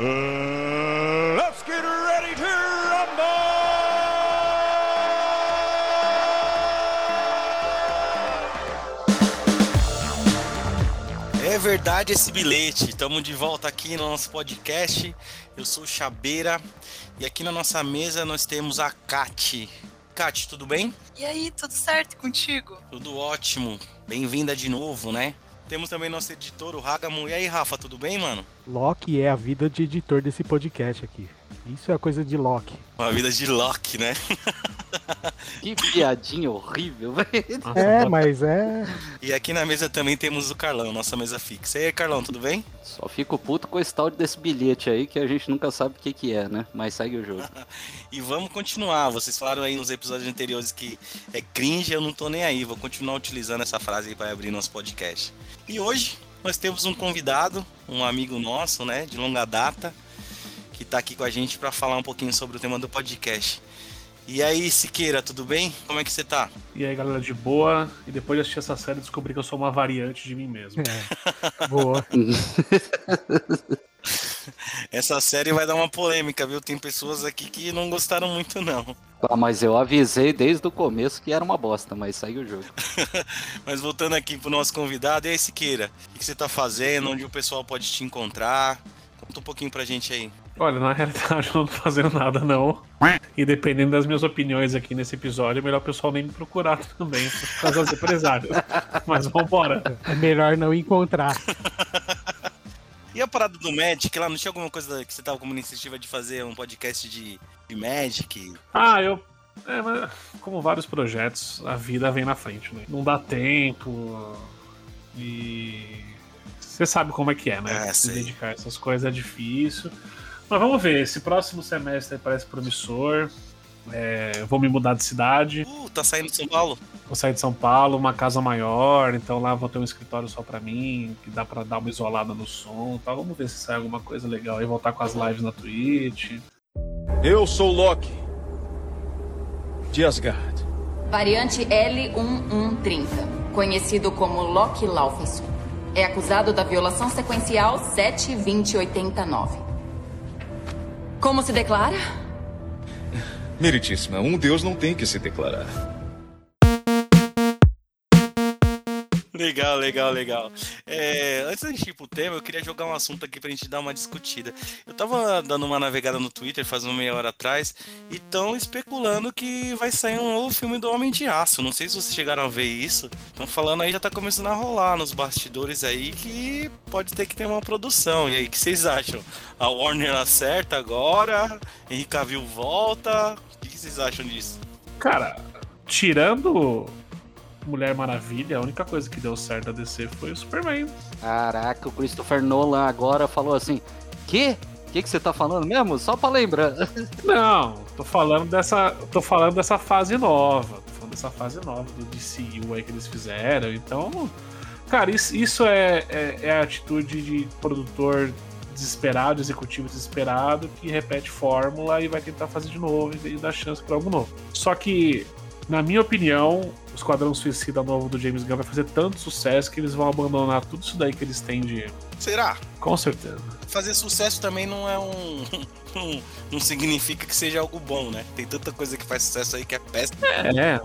Let's get ready to rumble! É verdade esse bilhete. Estamos de volta aqui no nosso podcast. Eu sou o Chabeira e aqui na nossa mesa nós temos a Kati. Kati, tudo bem? E aí, tudo certo contigo? Tudo ótimo. Bem-vinda de novo, né? Temos também nosso editor, o Hagamu. E aí, Rafa, tudo bem, mano? Loki é a vida de editor desse podcast aqui. Isso é coisa de Loki. Uma vida de Loki, né? Que piadinha horrível, velho. É, mas é. E aqui na mesa também temos o Carlão, nossa mesa fixa. E aí, Carlão, tudo bem? Só fico puto com esse tal desse bilhete aí que a gente nunca sabe o que, que é, né? Mas segue o jogo. E vamos continuar. Vocês falaram aí nos episódios anteriores que é cringe, eu não tô nem aí. Vou continuar utilizando essa frase aí para abrir nosso podcast. E hoje nós temos um convidado, um amigo nosso, né, de longa data, que tá aqui com a gente para falar um pouquinho sobre o tema do podcast. E aí, Siqueira, tudo bem? Como é que você tá? E aí, galera, de boa. E depois de assistir essa série, descobri que eu sou uma variante de mim mesmo. é. Boa. Essa série vai dar uma polêmica, viu? Tem pessoas aqui que não gostaram muito, não. Ah, mas eu avisei desde o começo que era uma bosta, mas segue o jogo. Mas voltando aqui pro nosso convidado, e aí, Siqueira? O que você tá fazendo? Onde o pessoal pode te encontrar? Conta um pouquinho pra gente aí. Olha, na realidade eu não tô fazendo nada, não. E dependendo das minhas opiniões aqui nesse episódio, é melhor o pessoal nem me procurar também, por causa das empresários. Mas vambora. É melhor não encontrar. E a parada do Magic lá, não tinha alguma coisa que você tava como iniciativa de fazer um podcast de, de Magic? Ah, eu. É, mas como vários projetos, a vida vem na frente, né? Não dá tempo. E. Você sabe como é que é, né? É, Se dedicar a essas coisas é difícil. Mas vamos ver, esse próximo semestre parece promissor. É, eu vou me mudar de cidade, Uh, tá saindo de São Paulo? vou sair de São Paulo, uma casa maior, então lá vou ter um escritório só pra mim, que dá pra dar uma isolada no som e tal. Vamos ver se sai alguma coisa legal aí, voltar com as lives na Twitch. Eu sou Loki. De Asgard. Variante L1130, conhecido como Loki Laufenson. É acusado da violação sequencial 72089. Como se declara? Meritíssima, um deus não tem que se declarar. Legal, legal, legal. É, antes da gente ir pro tema, eu queria jogar um assunto aqui pra gente dar uma discutida. Eu tava dando uma navegada no Twitter faz uma meia hora atrás e estão especulando que vai sair um novo filme do Homem de Aço. Não sei se vocês chegaram a ver isso. Estão falando aí, já tá começando a rolar nos bastidores aí que pode ter que ter uma produção. E aí, o que vocês acham? A Warner acerta agora? Henry Cavill volta? O que vocês acham disso? Cara, tirando Mulher Maravilha, a única coisa que deu certo da DC foi o Superman. Caraca, o Christopher Nolan agora falou assim: Quê? O que, que você tá falando mesmo? Só pra lembrar. Não, tô falando dessa. tô falando dessa fase nova. Tô falando dessa fase nova do DCU aí que eles fizeram. Então, cara, isso, isso é, é, é a atitude de produtor desesperado, executivo desesperado, que repete fórmula e vai tentar fazer de novo e dar chance pra algo novo. Só que, na minha opinião, o Esquadrão Suicida novo do James Gunn vai fazer tanto sucesso que eles vão abandonar tudo isso daí que eles têm de. Será? Com certeza. fazer sucesso também não é um. não- não significa que seja algo bom, né? Tem tanta coisa que faz sucesso aí que é péssimo. É,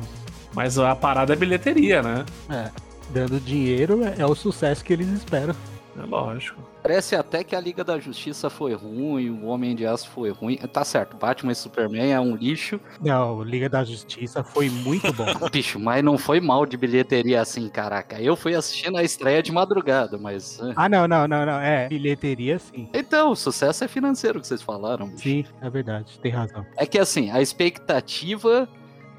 mas a parada é bilheteria, né? É. Dando dinheiro é, é o sucesso que eles esperam. É lógico. Parece até que a Liga da Justiça foi ruim, o Homem de Aço foi ruim. Tá certo, Batman e Superman é um lixo. Não, Liga da Justiça foi muito bom. Bicho, mas não foi mal de bilheteria assim, caraca. Eu fui assistindo a estreia de madrugada, mas. eh. ah, não, não, não, não. É, bilheteria sim. Então, o sucesso é financeiro que vocês falaram. bicho. Sim, é verdade, tem razão. É que assim, a expectativa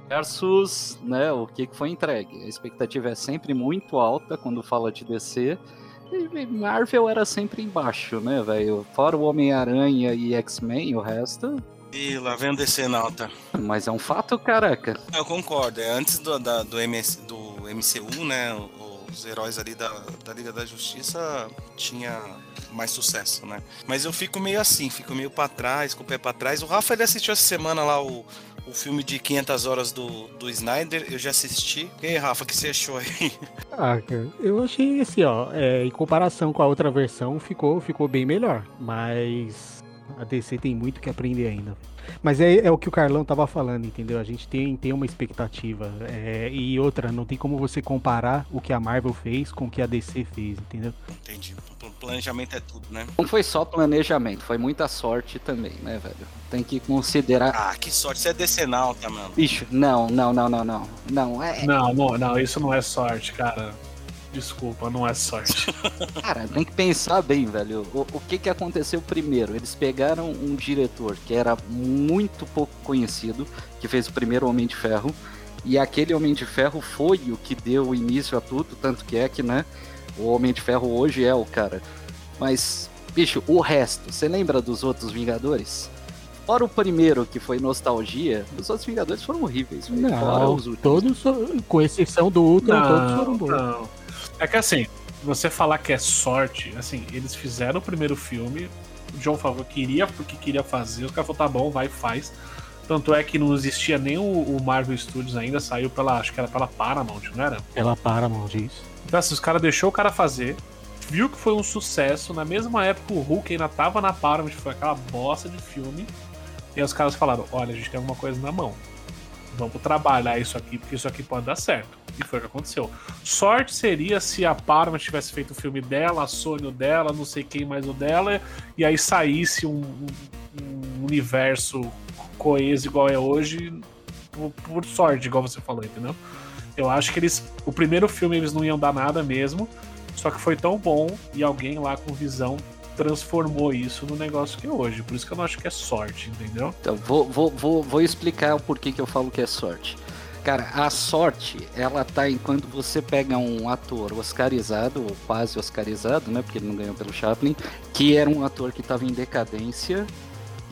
versus né, o que que foi entregue. A expectativa é sempre muito alta quando fala de DC. Marvel era sempre embaixo, né, velho? Fora o Homem-Aranha e X-Men, o resto. E lá vem o DC Nauta. Mas é um fato, caraca. Eu concordo. É antes do, da- do, MS, do MCU, né? Os heróis ali da, da Liga da Justiça tinha mais sucesso, né? Mas eu fico meio assim, fico meio pra trás, com o pé pra trás. O Rafa ele assistiu essa semana lá o o filme de 500 horas do, do Snyder, eu já assisti. E aí, Rafa, o que você achou aí? Ah, cara, eu achei assim, ó, é, em comparação com a outra versão, ficou, ficou bem melhor. Mas a DC tem muito que aprender ainda. Mas é, é o que o Carlão tava falando, entendeu? A gente tem, tem uma expectativa. é, e outra, não tem como você comparar o que a Marvel fez com o que a DC fez, entendeu? Entendi. O planejamento é tudo, né? Não foi só planejamento, foi muita sorte também, né, velho? Tem que considerar. Ah, que sorte. Você é decenal, tá, mano? Bicho, não, não, não, não, não. Não, é. Não, não, não, isso não é sorte, cara. Desculpa, não é sorte. Cara, tem que pensar bem, velho. O, o que que aconteceu primeiro? Eles pegaram um diretor que era muito pouco conhecido, que fez o primeiro Homem de Ferro, e aquele Homem de Ferro foi o que deu início a tudo, tanto que é que, né, o Homem de Ferro hoje é o cara. Mas, bicho, o resto, você lembra dos outros Vingadores? Fora o primeiro, que foi nostalgia, os outros Vingadores foram horríveis, velho. Fora Não, os últimos. todos, com exceção do Ultron, todos foram Não, bons. não. É que assim, você falar que é sorte, assim, eles fizeram o primeiro filme, o John Favreau queria porque queria fazer, os caras falaram, tá bom, vai, faz. Tanto é que não existia nem o, o Marvel Studios ainda, saiu pela, acho que era pela Paramount, não era? Ela para, mão disso. Então assim, os caras deixou o cara fazer, viu que foi um sucesso, na mesma época o Hulk ainda tava na Paramount, foi aquela bosta de filme, e aí os caras falaram, olha, a gente tem alguma coisa na mão. Vamos trabalhar isso aqui, porque isso aqui pode dar certo. E foi o que aconteceu. Sorte seria se a Paramount tivesse feito o filme dela, a o dela, não sei quem mais o dela, e aí saísse um, um- um universo coeso igual é hoje, por, por sorte, igual você falou, entendeu? Eu acho que eles. O primeiro filme eles não iam dar nada mesmo, só que foi tão bom e alguém lá com visão transformou isso no negócio que é hoje. Por isso que eu não acho que é sorte, entendeu? Então, vou, vou, vou, vou explicar o porquê que eu falo que é sorte. Cara, a sorte, ela tá em quando você pega um ator oscarizado, ou quase oscarizado, né? Porque ele não ganhou pelo Chaplin, que era um ator que tava em decadência,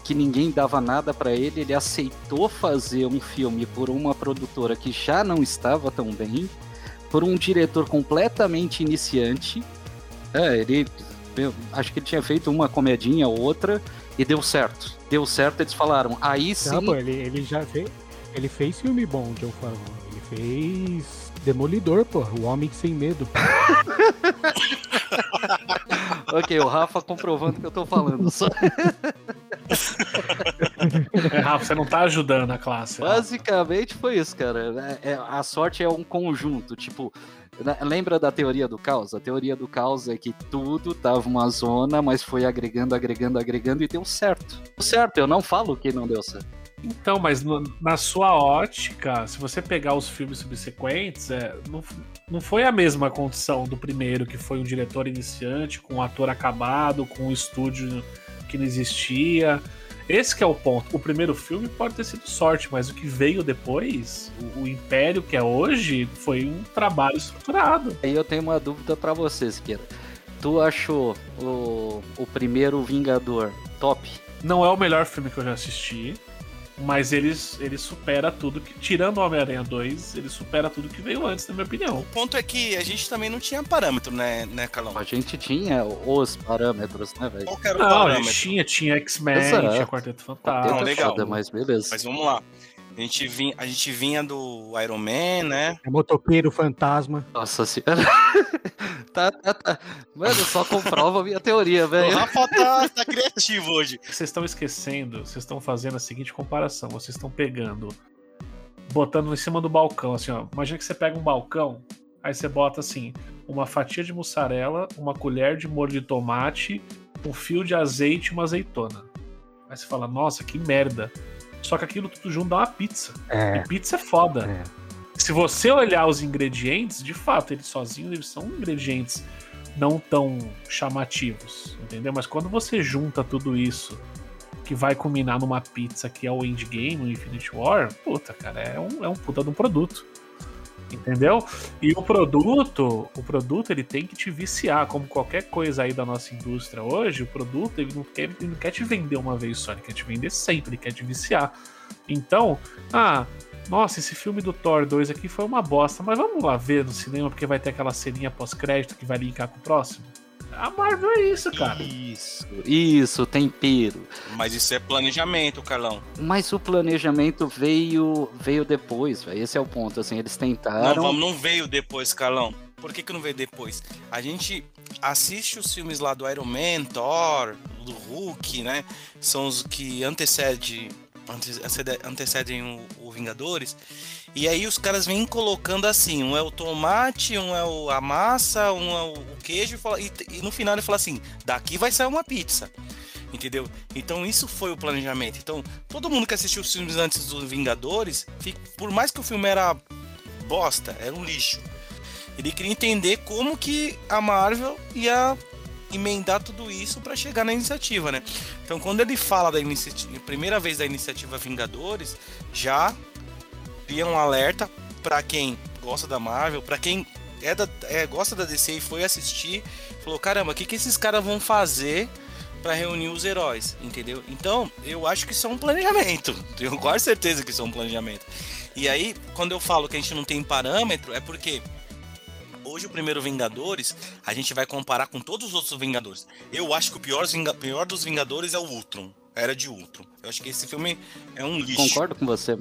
que ninguém dava nada pra ele, ele aceitou fazer um filme por uma produtora que já não estava tão bem, por um diretor completamente iniciante. É, ele. Acho que ele tinha feito uma comedinha ou outra e deu certo. Deu certo, eles falaram. Aí sim. Não, pô, ele, ele já fez. Ele fez filme bom, John Favreau. Ele fez Demolidor, pô. O Homem Sem Medo. Ok, o Rafa comprovando o que eu tô falando. Só- É, Rafa, você não tá ajudando a classe. Rafa. Basicamente foi isso, cara. É- é- a sorte é um conjunto. Tipo, lembra da teoria do caos? A teoria do caos é que tudo tava uma zona, mas foi agregando, agregando, agregando e deu certo. Deu certo, eu não falo que não deu certo. Então, mas no- na sua ótica, se você pegar os filmes subsequentes, é, não, não foi a mesma condição do primeiro, que foi um diretor iniciante, com um ator acabado, com um estúdio que não existia. Esse que é o ponto. O primeiro filme pode ter sido sorte, mas o que veio depois, o, o Império que é hoje, foi um trabalho estruturado. Aí eu tenho uma dúvida pra você, Siqueira. Tu achou o, o primeiro Vingador top? Não é o melhor filme que eu já assisti, mas ele, ele supera tudo que. Tirando o Homem-Aranha 2, ele supera tudo que veio antes, na minha opinião. O ponto é que a gente também não tinha parâmetro, né, né Carlão? A gente tinha os parâmetros, né, velho? Qual que era o Não, a parâmetro? gente tinha, tinha X-Men, tinha Quarteto Não, Fantástico. Tenta legal. foda, mas beleza. Mas vamos lá. A gente, vinha, a gente vinha do Iron Man, né? É motoqueiro fantasma. Nossa senhora. tá, tá, tá. Mano, só comprova a minha teoria, O velho. Rafa tá, tá criativo hoje. Vocês estão esquecendo, vocês estão fazendo a seguinte comparação. Vocês estão pegando, botando em cima do balcão, assim, ó. Imagina que você pega um balcão, aí você bota assim, uma fatia de mussarela, uma colher de molho de tomate, um fio de azeite e uma azeitona. Aí você fala, nossa, que merda. Só que aquilo tudo junto dá uma pizza. É. E pizza é foda. É. Se você olhar os ingredientes, de fato, eles sozinhos eles são ingredientes não tão chamativos, entendeu? Mas quando você junta tudo isso, que vai culminar numa pizza que é o endgame, o Infinite War, puta, cara, é um, é um puta de um produto. Entendeu? E o produto, o produto ele tem que te viciar, como qualquer coisa aí da nossa indústria hoje, o produto ele não quer, ele não quer te vender uma vez só, ele quer te vender sempre, ele quer te viciar. Então, ah, nossa, esse filme do Thor 2 aqui foi uma bosta, mas vamos lá ver no cinema porque vai ter aquela ceninha pós-crédito que vai linkar com o próximo. A Marvel é isso, cara. Isso, isso, tempero. Mas isso é planejamento, Carlão. Mas o planejamento veio veio depois, velho. Esse é o ponto, assim, eles Não, tentaram. vamos, não veio depois, Carlão. Por que, que não veio depois? A gente assiste os filmes lá do Iron Man, Thor, do Hulk, né? São os que antecede, antecede- antecedem o, o Vingadores. E aí os caras vêm colocando assim, um é o tomate, um é o- a massa, um é o, queijo, e, e- no final ele fala assim, daqui vai sair uma pizza. Entendeu? Então isso foi o planejamento. Então, todo mundo que assistiu os filmes antes dos Vingadores, por mais que o filme era bosta, era um lixo. Ele queria entender como que a Marvel ia emendar tudo isso para chegar na iniciativa, né? Então, quando ele fala da primeira vez da iniciativa Vingadores, já cria um alerta para quem gosta da Marvel, para quem é da, é, gosta da DC e foi assistir, falou: caramba, o que, que esses caras vão fazer para reunir os heróis, entendeu? Então, eu acho que isso é um planejamento. Tenho quase certeza que isso é um planejamento. E aí, quando eu falo que a gente não tem parâmetro, é porque hoje o primeiro Vingadores, a gente vai comparar com todos os outros Vingadores. Eu acho que o pior, pior dos Vingadores é o Ultron. Era de Ultron. Eu acho que esse filme é um lixo. Concordo com você.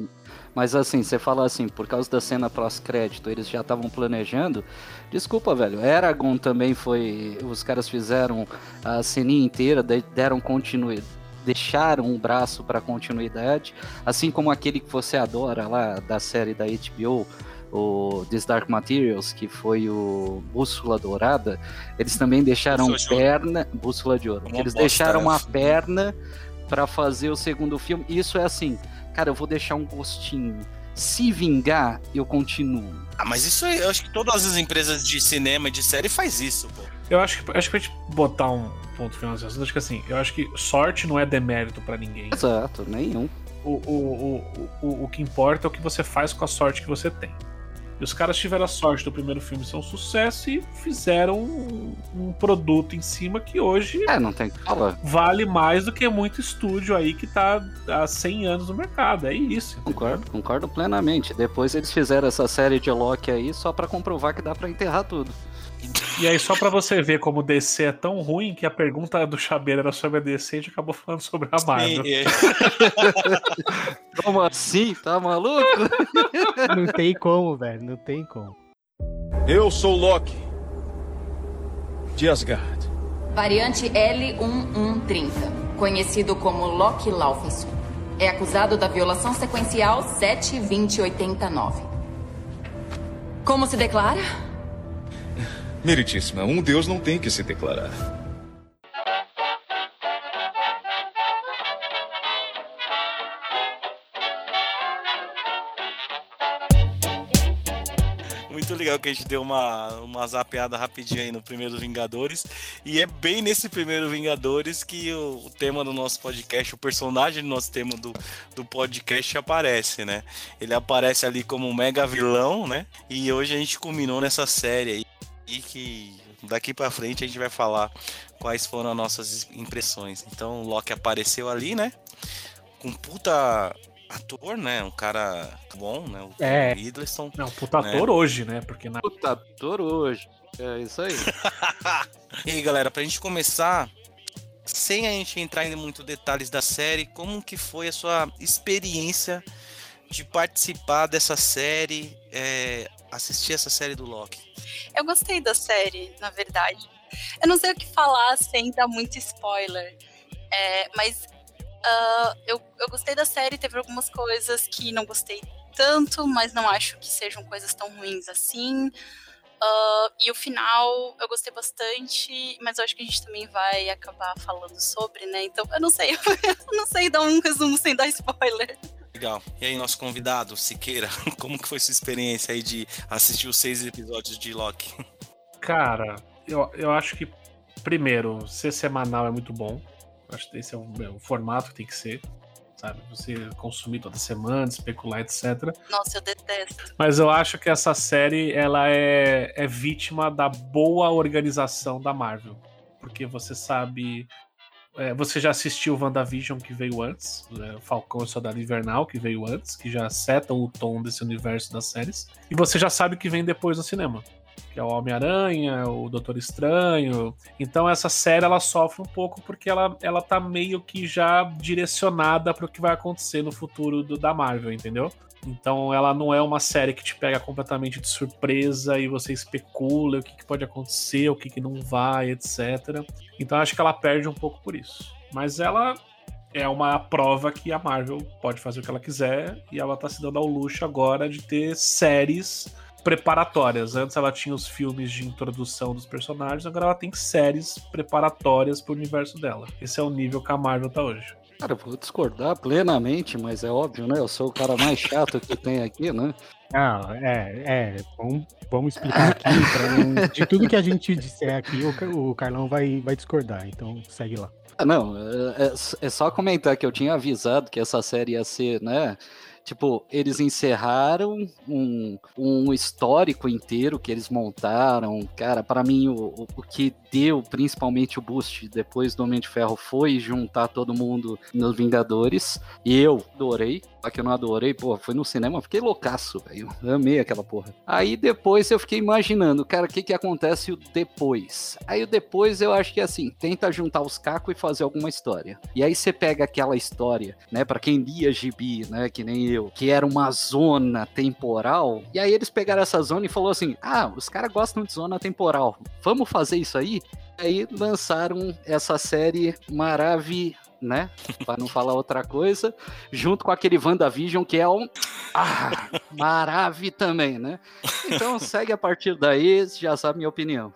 Mas assim, você fala assim, por causa da cena pós-crédito, eles já estavam planejando. Desculpa, velho. Eragon também foi. Os caras fizeram a ceninha inteira, de- deram continuidade. Deixaram um braço para continuidade, assim como aquele que você adora lá da série da HBO, o This Dark Materials, que foi o Bússola Dourada, eles também deixaram Bússola de perna, Bússola de Ouro, eles bosta, deixaram né? uma perna para fazer o segundo filme. Isso é assim, cara, eu vou deixar um gostinho. Se vingar, eu continuo. Ah, mas isso aí, eu acho que todas as empresas de cinema e de série faz isso, pô. Eu acho que, acho que pra gente botar um ponto final nesse assunto, acho que assim, eu acho que sorte não é demérito pra ninguém. Exato, nenhum. O, o, o, o, o que importa é o que você faz com a sorte que você tem. E os caras tiveram a sorte do primeiro filme ser um sucesso e fizeram um, um produto em cima que hoje É, não tem que falar. vale mais do que muito estúdio aí que tá há 100 anos no mercado. É isso. Concordo, concordo plenamente. Depois eles fizeram essa série de Loki aí só pra comprovar que dá pra enterrar tudo. E aí, só pra você ver como DC é tão ruim que a pergunta do Chabeira era sobre a DC e a gente acabou falando sobre a Marvel. E- e- Como assim? Tá maluco? Não tem como, velho. Não tem como. Eu sou Loki. De Asgard. Variante L1130, conhecido como Loki Laufeyson. É acusado da violação sequencial 72089. Como se declara? Meritíssima, um deus não tem que se declarar. Muito legal que a gente deu uma, uma zapeada rapidinho aí no primeiro Vingadores. E é bem nesse primeiro Vingadores que o, o tema do nosso podcast, o personagem do nosso tema do, do podcast aparece, né? Ele aparece ali como um mega vilão, né? E hoje a gente culminou nessa série aí. E que daqui pra frente a gente vai falar quais foram as nossas impressões. Então o Loki apareceu ali, né? Com puta ator, né? Um cara bom, né? O É. Hiddleston. Não, puta ator hoje, né? Porque na Puta, ator hoje. É isso aí. E aí, galera, pra gente começar, sem a gente entrar em muito detalhes da série, como que foi a sua experiência de participar dessa série, é, assistir essa série do Loki? Eu gostei da série, na verdade. Eu não sei o que falar sem dar muito spoiler. É, mas ah, eu, eu gostei da série, teve algumas coisas que não gostei tanto, mas não acho que sejam coisas tão ruins assim. Ah, e o final eu gostei bastante, mas eu acho que a gente também vai acabar falando sobre, né? Então eu não sei, eu não sei dar um resumo sem dar spoiler. Legal. E aí, nosso convidado, Siqueira, como que foi sua experiência aí de assistir os seis episódios de Loki? Cara, eu, eu acho que, primeiro, ser semanal é muito bom. Acho que esse é o, é o formato que tem que ser. Sabe? Você consumir toda semana, especular, etc. Nossa, eu detesto. Mas eu acho que essa série ela é, é vítima da boa organização da Marvel. Porque você sabe. É, você já assistiu o WandaVision que veio antes, né, Falcão e Soldado Invernal que veio antes, que já setam o tom desse universo das séries. E você já sabe o que vem depois no cinema. que é o Homem-Aranha, o Doutor Estranho. Então essa série ela sofre um pouco porque ela, ela tá meio que já direcionada para o que vai acontecer no futuro do, da Marvel, entendeu? Então ela não é uma série que te pega completamente de surpresa e você especula o que, que pode acontecer, o que, que não vai, etc. Então acho que ela perde um pouco por isso. Mas ela é uma prova que a Marvel pode fazer o que ela quiser e ela tá se dando ao luxo agora de ter séries preparatórias. Antes ela tinha os filmes de introdução dos personagens, agora ela tem séries preparatórias pro universo dela. Esse é o nível que a Marvel tá hoje. Cara, eu vou discordar plenamente, mas é óbvio, né? Eu sou o cara mais chato que tem aqui, né? Não, é, é. Vamos, vamos explicar aqui. Não, de tudo que a gente disser aqui, o, o Carlão vai, vai discordar. Então segue lá. Ah, não, é, é, é só comentar que eu tinha avisado que essa série ia ser, né? Tipo, eles encerraram um, um histórico inteiro que eles montaram. Cara, para mim, o, o que deu principalmente o boost depois do Homem de Ferro foi juntar todo mundo nos Vingadores. E eu adorei. Só que eu não adorei, pô, foi no cinema, fiquei loucaço, velho. Amei aquela porra. Aí depois eu fiquei imaginando, cara, o que que acontece depois? Aí o depois eu acho que é assim, tenta juntar os cacos e fazer alguma história. E aí você pega aquela história, né, para quem lia gibi, né, que nem eu, que era uma zona temporal. E aí eles pegaram essa zona e falou assim: "Ah, os caras gostam de zona temporal. Vamos fazer isso aí?" Aí lançaram essa série maravilhosa né? Para não falar outra coisa, junto com aquele WandaVision que é um ah, maravilha também, né? Então segue a partir daí, já sabe minha opinião.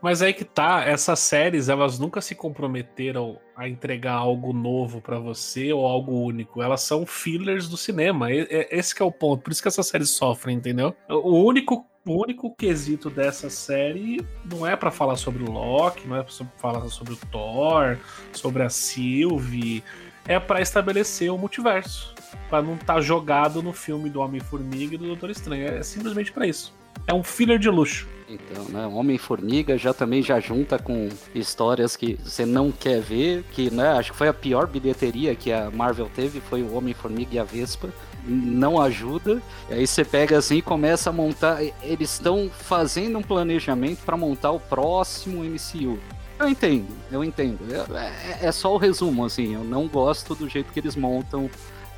Mas aí que tá, essas séries, elas nunca se comprometeram a entregar algo novo para você ou algo único. Elas são fillers do cinema. Esse é o ponto. Por isso que essas séries sofrem, entendeu? O único o único quesito dessa série não é para falar sobre o Loki, não é para falar sobre o Thor, sobre a Sylvie, é para estabelecer o multiverso, para não estar tá jogado no filme do Homem-Formiga e do Doutor Estranho. É simplesmente para isso. É um filler de luxo. Então, né, Homem-Formiga já também já junta com histórias que você não quer ver, que, né, acho que foi a pior bilheteria que a Marvel teve, foi o Homem-Formiga e a Vespa não ajuda. E aí você pega assim e começa a montar. Eles estão fazendo um planejamento para montar o próximo MCU. Eu entendo, eu entendo. É, é, só o resumo, assim. Eu não gosto do jeito que eles montam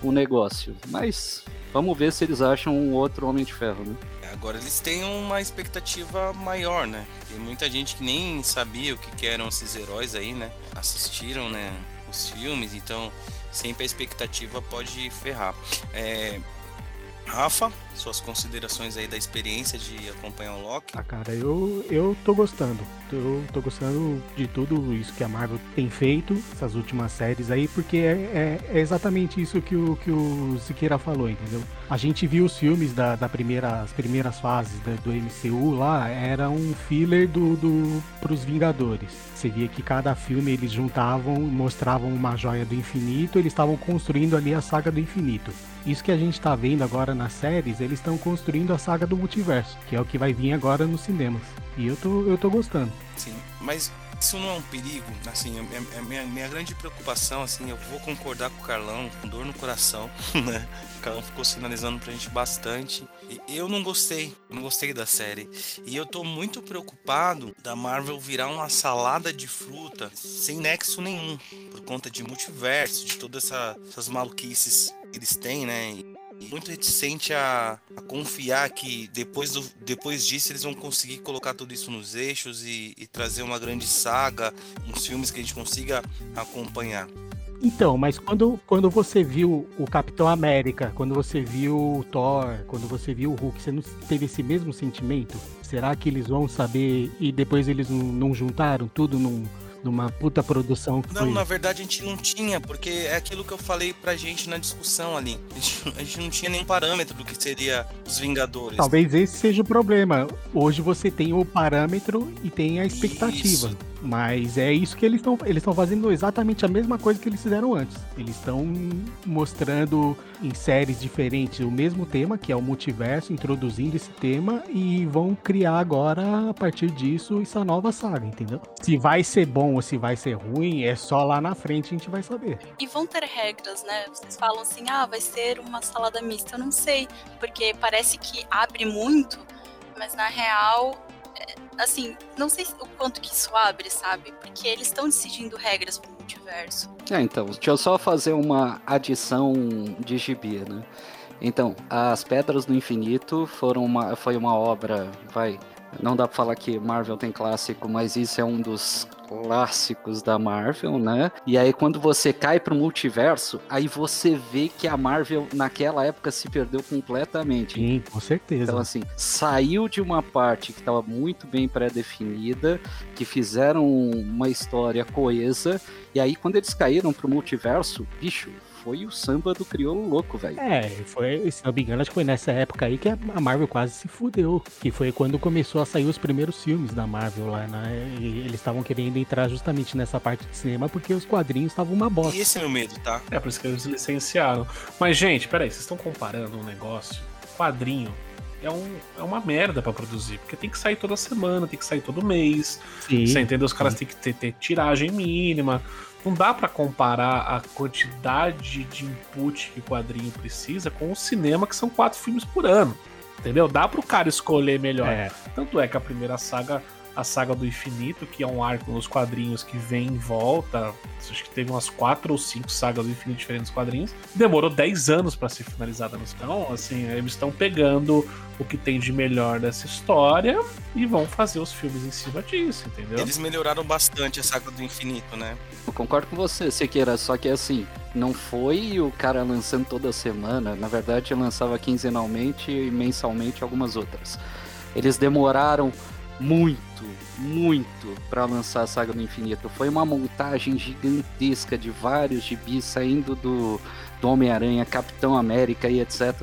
o negócio. Mas vamos ver se eles acham um outro Homem de Ferro, né? Agora eles têm uma expectativa maior, né? Tem muita gente que nem sabia o que eram esses heróis aí, né? Assistiram, né? Os filmes, então sempre a expectativa pode ferrar. É, Rafa, suas considerações aí da experiência de acompanhar o Loki? Ah, cara, eu, eu tô gostando. Eu tô gostando de tudo isso que a Marvel tem feito, essas últimas séries aí, porque é, é, é exatamente isso que o, que o Siqueira falou, entendeu? A gente viu os filmes da, da primeira, as primeiras fases da, do MCU lá, era um filler do, do, pros Vingadores. Você via que cada filme eles juntavam, mostravam uma joia do infinito, eles estavam construindo ali a saga do infinito. Isso que a gente tá vendo agora nas séries, eles estão construindo a saga do multiverso, que é o que vai vir agora nos cinemas. E eu tô, eu tô gostando. Sim, mas isso não é um perigo, assim, a minha, a minha, minha, grande preocupação, assim, eu vou concordar com o Carlão, com dor no coração, né? O Carlão ficou sinalizando pra gente bastante. Eu não gostei, não gostei da série. E eu tô muito preocupado da Marvel virar uma salada de fruta sem nexo nenhum, por conta de multiverso, de todas essa, essas maluquices eles têm, né? muito reticente a, a, confiar que depois, do, depois disso eles vão conseguir colocar tudo isso nos eixos e, e trazer uma grande saga, uns filmes que a gente consiga acompanhar. Então, mas quando, quando você viu o Capitão América, quando você viu o Thor, quando você viu o Hulk, você não teve esse mesmo sentimento? Será que eles vão saber e depois eles não, não juntaram tudo num, numa puta produção. não, foi... na verdade a gente não tinha, porque é aquilo que eu falei pra gente na discussão ali. A gente, a gente não tinha nenhum parâmetro do que seria os Vingadores. Talvez esse seja o problema. Hoje você tem o parâmetro e tem a expectativa. Isso. Mas é isso que eles estão eles estão fazendo exatamente a mesma coisa que eles fizeram antes. Eles estão mostrando em séries diferentes o mesmo tema, que é o multiverso, introduzindo esse tema e vão criar agora a partir disso essa nova saga, entendeu? Se vai ser bom ou se vai ser ruim, é só lá na frente a gente vai saber. E vão ter regras, né? Vocês falam assim: "Ah, vai ser uma salada mista". Eu não sei, porque parece que abre muito, mas na real assim, não sei o quanto que isso abre, sabe? Porque eles estão decidindo regras pro multiverso. É, então, deixa eu só fazer uma adição de gibi, né? Então, as Pedras do Infinito foram uma, foi uma obra, vai, não dá pra falar que Marvel tem clássico, mas isso é um dos clássicos da Marvel, né? E aí quando você cai pro multiverso, aí você vê que a Marvel naquela época se perdeu completamente. Sim, com certeza. Então, assim, saiu de uma parte que estava muito bem pré-definida, que fizeram uma história coesa, e aí quando eles caíram pro multiverso, bicho, foi o samba do crioulo louco, velho. É, foi, se não me engano, acho que foi nessa época aí que a Marvel quase se fudeu. Que foi quando começou a sair os primeiros filmes da Marvel lá, né? E eles estavam querendo entrar justamente nessa parte de cinema porque os quadrinhos estavam uma bosta. E esse é meu medo, tá? É por isso que eles licenciaram. Mas, gente, peraí, vocês estão comparando um negócio? Quadrinho é, um, é uma merda para produzir, porque tem que sair toda semana, tem que sair todo mês. Sim, Você entendeu? Os caras têm que ter, ter tiragem mínima. Não dá para comparar a quantidade de input que o quadrinho precisa com o cinema, que são quatro filmes por ano. Entendeu? Dá pro cara escolher melhor. É. Tanto é que a primeira saga, a saga do infinito, que é um arco nos quadrinhos que vem em volta, acho que teve umas quatro ou cinco sagas do infinito diferentes nos quadrinhos, demorou 10 anos para ser finalizada no Então, assim, eles estão pegando o que tem de melhor dessa história e vão fazer os filmes em cima disso, entendeu? Eles melhoraram bastante a saga do infinito, né? Eu concordo com você, Sequeira, só que assim, não foi o cara lançando toda semana, na verdade lançava quinzenalmente e mensalmente algumas outras. Eles demoraram muito, muito para lançar a Saga do Infinito. Foi uma montagem gigantesca de vários gibis saindo do, do Homem-Aranha, Capitão América e etc.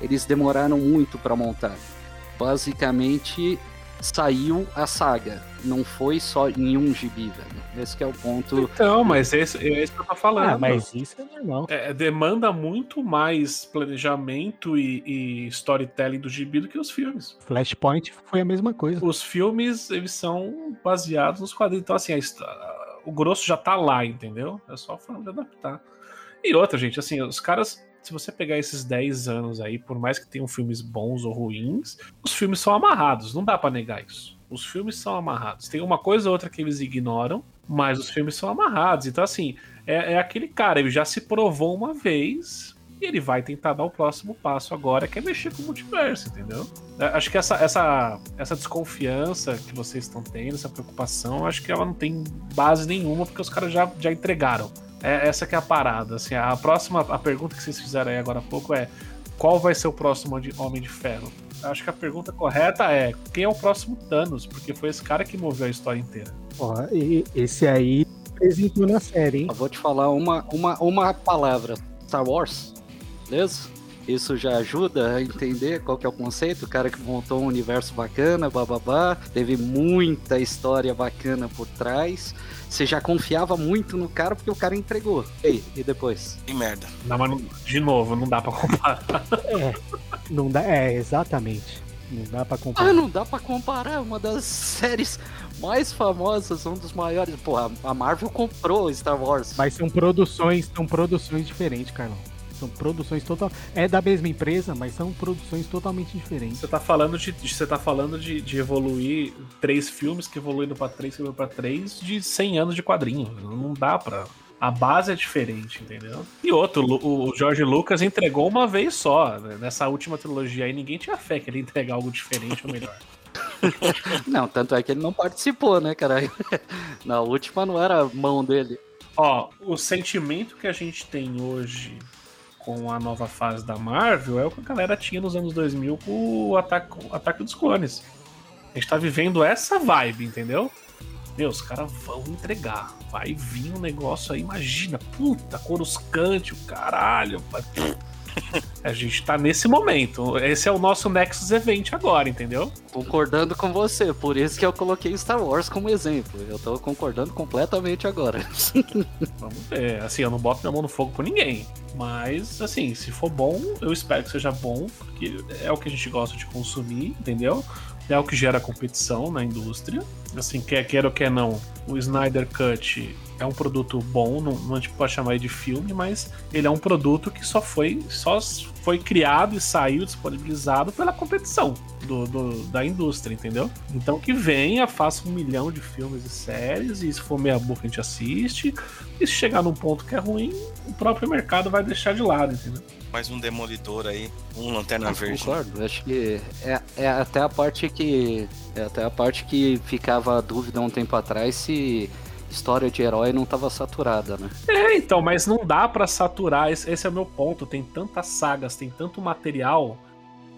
Eles demoraram muito para montar. Basicamente saiu a saga, não foi só em um gibi, velho. Esse que é o ponto. Então, mas esse, é isso que eu tô falando. Ah, mas isso é normal. É, demanda muito mais planejamento e, e storytelling do gibi do que os filmes. Flashpoint foi a mesma coisa. Os filmes, eles são baseados nos quadrinhos. Então, assim, a o grosso já tá lá, entendeu? É só a forma de adaptar. E outra, gente, assim, os caras. Se você pegar esses 10 anos aí, por mais que tenham filmes bons ou ruins, os filmes são amarrados, não dá pra negar isso. Os filmes são amarrados. Tem uma coisa ou outra que eles ignoram, mas os filmes são amarrados. Então, assim, é, é aquele cara, ele já se provou uma vez e ele vai tentar dar o próximo passo agora, que é mexer com o multiverso, entendeu? É, Acho que essa, essa, essa desconfiança que vocês estão tendo, essa preocupação, acho que ela não tem base nenhuma, porque os caras já, já entregaram. É, essa que é a parada. Assim, a próxima, a pergunta que vocês fizeram aí agora há pouco é qual vai ser o próximo Homem de Ferro? Acho que a pergunta correta é quem é o próximo Thanos? Porque foi esse cara que moveu a história inteira. Ó, e- esse aí apresentou na série, hein? Eu vou te falar uma, uma, uma palavra: Star Wars, beleza? Isso já ajuda a entender qual que é o conceito. O cara que montou um universo bacana, bababá, teve muita história bacana por trás. Você já confiava muito no cara porque o cara entregou. E aí, e depois? Que merda. Não, mas não- de novo, não dá pra comparar. É, não dá, é, exatamente. Não dá pra Ah, comparar. não dá pra comparar. Uma das séries mais famosas, um dos maiores. Pô, a a Marvel comprou Star Wars. Mas são produções, são produções diferentes, Carlão. São produções total. É da mesma empresa, mas são produções totalmente diferentes. Você tá falando de, você tá falando de, de evoluir três filmes que evoluíram pra três, que evoluíram pra três, de 100 anos de quadrinho. Não dá pra. A base é diferente, entendeu? E outro, o o George Lucas entregou uma vez só. né? Nessa última trilogia aí, ninguém tinha fé que ele ia entregar algo diferente ou melhor. Não, tanto é que ele não participou, né, caralho? Na última não era a mão dele. Ó, o sentimento que a gente tem hoje com a nova fase da Marvel é o que a galera tinha nos anos 2000 com o Ataque, o Ataque dos Clones. A gente tá vivendo essa vibe, entendeu? Meu, os caras vão entregar. Vai vir um negócio aí, imagina, puta, Coruscante, o caralho. pai. A gente tá nesse momento. Esse é o nosso Nexus Event agora, entendeu? Concordando com você, por isso que eu coloquei Star Wars como exemplo. Eu tô concordando completamente agora. Vamos ver. Assim, eu não boto minha mão no fogo por ninguém. Mas, assim, se for bom, eu espero que seja bom, porque é o que a gente gosta de consumir, entendeu? É o que gera competição na indústria. Assim, quer queira ou quer não, o Snyder Cut é um produto bom, não, não a gente pode chamar de filme, mas ele é um produto que só foi, só foi criado e saiu disponibilizado pela competição do, do, da indústria, entendeu? Então que venha, faça um milhão de filmes e séries, e se for meia boca a gente assiste, e se chegar num ponto que é ruim, o próprio mercado vai deixar de lado, entendeu? Mais um demolidor aí, um lanterna verde. Concordo, acho que é, é até a parte que. É até a parte que ficava a dúvida um tempo atrás se história de herói não estava saturada, né? É, então, mas não dá para saturar. Esse, esse, é o meu ponto. Tem tantas sagas, tem tanto material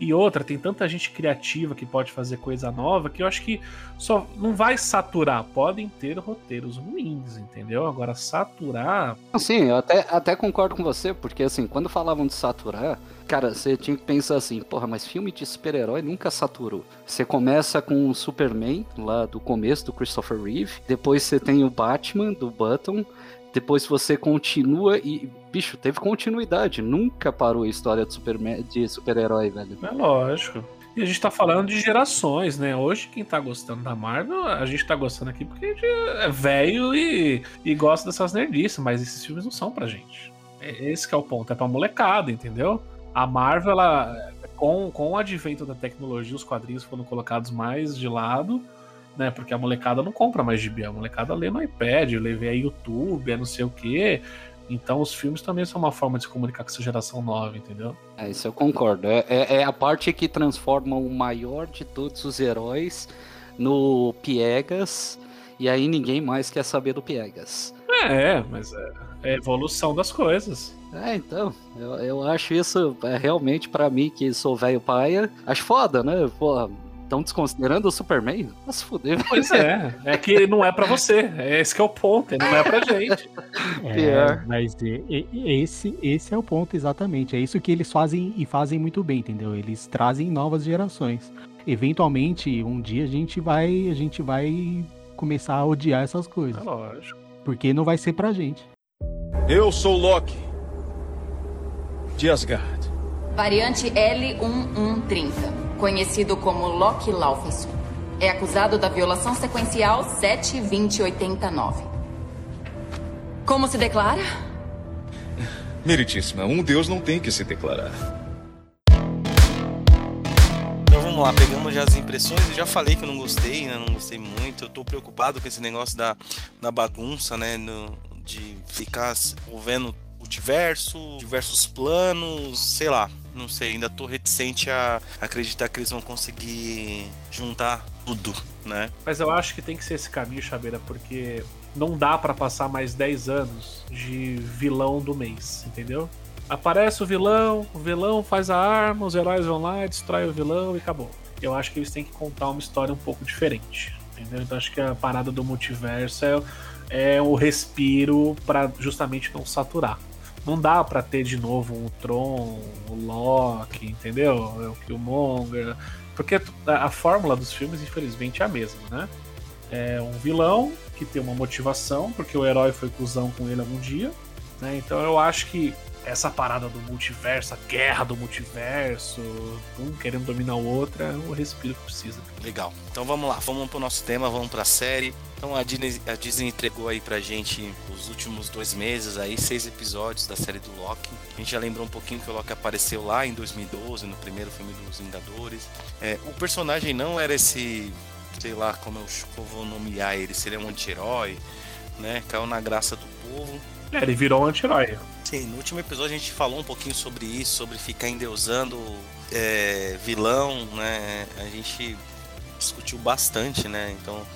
e outra, tem tanta gente criativa que pode fazer coisa nova que eu acho que só não vai saturar. Podem ter roteiros ruins, entendeu? Agora, saturar. Sim, eu até, até concordo com você, porque assim, quando falavam de saturar, cara, você tinha que pensar assim, porra, mas filme de super-herói nunca saturou. Você começa com o Superman, lá do começo, do Christopher Reeve, depois você tem o Batman, do Button, depois você continua e, bicho, teve continuidade. Nunca parou a história de super-herói, de super velho. É lógico. E a gente tá falando de gerações, né? Hoje, quem tá gostando da Marvel, a gente tá gostando aqui porque a gente é velho e, e gosta dessas nerdices, mas esses filmes não são pra gente. É, esse é o ponto, é pra molecada, entendeu? A Marvel, ela, com, com o advento da tecnologia, os quadrinhos foram colocados mais de lado né? Porque a molecada não compra mais gibi, a molecada lê no iPad, lê via YouTube, é não sei o quê. Então os filmes também são uma forma de se comunicar com essa geração nova, entendeu? É, isso eu concordo. É, é, é a parte que transforma o maior de todos os heróis no Piegas, e aí ninguém mais quer saber do Piegas. É, mas é, é a evolução das coisas. É, então, eu, eu acho isso é, realmente para mim, que sou velho paia, acho foda, né? Pô, Estão desconsiderando o Superman? Mas fuder. Pois é, é que não é para você. É esse que é o ponto, não é pra gente. É, mas esse, esse é o ponto exatamente. É isso que eles fazem e fazem muito bem, entendeu? Eles trazem novas gerações. Eventualmente, um dia a gente vai, a gente vai começar a odiar essas coisas. É lógico. Porque não vai ser pra gente. Eu sou Loki. De Asgard. Variante L1130 conhecido como Loki Laufenson. É acusado da violação sequencial 72089. Como se declara? Meritíssima, um deus não tem que se declarar. Então vamos lá, pegamos já as impressões. Eu já falei que eu não gostei, né? Não gostei muito. Eu tô preocupado com esse negócio da, da bagunça, né? No, de ficar vendo multiverso, diversos planos, sei lá não sei, ainda tô reticente a acreditar que eles vão conseguir juntar tudo, né? Mas eu acho que tem que ser esse caminho, Chabeira, porque não dá para passar mais 10 anos de vilão do mês, entendeu? Aparece o vilão, o vilão faz a arma, os heróis vão lá, destrói o vilão e acabou. Eu acho que eles têm que contar uma história um pouco diferente, entendeu? Então acho que a parada do multiverso é, é o respiro para justamente não saturar. Não dá para ter de novo um Tron, o Loki, entendeu? O Killmonger. Porque a fórmula dos filmes, infelizmente, é a mesma, né? É um vilão que tem uma motivação, porque o herói foi cuzão com ele algum dia. Né? Então eu acho que essa parada do multiverso, a guerra do multiverso, um querendo dominar o outro, é o respiro que precisa. Legal. Então vamos lá, vamos pro nosso tema, vamos pra série. Então a Disney, a Disney entregou aí pra gente os últimos dois meses aí, seis episódios da série do Loki. A gente já lembrou um pouquinho que o Loki apareceu lá em 2012, no primeiro filme dos Vingadores. É, o personagem não era esse, sei lá como eu vou nomear ele, seria um anti-herói, né? Caiu na graça do povo. É, ele virou um anti-herói. Sim, no último episódio a gente falou um pouquinho sobre isso, sobre ficar endeusando é, vilão, né? A gente discutiu bastante, né? Então,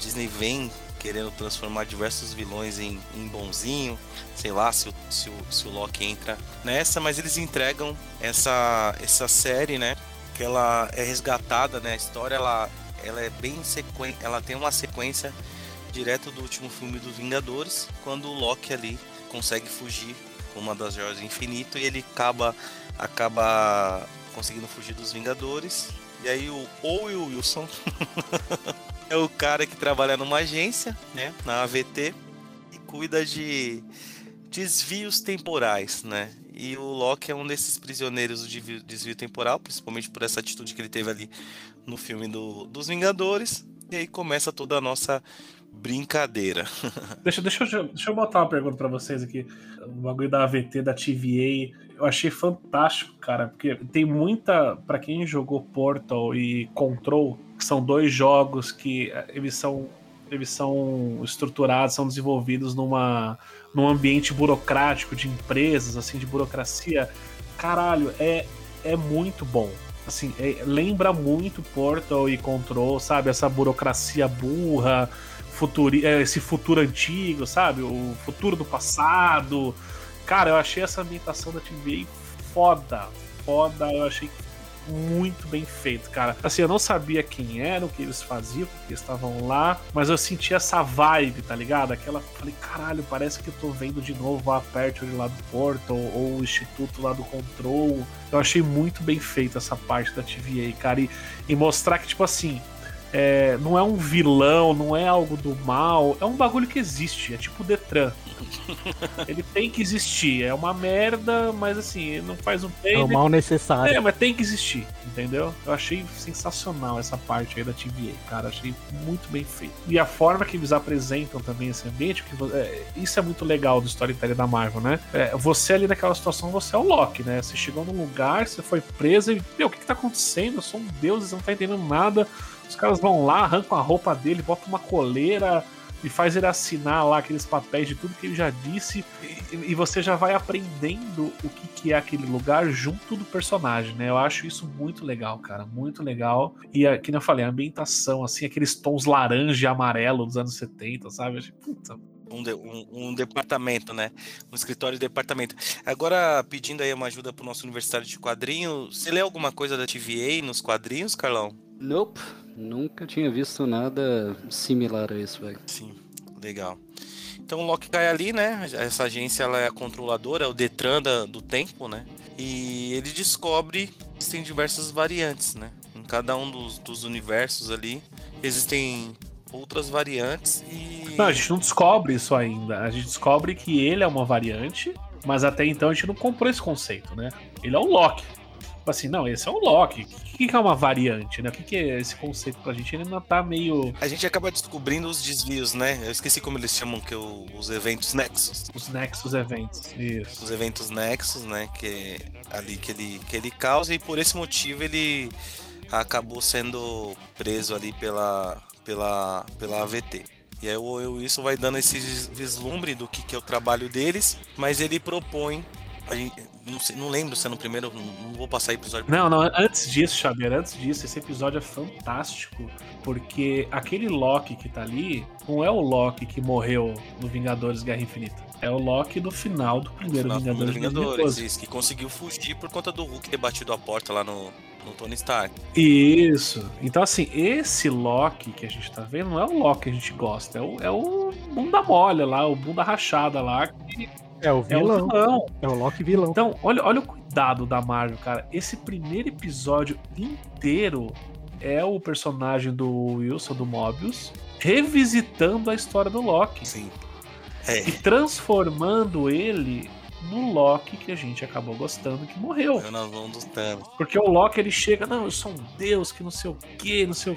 Disney vem querendo transformar diversos vilões em, em bonzinho, sei lá se o, se, o, se o Loki entra nessa, mas eles entregam essa, essa série, né? Que ela é resgatada, né? A história ela, ela é bem sequen... ela tem uma sequência direto do último filme dos Vingadores, quando o Loki ali consegue fugir com uma das joias do infinito e ele acaba acaba conseguindo fugir dos Vingadores. E aí o Owen Wilson é o cara que trabalha numa agência, né, na AVT e cuida de desvios temporais, né? E o Loki é um desses prisioneiros do desvio temporal, principalmente por essa atitude que ele teve ali no filme do, dos Vingadores. E aí começa toda a nossa Brincadeira. Deixa, deixa, eu, deixa eu botar uma pergunta pra vocês aqui. O bagulho da AVT, da TVA, eu achei fantástico, cara, porque tem muita. Pra quem jogou Portal e Control, que são dois jogos que eh, eles são, eles são estruturados, são desenvolvidos numa, num ambiente burocrático de empresas, assim, de burocracia. Caralho, é, é muito bom assim, é, lembra muito Portal e Control, sabe? Essa burocracia burra, futuri, é, esse futuro antigo, sabe? O futuro do passado. Cara, eu achei essa ambientação da TVA foda. Foda, eu achei muito bem feito, cara. Assim, eu não sabia quem era, o que eles faziam, porque estavam lá, mas eu senti essa vibe, tá ligado? Aquela. Falei, caralho, parece que eu tô vendo de novo a Aperture lá do Portal, ou o Instituto lá do Control. Eu achei muito bem feito essa parte da TVA, cara. E, e mostrar que, tipo assim, é, não é um vilão, não é algo do mal, é um bagulho que existe, é tipo o Detran. Ele tem que existir, é uma merda, mas assim, não faz um bem. É o mal necessário. É, mas tem que existir, entendeu? Eu achei sensacional essa parte aí da TVA, cara, achei muito bem feito. E a forma que eles apresentam também esse ambiente, que, é, isso é muito legal do storytelling da Marvel, né? É, você ali naquela situação, você é o Loki, né? Você chegou num lugar, você foi preso e, meu, o que, que tá acontecendo? Eu sou um deus, você não tá entendendo nada os caras vão lá, arrancam a roupa dele, botam uma coleira e faz ele assinar lá aqueles papéis de tudo que ele já disse e, e você já vai aprendendo o que, que, é aquele lugar junto do personagem, né? Eu acho isso muito legal, cara, muito legal. E aqui eu falei, a ambientação, assim, aqueles tons laranja e amarelo dos anos 70, sabe? Eu achei, puta, um, de, um, um, departamento, né? Um escritório de departamento. Agora, pedindo aí uma ajuda pro nosso universitário de quadrinho, você lê alguma coisa da TVA nos quadrinhos, Carlão? Nope, nunca tinha visto nada similar a isso, velho. Sim, legal. Então o Loki cai ali, né? Essa agência ela é a controladora, é o Detran da, do tempo, né? E ele descobre que tem diversas variantes, né? Em cada um dos, dos universos ali existem outras variantes e. Não, a gente não descobre isso ainda. A gente descobre que ele é uma variante, mas até então a gente não comprou esse conceito, né? Ele é o Loki. Tipo assim, não, esse é o Loki. O que é uma variante, né? O que é esse conceito pra gente? Ele ainda tá meio. A gente acaba descobrindo os desvios, né? Eu esqueci como eles chamam que os eventos Nexus. Os Nexus eventos, isso. Os eventos Nexus, né? Que é ali que ele, que ele causa, e por esse motivo ele acabou sendo preso ali pela, pela, pela AVT. E aí o isso vai dando esse vislumbre do que, que é o trabalho deles, mas ele propõe. Não, sei, não, lembro se é no primeiro, não vou passar episódio. Não, não, antes disso, Xavier, antes disso, esse episódio é fantástico, porque aquele Loki que tá ali não é o Loki que morreu no Vingadores Guerra Infinita. É o Loki do final do primeiro final Vingadores. Do Vingadores, isso, que conseguiu fugir por conta do Hulk ter batido a porta lá no, no Tony Stark. Isso. Então, assim, esse Loki que a gente tá vendo não é o Loki que a gente gosta, é o, é o bunda mole lá, o bunda rachada lá. Que é o vilão. É o, vilão. é o Loki vilão. Então, olha, olha o cuidado da Marvel, cara. Esse primeiro episódio inteiro é o personagem do Wilson, do Mobius, revisitando a história do Loki. Sim. É. E transformando ele no Loki que a gente acabou gostando que morreu. Porque o Loki ele chega, não, eu sou um deus que não sei o que, não sei o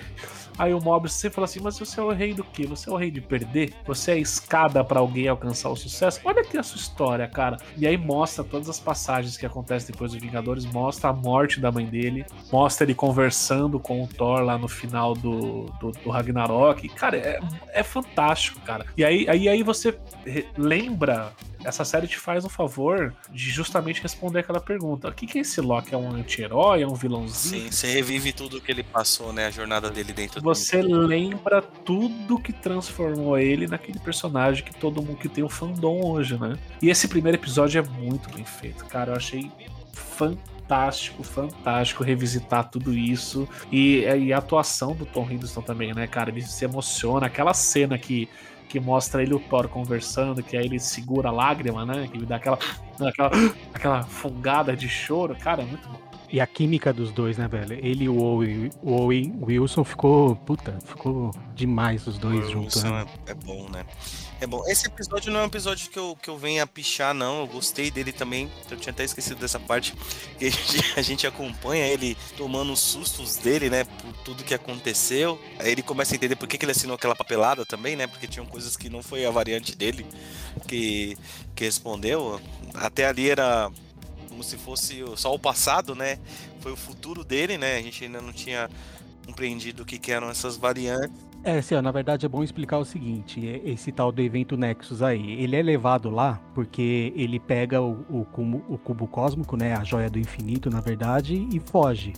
Aí o Mobius sempre fala assim: Mas você é o rei do quê? Você é o rei de perder? Você é a escada para alguém alcançar o sucesso? Olha aqui a sua história, cara. E aí mostra todas as passagens que acontecem depois dos Vingadores, mostra a morte da mãe dele, mostra ele conversando com o Thor lá no final do, do, do Ragnarok. Cara, é, é fantástico, cara. E aí, aí, aí você lembra essa série te faz o favor de justamente responder aquela pergunta: o que, que é esse Loki? É um anti-herói? É um vilãozinho? Sim, você revive tudo que ele passou, né? A jornada dele dentro Você do... lembra tudo que transformou ele naquele personagem que todo mundo que tem o fandom hoje, né? E esse primeiro episódio é muito bem feito, cara. Eu achei fantástico, fantástico revisitar tudo isso. E, e, a atuação do Tom Hiddleston também, né, cara? Ele se emociona. Aquela cena que que mostra ele e o Thor conversando, que aí ele segura a lágrima, né? Que ele dá aquela, aquela, aquela fungada de choro. Cara, é muito bom. E a química dos dois, né, velho? Ele e o Owen, o Owen Wilson ficou. Puta, ficou demais os dois O juntos. Wilson Né? é, é bom, né? É bom. Esse episódio não é um episódio que eu, que eu venha pichar, não. Eu gostei dele também. Eu tinha até esquecido dessa parte. Que a gente, a gente acompanha ele tomando os sustos dele, né? Por tudo que aconteceu. Aí ele começa a entender por que, que ele assinou aquela papelada também, né? Porque tinham coisas que não foi a variante dele que, que respondeu. Até ali era como se fosse só o passado, né? Foi o futuro dele, né? A gente ainda não tinha compreendido o que, que eram essas variantes. É, assim, na verdade é bom explicar o seguinte: é- esse tal do evento Nexus aí, ele é levado lá porque ele pega o, o, cubo, o cubo cósmico, né? A joia do infinito, na verdade, e foge.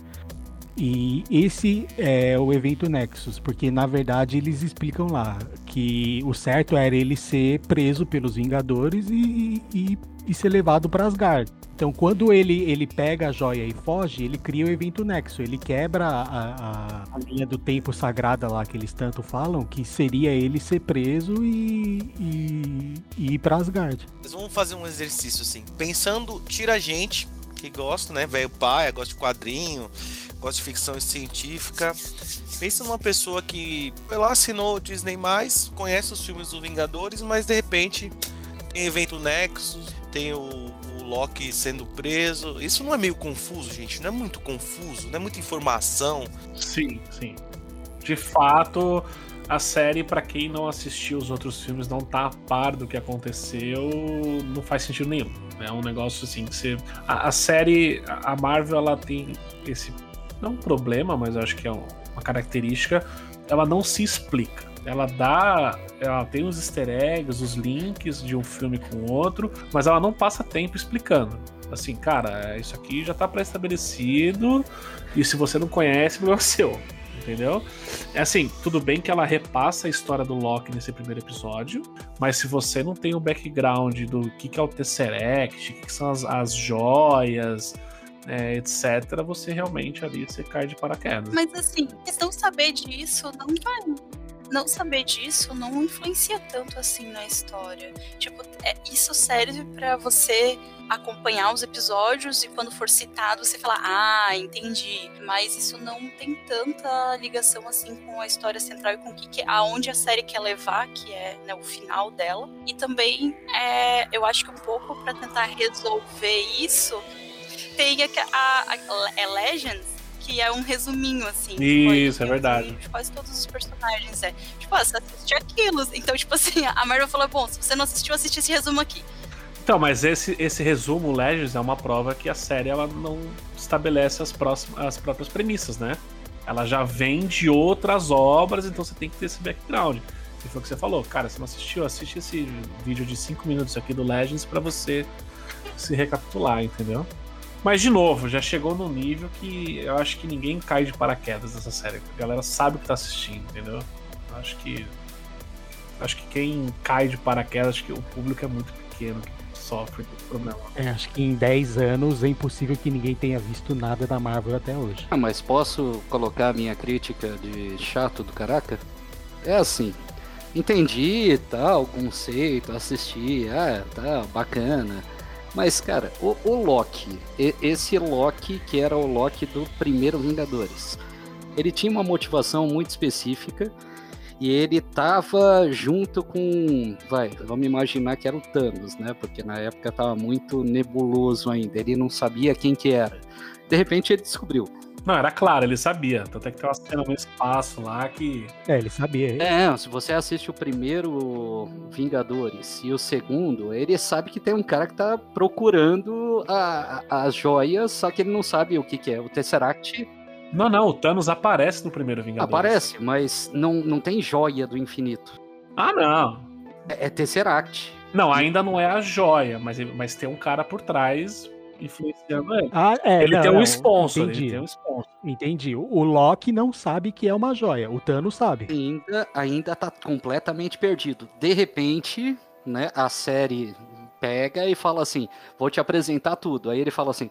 E esse é o evento Nexus, porque na verdade eles explicam lá que o certo era ele ser preso pelos Vingadores e, e, e ser levado para Asgard. Então, quando ele, ele pega a joia e foge, ele cria o evento Nexo. Ele quebra a, a- a linha do tempo sagrada lá que eles tanto falam, que seria ele ser preso e, e, e ir pra Asgard. Mas vamos fazer um exercício assim. Pensando, tira a gente, que gosta, né? Velho pai, gosta de quadrinho, gosta de ficção científica. Pensa numa pessoa que, lá, assinou o Disney, conhece os filmes dos Vingadores, mas de repente tem evento Nexus, tem o, o Loki sendo preso. Isso não é meio confuso, gente? Não é muito confuso? Não é muita informação? Sim, sim. De fato, a série, pra quem não assistiu os outros filmes, não tá a par do que aconteceu, não faz sentido nenhum. É um negócio assim que você. A, a série, a Marvel, ela tem esse. Não um problema, mas acho que é um- uma característica. Ela não se explica. Ela dá. Ela tem os easter eggs, os links de um filme com outro, mas ela não passa tempo explicando. Assim, cara, isso aqui já tá pré-estabelecido, e se você não conhece, problema é seu. Entendeu? É assim, tudo bem que ela repassa a história do Loki nesse primeiro episódio, mas se você não tem o background do que, que é o Tesseract, o que, que são as, as joias, é, etc., você realmente ali você cai de paraquedas. Mas assim, questão saber disso não vai. Não saber disso não influencia tanto assim na história. Tipo, é, isso serve pra você acompanhar os episódios e quando for citado você falar, ah, entendi. Mas isso não tem tanta ligação assim com a história central e com o que, que aonde a série quer levar, que é né, o final dela. E também é, eu acho que um pouco pra tentar resolver isso tem a, a, a- é Legends, que é um resuminho, assim. Isso, é verdade. De quase todos os personagens, é. Tipo, ah, você assiste aquilo. Então, tipo assim, a Marvel falou, bom, se você não assistiu, assiste esse resumo aqui. Então, mas esse, esse resumo Legends é uma prova que a série ela não estabelece as, próximas, as próprias premissas, né? Ela já vem de outras obras, então você tem que ter esse background. E foi o que você falou, cara, você não assistiu, assiste esse vídeo de 5 minutos aqui do Legends pra você se recapitular, entendeu? Mas, de novo, já chegou num nível que eu acho que ninguém cai de paraquedas nessa série. A galera sabe o que tá assistindo, entendeu? Eu acho que. Acho que quem cai de paraquedas, acho que o público é muito pequeno que sofre com esse problema. É, acho que em 10 anos é impossível que ninguém tenha visto nada da Marvel até hoje. Ah, mas posso colocar a minha crítica de chato do caraca? É assim, entendi, tal, conceito, assisti, ah, tá, bacana. Mas, cara, o, o Loki, esse Loki que era o Loki do primeiro Vingadores, ele tinha uma motivação muito específica e ele tava junto com, vai, vamos imaginar que era o Thanos, né? Porque na época tava muito nebuloso ainda, ele não sabia quem que era. De repente ele descobriu. Não, era claro, ele sabia. Tanto é que tem uma cena no espaço lá que. É, ele sabia. É, se você assiste o primeiro Vingadores e o segundo, ele sabe que tem um cara que tá procurando a- a- as joias, só que ele não sabe o que, que é. O Tesseract Não, não, o Thanos aparece no primeiro Vingadores. aparece, mas não, não tem joia do infinito. Ah, não. É, é Tesseract. Não, ainda não é a joia, mas, mas tem um cara por trás influenciando ele. Ah, é, ele não, tem um não, sponsor, Entendi, ele tem um sponsor. entendi. O Loki não sabe que é uma joia, o Thanos sabe. Ainda, ainda tá completamente perdido. De repente, né, a série pega e fala assim: vou te apresentar tudo. Aí ele fala assim: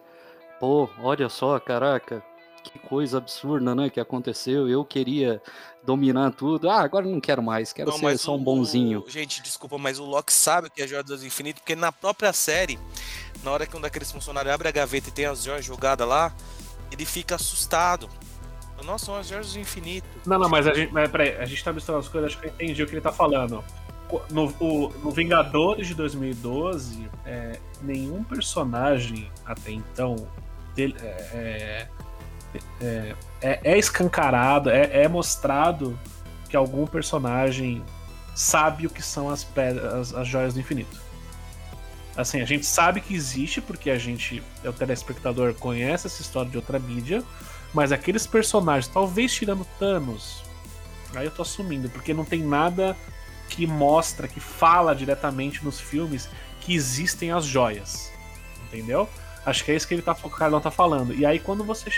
pô, olha só, caraca, que coisa absurda, né, que aconteceu. Eu queria dominar tudo. Ah, agora não quero mais, quero Não, ser só um bonzinho. o- gente, desculpa, mas o Loki sabe que é a Joia do Infinito, porque na própria série, na hora que um daqueles funcionários abre a gaveta e tem as joias jogadas lá, ele fica assustado. Nossa, são as joias do infinito. Não, não, mas a gente, mas, peraí, a gente tá misturando as coisas, acho que eu entendi o que ele tá falando. No, o, no Vingadores de 2012, é, nenhum personagem até então dele, é, é, é, é escancarado, é, é mostrado que algum personagem sabe o que são as pedras, as, as joias do infinito. Assim, a gente sabe que existe porque a gente, o telespectador, conhece essa história de outra mídia, mas aqueles personagens, talvez tirando Thanos, aí eu tô assumindo, porque não tem nada que mostra, que fala diretamente nos filmes que existem as joias. Entendeu? Acho que é isso que ele tá, o Carlão tá falando. E aí quando você.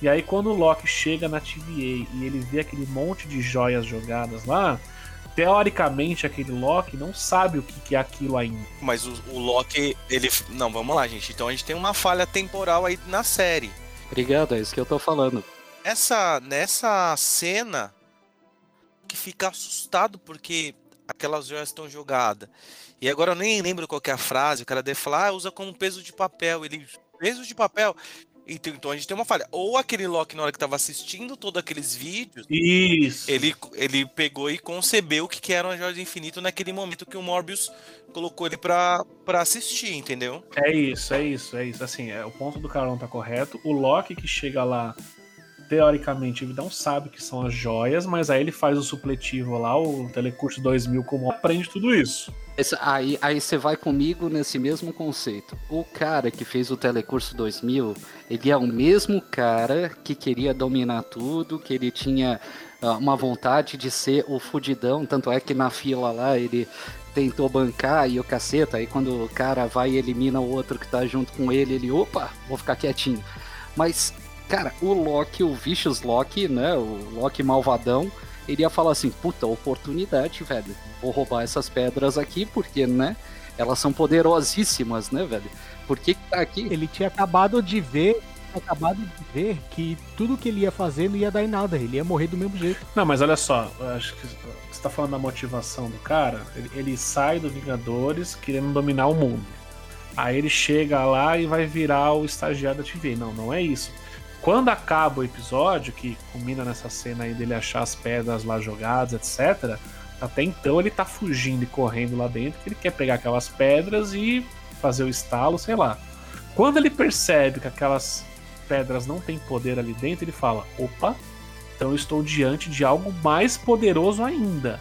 E aí quando o Loki chega na TVA e ele vê aquele monte de joias jogadas lá, teoricamente aquele Loki não sabe o que, é aquilo ainda. Mas o, o, Loki, ele. Não, vamos lá, gente. Então a gente tem uma falha temporal aí na série. Obrigado, é isso que eu tô falando. Essa, nessa cena que fica assustado porque aquelas joias estão jogadas. E agora eu nem lembro qual é a frase, o cara deve falar, ah, usa como peso de papel. Ele, peso de papel. Então, então a gente tem uma falha. Ou aquele Loki, na hora que estava assistindo todos aqueles vídeos, Isso. Ele, ele pegou e concebeu o que, que eram as Joias do Infinito naquele momento que o Morbius colocou ele pra, pra assistir, entendeu? É isso, é isso, é isso. Assim, é, o ponto do Carlão tá correto. O Loki que chega lá, teoricamente, ele não sabe que são as joias, mas aí ele faz o supletivo lá, o Telecurso 2000, como aprende tudo isso. Esse, aí, aí você vai comigo nesse mesmo conceito. O cara que fez o Telecurso 2000, ele é o mesmo cara que queria dominar tudo, que ele tinha uh, uma vontade de ser o fudidão, tanto é que na fila lá ele tentou bancar e o caceta, aí quando o cara vai e elimina o outro que tá junto com ele, ele, opa, vou ficar quietinho. Mas, cara, o Loki, o Vicious Loki, né, o Loki malvadão, ele ia falar assim, puta, oportunidade, velho. Vou roubar essas pedras aqui, porque, né? Elas são poderosíssimas, né, velho? Por que, que tá aqui? Ele tinha acabado de ver. Acabado de ver que tudo que ele ia fazer não ia dar em nada, ele ia morrer do mesmo jeito. Não, mas olha só, acho que você tá falando da motivação do cara. Ele, ele sai do Vingadores querendo dominar o mundo. Aí ele chega lá e vai virar o estagiário da TV. Não, não é isso. Quando acaba o episódio, que culmina nessa cena aí dele achar as pedras lá jogadas, etc. Até então ele tá fugindo e correndo lá dentro, que ele quer pegar aquelas pedras e fazer o estalo, sei lá. Quando ele percebe que aquelas pedras não têm poder ali dentro, ele fala: opa, então eu estou diante de algo mais poderoso ainda.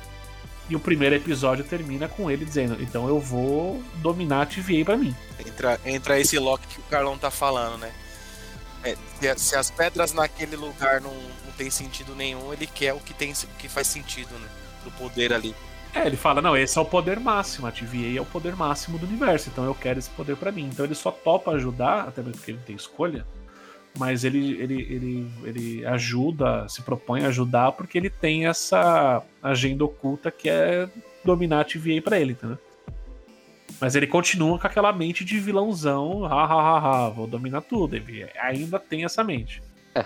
E o primeiro episódio termina com ele dizendo: então eu vou dominar a TVA pra mim. Entra, entra esse Loki que o Carlão tá falando, né? É, se, se, as pedras naquele lugar não, não tem sentido nenhum, ele quer o que, tem, o que faz sentido, né? Do poder ali. É, ele fala, não, esse é o poder máximo, a TVA é o poder máximo do universo, então eu quero esse poder para mim. Então ele só topa ajudar, até mesmo porque ele tem escolha, mas ele, ele, ele, ele ajuda, se propõe a ajudar porque ele tem essa agenda oculta que é dominar a TVA pra ele, entendeu? Mas ele continua com aquela mente de vilãozão, ha, ha, ha, ha vou dominar tudo. Ele ainda tem essa mente. É.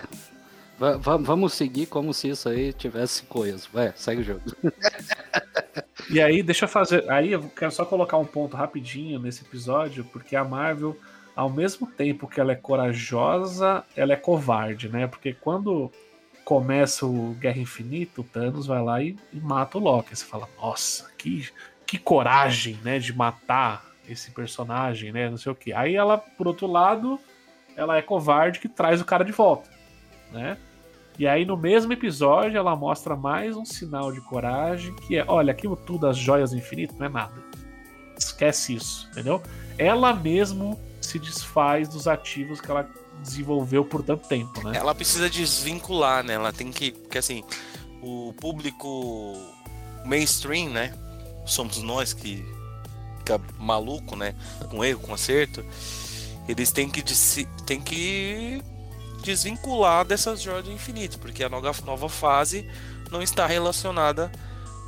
Vamos seguir como se isso aí tivesse coisa. Vai, segue o jogo. e aí, deixa eu fazer. Aí eu quero só colocar um ponto rapidinho nesse episódio, porque a Marvel, ao mesmo tempo que ela é corajosa, ela é covarde, né? Porque quando começa o Guerra Infinita, o Thanos vai lá e, e mata o Loki. Você fala, nossa, que que coragem, né, de matar esse personagem, né, não sei o que. Aí ela, por outro lado, ela é covarde que traz o cara de volta, né? E aí no mesmo episódio ela mostra mais um sinal de coragem que é, olha, aquilo tudo as joias do infinito não é nada. Esquece isso, entendeu? Ela mesmo se desfaz dos ativos que ela desenvolveu por tanto tempo, né? Ela precisa desvincular, né? Ela tem que, porque assim, o público mainstream, né? Somos nós que fica maluco, né? Com erro, com acerto. Eles têm que, têm que desvincular dessas joias do infinito, porque a nova, fase não está relacionada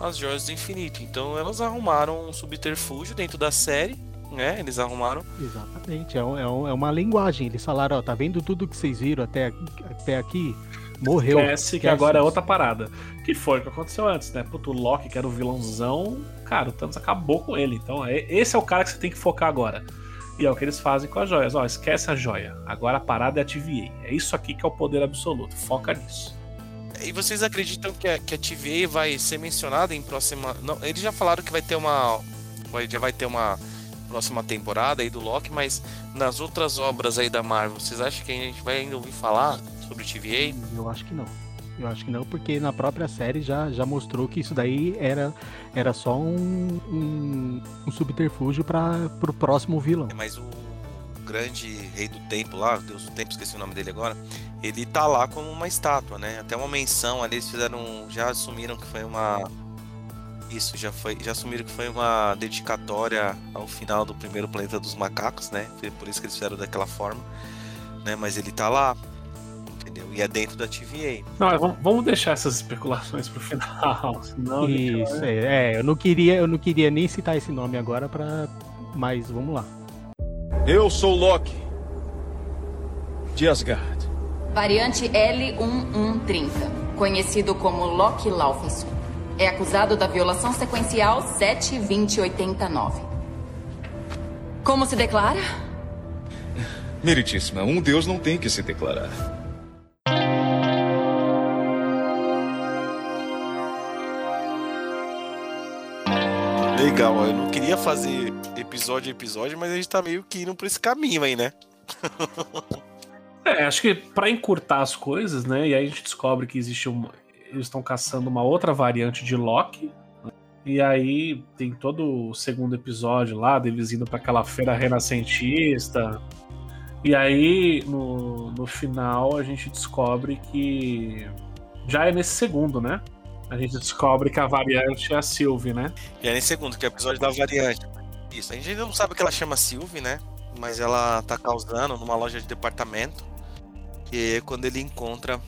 às joias do infinito. Então elas arrumaram um subterfúgio dentro da série, né? Eles arrumaram. Exatamente, é, um, é, um, é uma linguagem. Eles falaram, ó, tá vendo tudo que vocês viram até, até aqui? Morreu. Esquece que agora é outra parada. Que foi o que aconteceu antes, né? Puto, o Loki, que era o vilãozão, cara, o Thanos acabou com ele. Então, é, esse é o cara que você tem que focar agora. E é o que eles fazem com as joias. Ó, esquece a joia. Agora a parada é a TVA. É isso aqui que é o poder absoluto. Foca nisso. E vocês acreditam que a, que a TVA vai ser mencionada em próxima. Não, eles já falaram que vai ter uma. Já vai ter uma próxima temporada aí do Loki, mas nas outras obras aí da Marvel, vocês acham que a gente vai ainda ouvir falar sobre o TVA? Eu acho que não. Eu acho que não, porque na própria série já, já mostrou que isso daí era, era só um, um, um subterfúgio para o próximo vilão. Mas o grande rei do tempo lá, Deus do tempo, esqueci o nome dele agora, ele tá lá como uma estátua, né? Até uma menção ali, eles fizeram. Já assumiram que foi uma. Isso, já foi. Já assumiram que foi uma dedicatória ao final do primeiro planeta dos macacos, né? Foi por isso que eles fizeram daquela forma. Né? Mas ele tá lá. Entendeu? E é dentro da TVA. Não, vamos- deixar essas especulações pro final. Senão Isso, é, é, eu não queria, eu não queria nem citar esse nome agora para, mas vamos lá. Eu sou Loki. De Asgard. Variante L1130, conhecido como Loki Laufeyson. É acusado da violação sequencial 72089. Como se declara? Meritíssima, um deus não tem que se declarar. Legal, eu não queria fazer episódio a episódio, mas a gente tá meio que indo por esse caminho aí, né? É, acho que pra encurtar as coisas, né? E aí a gente descobre que existe um. Eles estão caçando uma outra variante de Loki. né, E aí tem todo o segundo episódio lá, deles indo pra aquela feira renascentista. E aí, no, no final, a gente descobre que. Já é nesse segundo, né? A gente descobre que a variante é a Sylvie, né? E aí, em segundo, que é o episódio da variante. Isso, a gente ainda não sabe que ela chama Sylvie, né? Mas ela tá causando numa loja de departamento. E é quando ele encontra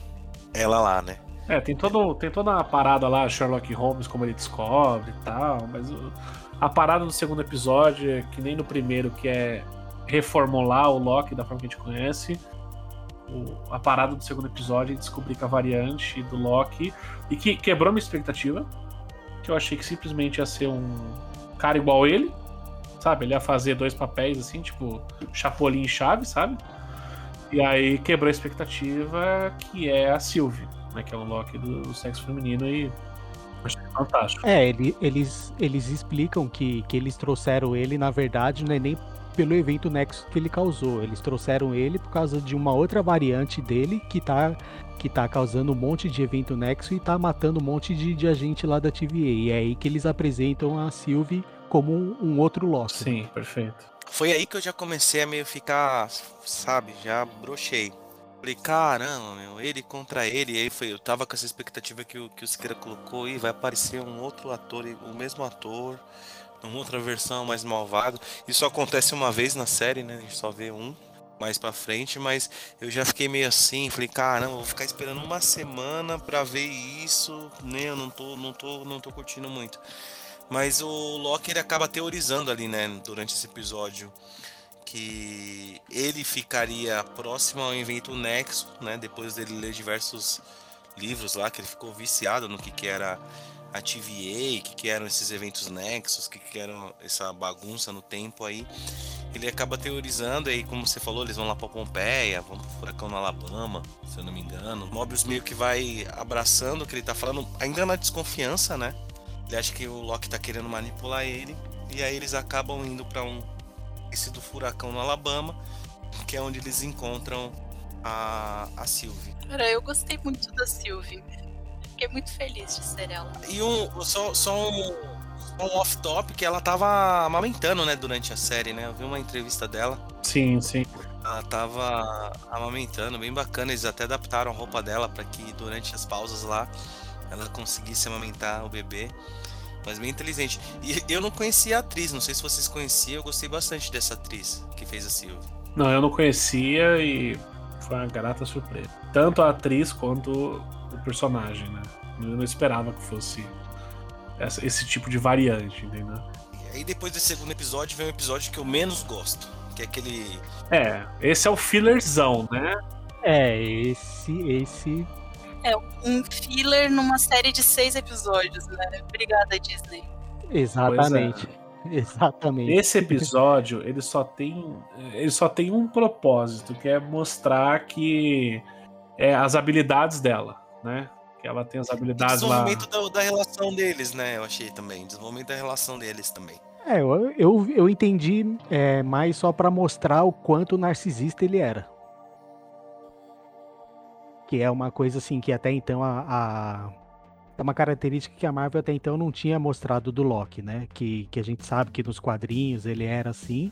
ela lá, né? É, tem, todo, tem toda a parada lá, Sherlock Holmes, como ele descobre e tal, mas o- a parada do segundo episódio é que nem no primeiro, que é reformular o Loki da forma que a gente conhece. O- a parada do segundo episódio é descobrir que a variante do Loki, e que quebrou minha expectativa, que eu achei que simplesmente ia ser um cara igual ele, sabe? Ele ia fazer dois papéis assim, tipo Chapolin e Chave, sabe? E aí quebrou a expectativa, que é a Sylvie, né? Que é o Loki do, do sexo feminino e achei fantástico. É, ele- eles, eles explicam que, que eles trouxeram ele, na verdade, não é nem pelo evento Nexus que ele causou. Eles trouxeram ele por causa de uma outra variante dele que tá, que tá causando um monte de evento Nexus e tá matando um monte de, de agente lá da TVA. E é aí que eles apresentam a Sylvie como um, um outro Loki. Sim, perfeito. Foi aí que eu já comecei a meio ficar, sabe, já brochei. Falei, caramba, meu, ele contra ele. E aí foi, eu tava com essa expectativa que o, que o Siqueira colocou e vai aparecer um outro ator, o mesmo ator, numa outra versão mais malvado. Isso acontece uma vez na série, né? A gente só vê um mais pra frente, mas eu já fiquei meio assim, falei, caramba, vou ficar esperando uma semana pra ver isso, né? Eu não tô, não tô, não tô curtindo muito. Mas o Loki ele acaba teorizando ali, né, durante esse episódio, que ele ficaria próximo ao evento Nexo, né, depois dele ler diversos livros lá, que ele ficou viciado no que, que era a TVA, que, que eram esses eventos Nexus, que, que eram essa bagunça no tempo aí. Ele acaba teorizando, aí, como você falou, eles vão lá pra Pompeia, vão pro furacão no Alabama, se eu não me engano. Mobius meio que vai abraçando o que ele tá falando, ainda na desconfiança, né? Ele acha que o Loki tá querendo manipular ele. E aí eles acabam indo pra um. Esse do furacão no Alabama, que é onde eles encontram a, a Sylvie. Cara, eu gostei muito da Sylvie. Fiquei muito feliz de ser ela. E um, só, só um, um off-top que ela tava amamentando, né, durante a série, né? Eu vi uma entrevista dela. Sim, sim. Ela tava amamentando, bem bacana. Eles até adaptaram a roupa dela para que durante as pausas lá ela conseguisse amamentar o bebê. Mas bem inteligente. E eu não conhecia a atriz, não sei se vocês conheciam, eu gostei bastante dessa atriz que fez a Sylvie. Não, eu não conhecia e foi uma grata surpresa. Tanto a atriz quanto personagem, né? Eu não esperava que fosse essa- esse tipo de variante, entendeu? E aí depois desse segundo episódio vem um episódio que eu menos gosto, que é aquele É, esse é o fillerzão, né? É, esse, esse. É um filler numa série de seis episódios, né? Obrigada, Disney. Exatamente. Exatamente. Esse episódio, ele só tem. Ele só tem um propósito, que é mostrar que é, as habilidades dela, né? Que ela tem as habilidades lá. Desenvolvimento da, da relação deles, né? Eu achei também. Desenvolvimento da relação deles também. É, eu, eu, eu entendi é, mais só pra mostrar o quanto narcisista ele era. Que é uma coisa assim que até então a, a- é uma característica que a Marvel até então não tinha mostrado do Loki, né? Que, que a gente sabe que nos quadrinhos ele era assim.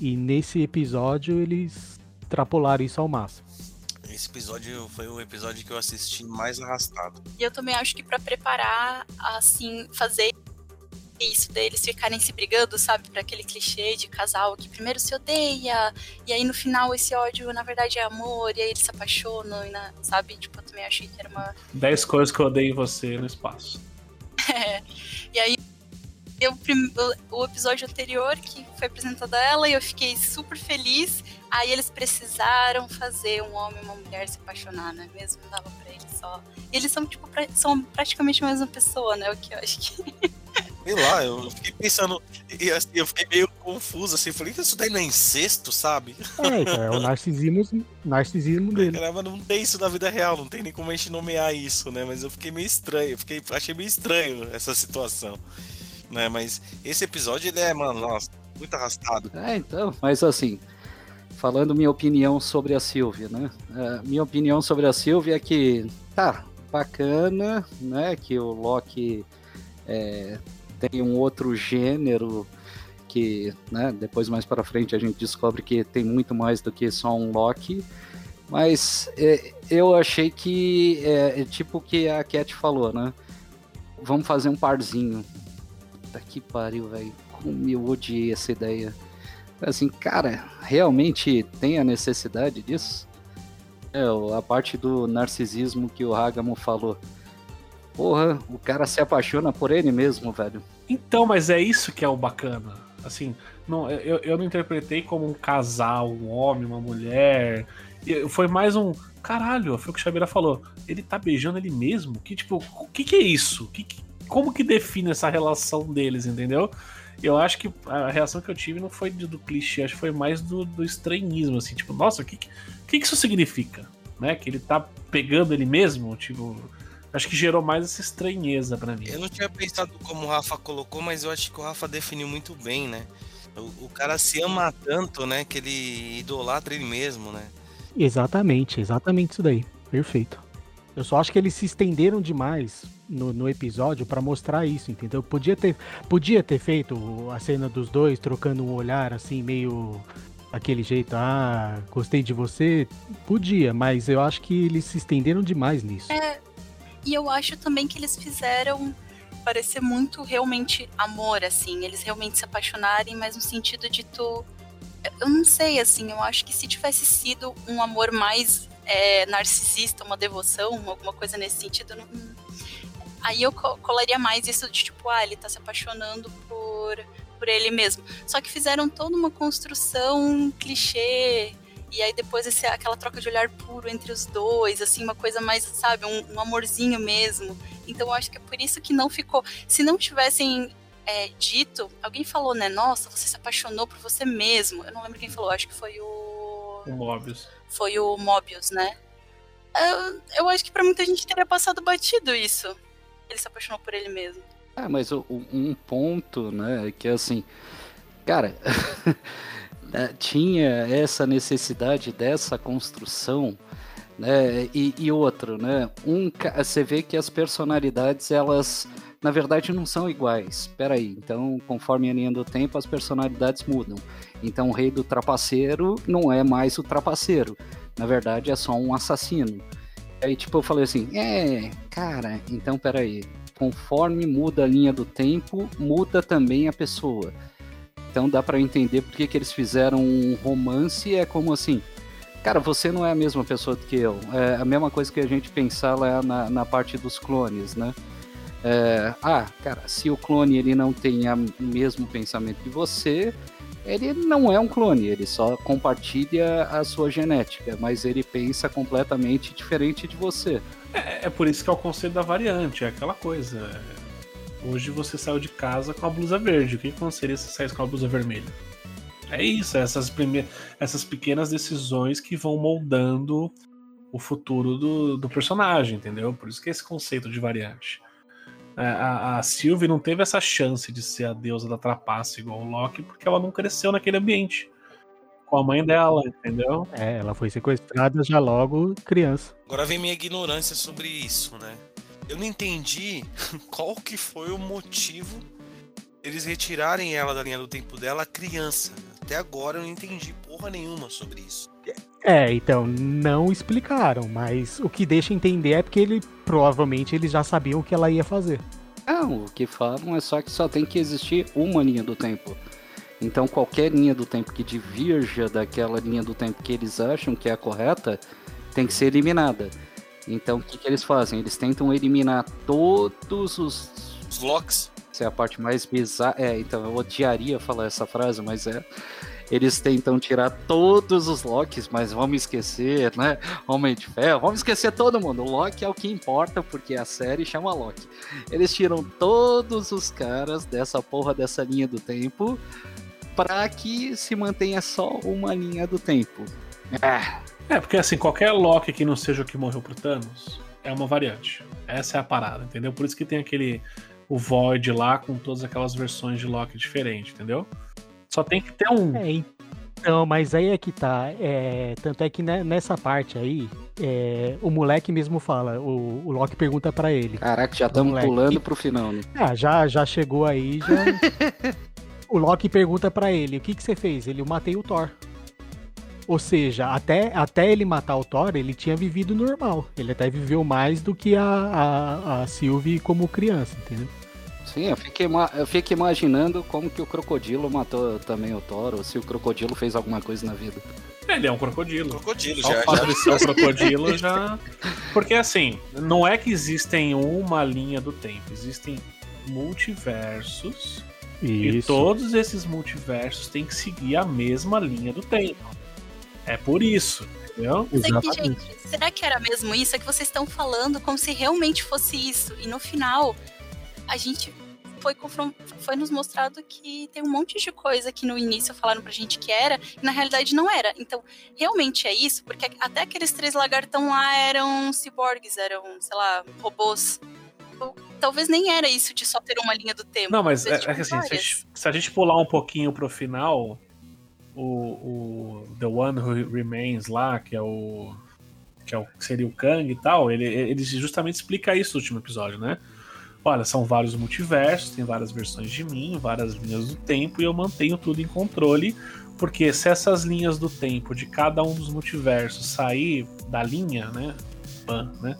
E nesse episódio eles extrapolaram isso ao máximo. Esse episódio foi o episódio que eu assisti mais arrastado. E eu também acho que pra preparar, assim, fazer isso deles ficarem se brigando, sabe? Pra aquele clichê de casal que primeiro se odeia, e aí no final esse ódio na verdade é amor, e aí eles se apaixonam, e na- sabe? Tipo, eu também achei que era uma 10 coisas que eu odeio em você no espaço. E aí, eu, prim- o, o episódio anterior que foi apresentado a ela, e eu fiquei super feliz. Aí eles precisaram fazer um homem e uma mulher se apaixonar, né? Mesmo não dava pra eles só. E eles são, tipo, pra- são praticamente a mesma pessoa, né? O que eu acho que. Sei lá, eu fiquei pensando. E assim, eu fiquei meio confuso, assim. Falei, isso daí não é incesto, sabe? É, então, é o narcisismo, narcisismo dele. Caramba, não tem isso na vida real, não tem nem como a gente nomear isso, né? Mas eu fiquei meio estranho, eu fiquei, achei meio estranho essa situação. Né? Mas esse episódio, ele é, mano, nossa, muito arrastado. É, então, mas assim, falando minha opinião sobre a Sylvia, né? É, minha opinião sobre a Sylvia é que tá bacana, né? Que o Loki é, tem um outro gênero que, né? Depois mais para frente a gente descobre que tem muito mais do que só um Loki. Mas é, eu achei que é, é tipo o que a Cat falou, né? Vamos fazer um parzinho. Puta que pariu, velho. Como eu odiei essa ideia. Assim, cara, realmente tem a necessidade disso? É, a parte do narcisismo que o Hagamo falou. Porra, o cara se apaixona por ele mesmo, velho. Então, mas é isso que é o bacana. Assim, não, eu, eu não interpretei como um casal, um homem, uma mulher. Foi mais um. Caralho, foi o que o Xabeira falou. Ele tá beijando ele mesmo? Que tipo, o que, que é isso? Que- como que define essa relação deles, entendeu? Eu acho que a reação que eu tive não foi do, do clichê, acho que foi mais do, do estranhismo, assim, tipo, nossa, o que, que, que que isso significa? Né? Que ele tá pegando ele mesmo? Tipo, acho que gerou mais essa estranheza pra mim. Eu não tinha pensado como o Rafa colocou, mas eu acho que o Rafa definiu muito bem, né? O, o cara se ama tanto, né, que ele idolatra ele mesmo, né? Exatamente, exatamente isso daí. Perfeito. Eu só acho que eles se estenderam demais no, no episódio pra mostrar isso, entendeu? Podia ter, podia ter feito a cena dos dois trocando um olhar assim, meio aquele jeito, ah, gostei de você. Podia, mas eu acho que eles se estenderam demais nisso. E eu acho também que eles fizeram parecer muito realmente amor, assim. Eles realmente se apaixonarem, mas no sentido de tu. Eu não sei, assim, eu acho que se tivesse sido um amor mais é, narcisista, uma devoção, alguma coisa nesse sentido, não- aí eu co- colaria mais isso de tipo, ah, ele tá se apaixonando por, por ele mesmo. Só que fizeram toda uma construção clichê. E aí depois esse, aquela troca de olhar puro entre os dois, assim, uma coisa mais, sabe, um, um amorzinho mesmo. Então eu acho que é por isso que não ficou. Se não tivessem é, dito, alguém falou, né? Nossa, você se apaixonou por você mesmo. Eu não lembro quem falou, acho que foi o. O Mobius. Foi o Mobius, né? Eu, eu acho que pra muita gente teria passado batido isso. Ele se apaixonou por ele mesmo. Ah, mas o- um ponto, né, é que assim, cara, eh, tinha essa necessidade dessa construção, né, e, e outro, né, um, você vê que as personalidades, elas, na verdade, não são iguais. Peraí, então, conforme a linha do tempo, as personalidades mudam. Então, o rei do trapaceiro não é mais o trapaceiro, na verdade, é só um assassino. Aí, tipo, eu falei assim, é, cara, então, peraí, conforme muda a linha do tempo, muda também a pessoa. Então dá pra entender por que eles fizeram um romance, é como assim, cara, você não é a mesma pessoa que eu. É a mesma coisa que a gente pensar lá na, na parte dos clones, né? É, ah, cara, se o clone ele não tem o mesmo pensamento que você, ele não é um clone, ele só compartilha a sua genética, mas ele pensa completamente diferente de você. É, é por isso que é o conceito da variante, é aquela coisa. Hoje você saiu de casa com a blusa verde. O que aconteceria se saísse com a blusa vermelha? É isso, essas, prime... essas pequenas decisões que vão moldando o futuro do, do personagem, entendeu? Por isso que é esse conceito de variante. É, a, a Sylvie não teve essa chance de ser a deusa da trapaça igual o Loki, porque ela não cresceu naquele ambiente. Com a mãe dela, entendeu? É, ela foi sequestrada já logo criança. Agora vem minha ignorância sobre isso, né? Eu não entendi qual que foi o motivo eles retirarem ela da linha do tempo dela criança. Até agora eu não entendi porra nenhuma sobre isso. É, então, não explicaram, mas o que deixa entender é porque ele provavelmente eles já sabiam o que ela ia fazer. Não, o que falam é só que só tem que existir uma linha do tempo. Então qualquer linha do tempo que divirja daquela linha do tempo que eles acham que é a correta tem que ser eliminada. Então o que, que eles fazem? Eles tentam eliminar todos os. Os locks? Essa é a parte mais bizarra. É, então eu odiaria falar essa frase, mas é. Eles tentam tirar todos os Locks, mas vamos esquecer, né? Homem de Ferro, vamos esquecer todo mundo. O Loki é o que importa, porque a série chama Loki. Eles tiram todos os caras dessa porra dessa linha do tempo para que se mantenha só uma linha do tempo. É. é, porque assim, qualquer Loki que não seja o que morreu pro Thanos é uma variante. Essa é a parada, entendeu? Por isso que tem aquele o Void lá com todas aquelas versões de Loki diferentes, entendeu? Só tem que ter um. É, então, mas aí é que tá. É, tanto é que nessa parte aí, é, o moleque mesmo fala, o, o Loki pergunta para ele. Caraca, já estamos pulando pro final, né? Ah, já, já chegou aí, já. o Loki pergunta para ele: o que, que você fez? Ele, eu matei o Thor. Ou seja, até, até ele matar o Thor, ele tinha vivido normal. Ele até viveu mais do que a, a, a Sylvie como criança, entendeu? Sim, eu fico, eu fico imaginando como que o crocodilo matou também o Thor, ou se o crocodilo fez alguma coisa na vida. Ele é um crocodilo. Crocodilo, Só já. O fato já. de ser um crocodilo já. Porque assim, não é que existem uma linha do tempo, existem multiversos. Isso. E todos esses multiversos têm que seguir a mesma linha do tempo. É por isso, entendeu? É que, gente, será que era mesmo isso? É que vocês estão falando como se realmente fosse isso. E no final, a gente foi, foi nos mostrado que tem um monte de coisa que no início falaram pra gente que era, e na realidade não era. Então, realmente é isso, porque até aqueles três lagartão lá eram ciborgues, eram, sei lá, robôs. Talvez nem era isso de só ter uma linha do tempo. Não, mas é, tipo, é que assim, se a, gente, se a, gente, pular um pouquinho pro final, o, o The One Who Remains lá, que é o. que, é o, que seria o Kang e tal, ele, ele justamente explica isso no último episódio, né? Olha, são vários multiversos, tem várias versões de mim, várias linhas do tempo, e eu mantenho tudo em controle, porque se essas linhas do tempo de cada um dos multiversos sair da linha, né? Pan, né?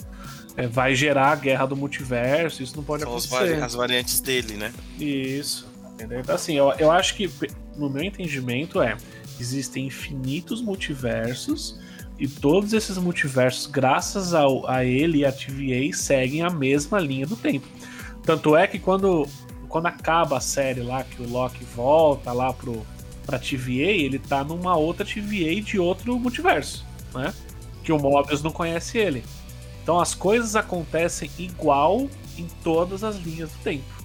É, vai gerar a guerra do multiverso, isso não pode São acontecer. as variantes dele, né? Isso. Entendeu? Então, assim, eu, eu acho que, no meu entendimento, é: existem infinitos multiversos, e todos esses multiversos, graças ao, a ele e a TVA, seguem a mesma linha do tempo. Tanto é que quando, quando acaba a série lá, que o Loki volta lá pro, pra TVA, ele tá numa outra TVA de outro multiverso, né? Que o Mobius não conhece ele. Então as coisas acontecem igual em todas as linhas do tempo.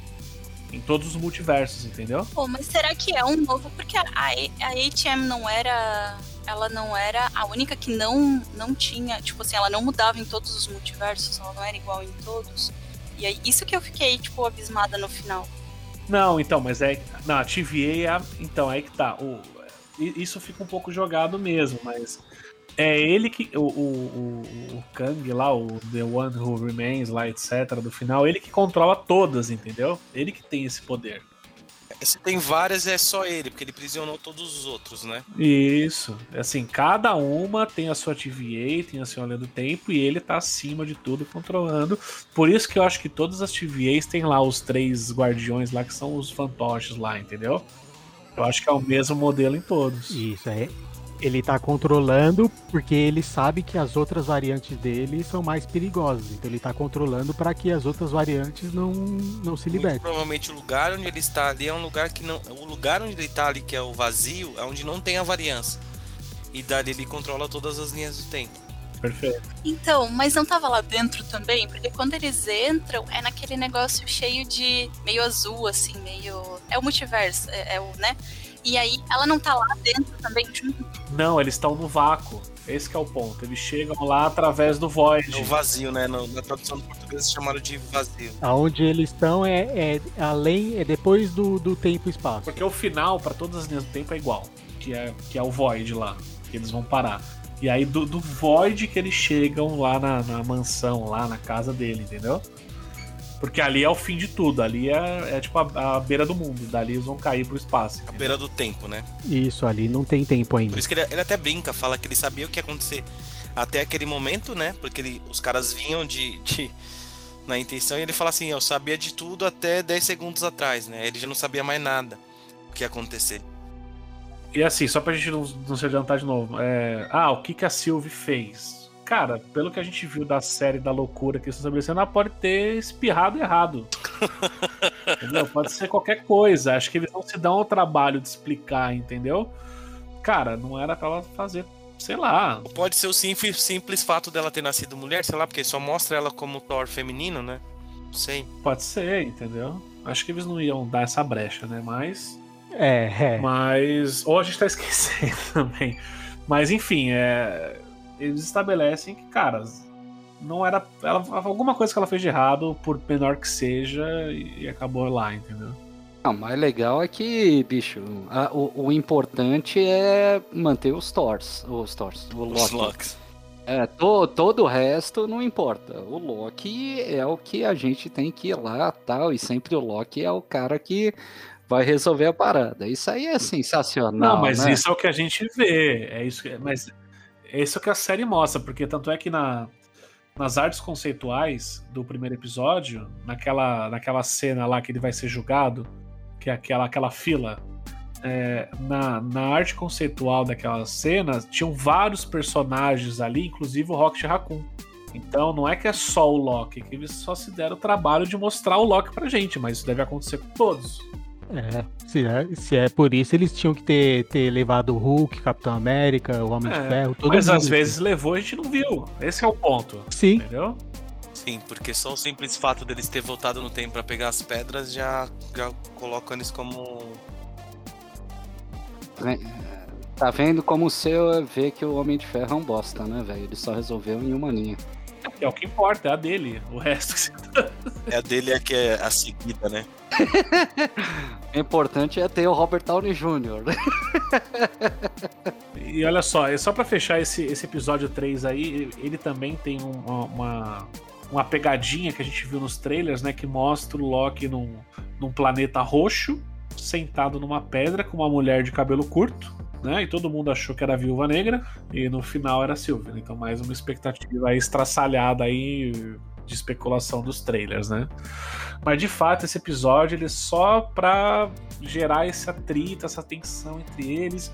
Em todos os multiversos, entendeu? Pô, mas será que é um novo? Porque a, a, HM não era. Ela não era a única que não, não tinha. Tipo assim, ela não mudava em todos os multiversos, ela não era igual em todos. E é isso que eu fiquei, tipo, abismada no final. Não, então, mas é. Não, a TVA é Então, é que tá. O, isso fica um pouco jogado mesmo, mas. É ele que. O, o, o, Kang lá, o The One Who Remains lá, etc., do final, ele que controla todas, entendeu? Ele que tem esse poder. Se tem várias, é só ele, porque ele prisionou todos os outros, né? Isso. Assim, cada uma tem a sua TVA, tem a sua linha do tempo, e ele tá acima de tudo controlando. Por isso que eu acho que todas as TVAs têm lá os três guardiões lá, que são os fantoches lá, entendeu? Eu acho que é o mesmo modelo em todos. Isso, é. Ele tá controlando porque ele sabe que as outras variantes dele são mais perigosas. Então ele tá controlando para que as outras variantes não, não se libertem. Muito provavelmente o lugar onde ele está ali é um lugar que não. O lugar onde ele está ali, que é o vazio, é onde não tem a variância. E dali ele controla todas as linhas do tempo. Perfeito. Então, mas não tava lá dentro também? Porque quando eles entram, é naquele negócio cheio de. meio azul, assim, meio. É o multiverso, é, é o, né? E aí, ela não tá lá dentro também, junto? Não, eles estão no vácuo. Esse que é o ponto. Eles chegam lá através do Void. É o vazio, né? No- na tradução do português eles chamaram de vazio. Aonde eles estão é, é além, é depois do, do tempo e espaço. Porque o final, pra todas as linhas do tempo, é igual. Que é, que é o Void lá. Que eles vão parar. E aí, do, do Void que eles chegam lá na, na mansão, lá na casa dele, entendeu? Porque ali é o fim de tudo. Ali é, é tipo a, a beira do mundo. Dali eles vão cair pro espaço. A beira do tempo, né? Isso, ali não tem tempo Por ainda. isso que ele, ele até brinca, fala que ele sabia o que ia acontecer até aquele momento, né? Porque ele- os caras vinham de, de- na intenção e ele fala assim, eu sabia de tudo até 10 segundos atrás, né? Ele já não sabia mais nada o que ia acontecer. E assim, só pra gente não, não se adiantar de novo. é, Ah, o que, que a Sylvie fez? Cara, pelo que a gente viu da série da loucura que estão estabelecendo, ela pode ter espirrado errado. entendeu? Pode ser qualquer coisa. Acho que eles não se dão ao trabalho de explicar, entendeu? Cara, não era pra ela fazer, sei lá. Pode ser o simples, simples fato dela ter nascido mulher, sei lá, porque só mostra ela como Thor feminino, né? Não sei. Pode ser, entendeu? Acho que eles não iam dar essa brecha, né? Mas. É, é. Mas. Ou a gente tá esquecendo também. Mas enfim, é, eles estabelecem que, cara, não era. Ela, alguma coisa que ela fez de errado, por menor que seja, e, acabou lá, entendeu? Não, o mais legal é que, bicho, a- o, o importante é manter os Thors. Os Thors. O Os Loki. Locks. É, to- todo o resto não importa. O Loki é o que a gente tem que ir lá tal. E sempre o Loki é o cara que vai resolver a parada. Isso aí é sensacional. Não, mas né? isso é o que a gente vê. É isso que, mas é isso que a série mostra, porque tanto é que na, nas artes conceituais do primeiro episódio, naquela, naquela cena lá que ele vai ser julgado, que é aquela, aquela fila, é, na, na arte conceitual daquela cena, tinham vários personagens ali, inclusive o Rocket Raccoon. Então não é que é só o Loki, que eles só se deram o trabalho de mostrar o Loki pra gente, mas isso deve acontecer com todos. É, se é, se é por isso, eles tinham que ter, ter levado o Hulk, Capitão América, o Homem É, de Ferro, todo Mas mundo. às vezes levou e a gente não viu. Esse é o ponto. Sim, Entendeu? Sim, porque só o simples fato deles ter voltado no tempo pra pegar as pedras já, já coloca eles como. Tá vendo como o seu vê que o Homem de Ferro é um bosta, né, velho? Ele só resolveu em uma linha. É o que importa, é a dele. O resto que você tá... É a dele é que é a seguida, né? O importante é ter o Robert Downey Jr. E olha só, é só pra fechar esse, esse episódio 3 aí, ele também tem um- uma, uma, uma pegadinha que a gente viu nos trailers, né? Que mostra o Loki num, num planeta roxo, sentado numa pedra com uma mulher de cabelo curto. Né? E todo mundo achou que era a Viúva Negra, e no final era a Sylvie. né? Então, mais uma expectativa aí estraçalhada aí de especulação dos trailers, né? Mas de fato, esse episódio ele é só pra gerar esse atrito, essa tensão entre eles.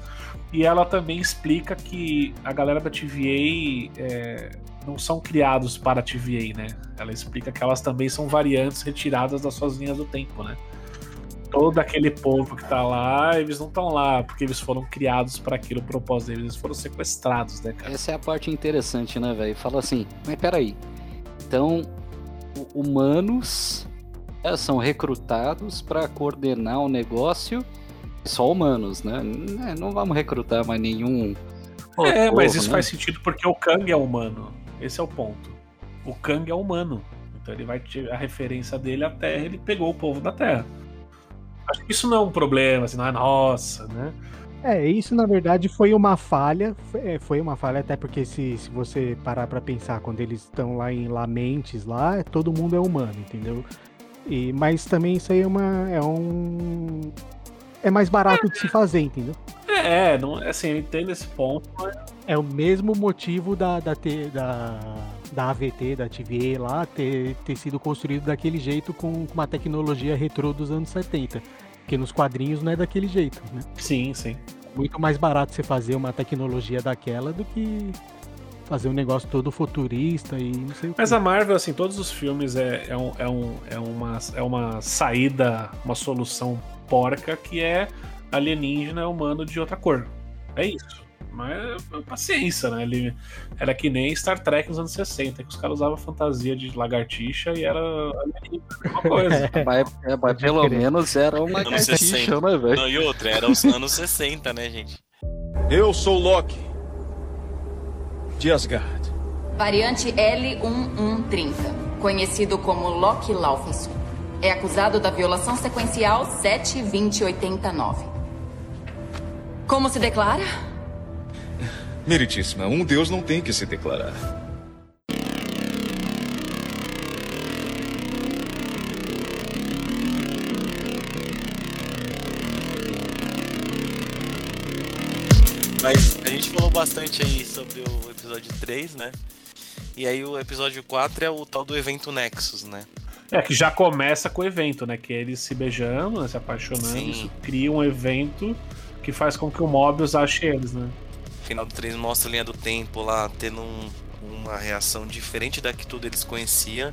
E ela também explica que a galera da TVA é, não são criados para a TVA, né? Ela explica que elas também são variantes retiradas das suas linhas do tempo, né? Todo aquele povo que tá lá, eles não estão lá porque eles foram criados para aquilo, o propósito deles, eles foram sequestrados, né, cara? Essa é a parte interessante, né, velho? Fala assim, mas peraí. Então, humanos é, são recrutados para coordenar o negócio. Só humanos, né? N- Não vamos recrutar mais nenhum. É, outro mas povo, isso né? faz sentido porque o Kang é humano. Esse é o ponto. O Kang é humano. Então ele vai ter a referência dele à Terra, ele pegou o povo da Terra. Acho que isso não é um problema, assim, não é nossa, né? É, isso na verdade foi uma falha. Foi, é, foi uma falha, até porque se, se você parar pra pensar, quando eles estão lá em Lamentes, lá, todo mundo é humano, entendeu? E, mas também isso aí é uma. É um. É mais barato de se fazer, entendeu? É, não, assim, eu entendo esse ponto, mas É o mesmo motivo da, da, T- da, da AVT, da TVA lá, ter, ter sido construído daquele jeito com, com uma tecnologia retrô dos anos 70. Porque nos quadrinhos não é daquele jeito, né? sim, sim. muito mais barato você fazer uma tecnologia daquela do que fazer um negócio todo futurista e não sei o Mas que. a Marvel, assim, todos os filmes é, é, um, é, um, é, uma, é uma saída, uma solução porca que é alienígena humano de outra cor. É isso. Mas paciência, né? Ele era que nem Star Trek nos anos 60, que os caras usavam fantasia de lagartixa e era uma coisa. mas, é, mas pelo crer. menos era uma lagartixa, 60. né, velho? Não, e outra, era os anos 60, né, gente? Eu sou Loki. De Asgard. Variante L1130, conhecido como Loki Laufenson. É acusado da violação sequencial 72089. Como se declara? Meritíssima, um deus não tem que se declarar. Mas a gente falou bastante aí sobre o episódio 3, né? E aí o episódio 4 é o tal do evento Nexus, né? É, que já começa com o evento, né? Que é eles se beijando, né, se apaixonando, Sim. isso cria um evento que faz com que o Mobius ache eles, né? O final do 3 mostra a linha do tempo lá tendo um- uma reação diferente da que tudo eles conheciam.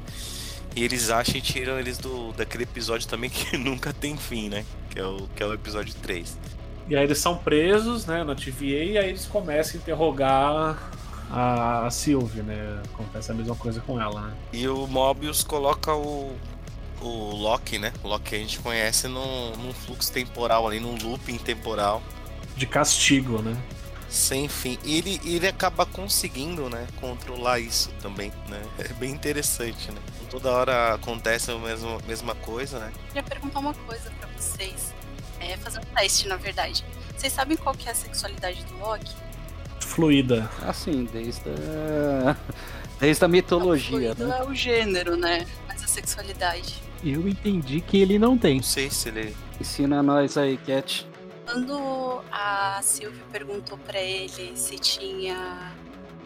E eles acham e tiram eles do, daquele episódio também que nunca tem fim, né? Que é o, que é o episódio 3. E aí eles são presos, né, na TVA, e aí eles começam a interrogar a, a Sylvie, né? Acontece a mesma coisa com ela, né? E o Mobius coloca o, o Loki, né? O Loki que a gente conhece num, num fluxo temporal ali, num looping temporal. De castigo, né? Sem fim. E ele, ele acaba conseguindo, né, controlar isso também, né? É bem interessante, né? Toda hora acontece a mesma, mesma coisa, né? queria perguntar uma coisa pra vocês. É, fazer um teste, na verdade. Vocês sabem qual que é a sexualidade do Loki? Fluida. Assim, desde a, desde a mitologia, Fluido né? é o gênero, né? Mas a sexualidade. Eu entendi que ele não tem. Não sei se ele. Ensina nós aí, Cat. Quando a Sylvie perguntou pra ele se tinha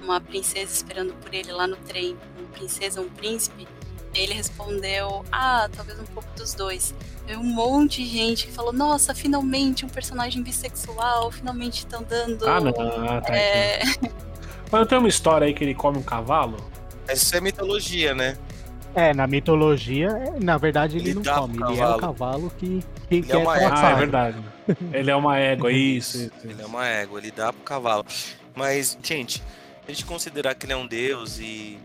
uma princesa esperando por ele lá no trem, uma princesa, um príncipe, ele respondeu: Ah, talvez um pouco dos dois. Veio um monte de gente que falou: Nossa, finalmente um personagem bissexual, finalmente estão dando. Ah, não. Ah, tá. É, Mas não tem uma história aí que ele come um cavalo? Isso é mitologia, né? É, na mitologia, na verdade ele, Ele não come, ele é o cavalo. que, que Ele quer é uma Ah, é verdade. Ele é uma égua, isso. isso, Ele isso. é uma égua, ele dá pro cavalo. Mas, gente, a gente considerar que ele é um deus e,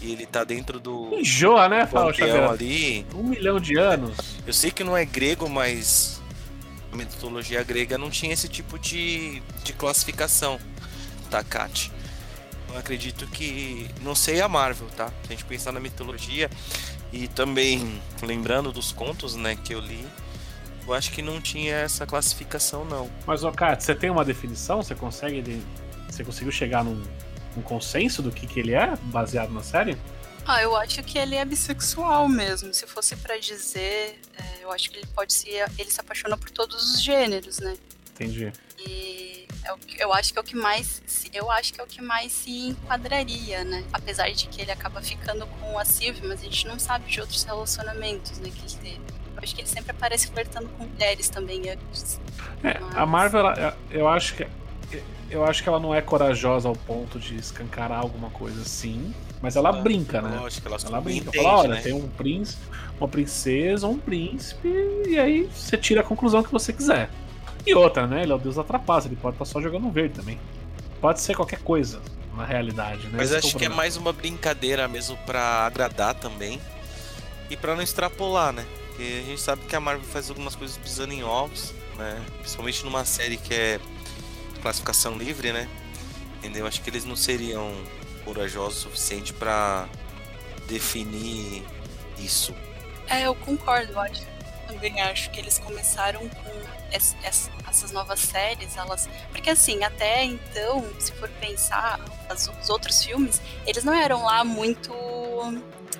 e ele tá dentro do Enjoa, né, panteão ali. Um milhão de anos. Eu sei que não é grego, mas a mitologia grega não tinha esse tipo de, de classificação, tá, Kat? Eu acredito que. Não sei a Marvel, tá? Se a gente pensar na mitologia e também lembrando dos contos, né, que eu li, eu acho que não tinha essa classificação, não. Mas, ô, Kat, você tem uma definição? Você consegue. Você conseguiu chegar num, num consenso do que, que ele é, baseado na série? Ah, eu acho que ele é bissexual mesmo. Se fosse pra dizer, é, eu acho que ele pode se. Ele se apaixona por todos os gêneros, né? Entendi. E é que- eu acho que é o que mais. se- Eu acho que é o que mais se enquadraria, né? Apesar de que ele acaba ficando com a Sylvie, mas a gente não sabe de outros relacionamentos, né, que ele teve. Eu acho que ele sempre aparece flertando com mulheres também antes. É, Mas- a Marvel, ela- eu acho que. Eu acho que ela não é corajosa ao ponto de escancarar alguma coisa assim. Mas ela brinca, né? Lógico, ela, Ela brinca. subentende, Fala, olha, né? tem um príncipe, uma princesa, um príncipe, e aí você tira a conclusão que você quiser. E outra, né? Ele é o deus da trapaça, ele pode estar só jogando verde também. Pode ser qualquer coisa, na realidade, né? Mas Esse acho o que é mais uma brincadeira mesmo pra agradar também. E pra não extrapolar, né? A gente sabe que a Marvel faz algumas coisas pisando em ovos, né? Principalmente numa série que é classificação livre, né? Entendeu? Acho que eles não seriam corajosos o suficiente pra definir isso. É, eu concordo, eu acho. Também acho que eles começaram com es- es- essas novas séries, elas. Porque assim, até então, se for pensar, os outros filmes, eles não eram lá muito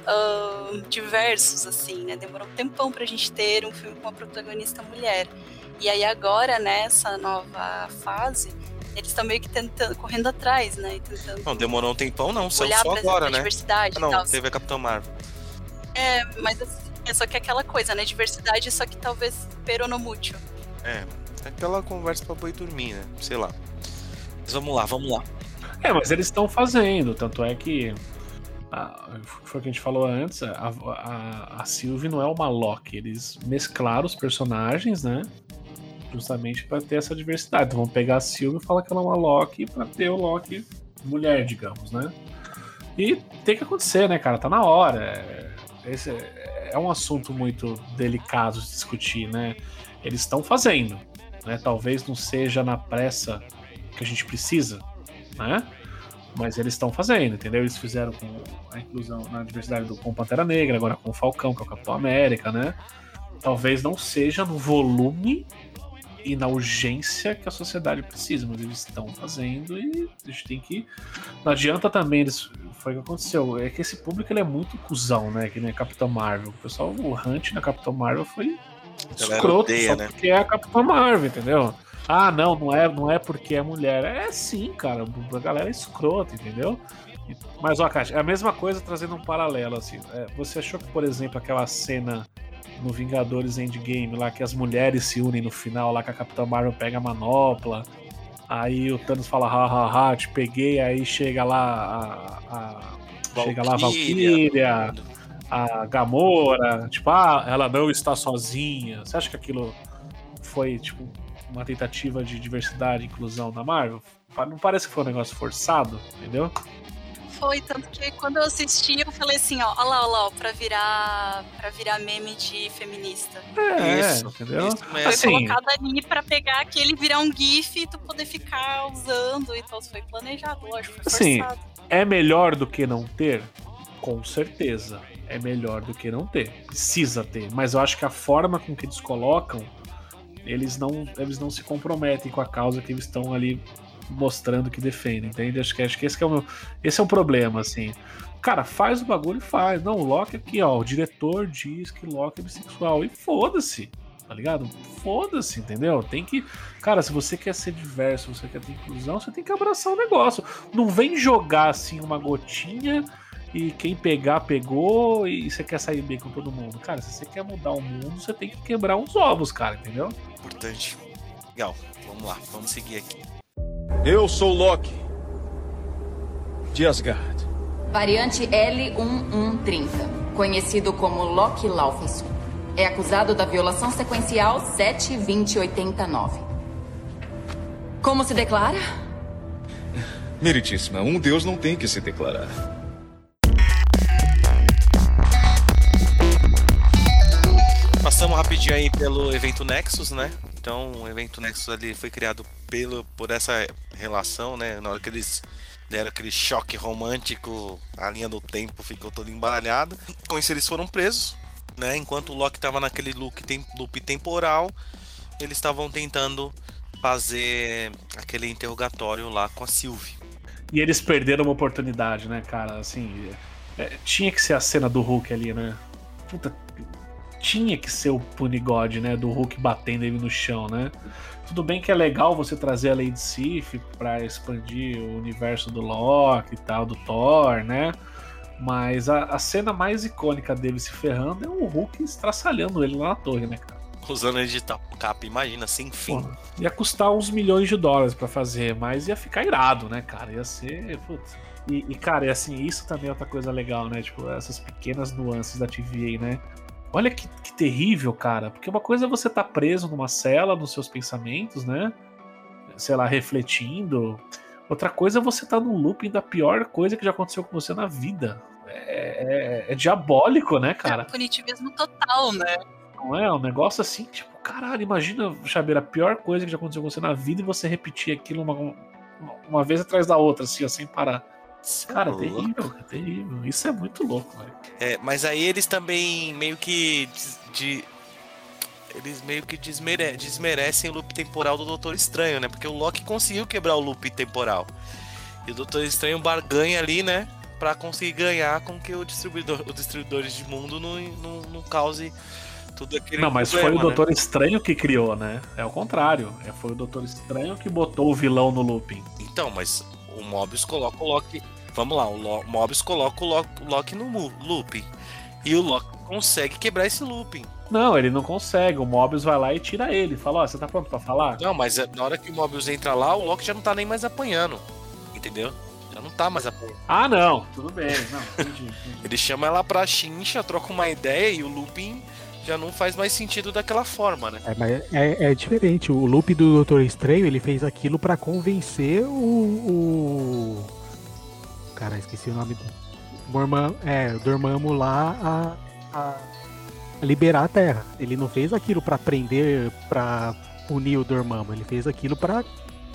ahn, diversos, assim, né? Demorou um tempão pra gente ter um filme com uma protagonista mulher. E aí agora, nessa nova fase, eles estão meio que tentando, correndo atrás, né? E tentando Não, demorou um tempão não, saiu olhar só pra, agora, né? diversidade Ah, não, tal. teve a Capitão Marvel. É, mas assim, é só que aquela coisa, né? Diversidade, só que talvez peronomútil. É, aquela conversa pra boi dormir, né? Sei lá. Mas vamos lá, vamos lá. É, mas eles estão fazendo, tanto é que. Foi o que a gente falou antes, a, a, a Sylvie não é uma Loki. Eles mesclaram os personagens, né? justamente para ter essa diversidade. Então vamos pegar a Sylvie e falar que ela é uma Loki para ter o Loki mulher, digamos, né? E tem que acontecer, né, cara? Tá na hora. Esse é um assunto muito delicado de discutir, né? Eles estão fazendo, né? Talvez não seja na pressa que a gente precisa, né? Mas eles estão fazendo, entendeu? Eles fizeram com a inclusão na diversidade do com Pantera Negra, agora com o Falcão, que é o Capitão América, né? Talvez não seja no volume e na urgência que a sociedade precisa, mas eles estão fazendo e a gente tem que. Não adianta também eles. Foi o que aconteceu. É que esse público ele é muito cuzão, né? Que nem Capitão Marvel. O pessoal, o Hunt na Capitão Marvel foi escroto odeia, só né? porque é a Capitã Marvel, entendeu? Ah, não, não é, não é porque é mulher. É sim, cara. A galera é escrota, entendeu? Mas, ó, Kátia, é a mesma coisa trazendo um paralelo, assim. É, você achou que, por exemplo, aquela cena no Vingadores Endgame, lá que as mulheres se unem no final, lá que a Capitã Marvel pega a manopla, aí o Thanos fala, ha, ha, ha, te peguei, aí chega lá a. a chega lá a Valkyria, a Gamora, tipo, ah, ela não está sozinha. Você acha que aquilo foi, tipo, uma tentativa de diversidade e inclusão da Marvel? Não parece que foi um negócio forçado, entendeu? Foi, tanto que quando eu assisti, eu falei assim, ó, ó lá, ó lá, ó, pra virar, pra virar meme de feminista. É, Isso, entendeu? Isso Foi. Assim- colocado ali pra pegar aquele virar um gif e tu poder ficar usando e tal. Foi planejado, lógico, foi Assim, forçado. É melhor do que não ter? Com certeza. É melhor do que não ter. Precisa ter. Mas eu acho que a forma com que eles colocam, eles não, eles não se comprometem com a causa que eles estão ali mostrando que defendem, entende? Acho que, acho que esse é o meu, esse é o problema, assim. Cara, faz o bagulho e faz. Não, o Loki aqui, ó. O diretor diz que Loki é bissexual. E foda-se. Tá ligado? Foda-se, entendeu? Tem que. Cara, se você quer ser diverso, você quer ter inclusão, você tem que abraçar o negócio. Não vem jogar assim uma gotinha e quem pegar, pegou e você quer sair bem com todo mundo. Cara, se você quer mudar o mundo, você tem que quebrar uns ovos, cara, entendeu? Importante. Legal. Vamos lá, vamos seguir aqui. Eu sou Loki. De Asgard. Variante L1130, conhecido como Loki Laufenson. É acusado da violação sequencial 72089. Como se declara? Meritíssima, um deus não tem que se declarar. Passamos rapidinho aí pelo evento Nexus, né? Então, o evento Nexus ali foi criado pelo, por essa relação, né? Na hora que eles deram aquele choque romântico, a linha do tempo ficou toda embaralhada. Com isso, eles foram presos, né? Enquanto o Loki estava naquele loop, tem, loop temporal, eles estavam tentando fazer aquele interrogatório lá com a Sylvie. E eles perderam uma oportunidade, né, cara? Assim, é, tinha que ser a cena do Hulk ali, né? Puta, tinha que ser o Punigod, né? Do Hulk batendo ele no chão, né? Tudo bem que é legal você trazer a Lady Sif pra expandir o universo do Loki e tal, do Thor, né? Mas a, a cena mais icônica dele se ferrando é o Hulk estraçalhando ele lá na torre, né, cara? Usando ele de capa, imagina, sem fim. Pô, ia custar uns milhões de dólares pra fazer, mas ia ficar irado, né, cara? Ia ser. Putz. E, e, cara, e assim, isso também é outra coisa legal, né? Tipo, essas pequenas nuances da TVA, né? Olha que, que terrível, cara. Porque uma coisa é você estar preso numa cela, nos seus pensamentos, né? Sei lá, refletindo. Outra coisa é você estar num looping da pior coisa que já aconteceu com você na vida. É, é- é diabólico, né, cara? É punitivismo total, né? Não é? Um negócio assim, tipo, caralho, imagina, Xabeira, a pior coisa que já aconteceu com você na vida e você repetir aquilo uma, uma, uma vez atrás da outra, assim, ó, sem parar. Cara, é terrível, é terrível. Isso é muito louco, velho. É, mas aí eles também meio que de, eles meio que desmere- desmerecem o loop temporal do Doutor Estranho, né? Porque o Loki conseguiu quebrar o loop temporal. E o Doutor Estranho barganha ali, né? Pra conseguir ganhar com que o distribuidor, os distribuidores de mundo não, não, não cause tudo aquele Não, mas foi o problema, né? Doutor Estranho que criou, né? É o contrário. É, foi o Doutor Estranho que botou o vilão no looping. Então, mas o Mobius coloca o Loki. Vamos lá, o Lo- Mobius coloca o Lo- o Loki no looping. E o Loki consegue quebrar esse looping. Não, ele não consegue. O Mobius vai lá e tira ele. Fala, ó, você tá pronto pra falar? Não, mas é- na hora que o Mobius entra lá, o Loki já não tá nem mais apanhando. Entendeu? Já não tá mais apanhando. Ah, não. Tudo bem. Não, entendi. entendi. Ele chama ela pra chincha, troca uma ideia e o looping já não faz mais sentido daquela forma, né? É, mas é, é diferente. O loop do Doutor Estranho, ele fez aquilo pra convencer o. o... Cara, esqueci o nome do. Dormammu, é, o Dormammu lá a, a liberar a Terra. Ele não fez aquilo pra prender, pra punir o Dormammu. Ele fez aquilo pra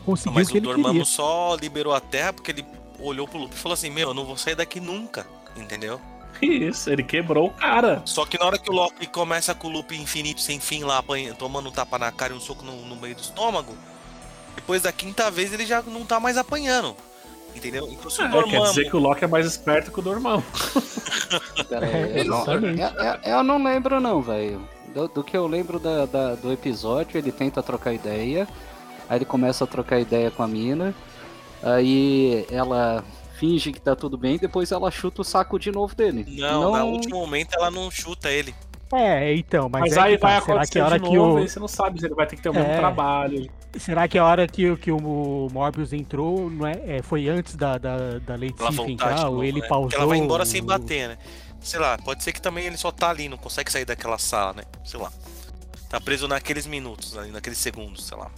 conseguir Mas o que o ele Dormammu queria. só liberou a Terra porque ele olhou pro Luke e falou assim: Meu, eu não vou sair daqui nunca, entendeu? Isso, ele quebrou o cara. Só que na hora que o Loki começa com o loop infinito sem fim lá, tomando um tapa na cara e um soco no, no meio do estômago, depois da quinta vez ele já não tá mais apanhando. Entendeu? Então se o É, quer Dormammu- dizer que o Loki é mais esperto que o Dormammu. Aí, É, eu, não, eu- eu- eu não lembro não, velho. Do, do que eu lembro da- da- do episódio, ele tenta trocar ideia, aí ele começa a trocar ideia com a mina, aí ela finge que tá tudo bem, depois ela chuta o saco de novo dele. Não, no último momento ela não chuta ele. É, então, mas, Mas, é aí que tá. vai Será acontecer que a hora de que novo, o. você não sabe se ele vai ter que ter o mesmo É. trabalho. Será que a hora que, o- que o Morbius entrou não é, é, foi antes da, da, da Lady Ela Sif voltar de entrar? novo, Ou ele né? pausou? Porque ela vai embora sem bater, né? Sei lá, pode ser que também ele só tá ali, não consegue sair daquela sala, né? Sei lá. Tá preso naqueles minutos, ali, naqueles segundos, sei lá.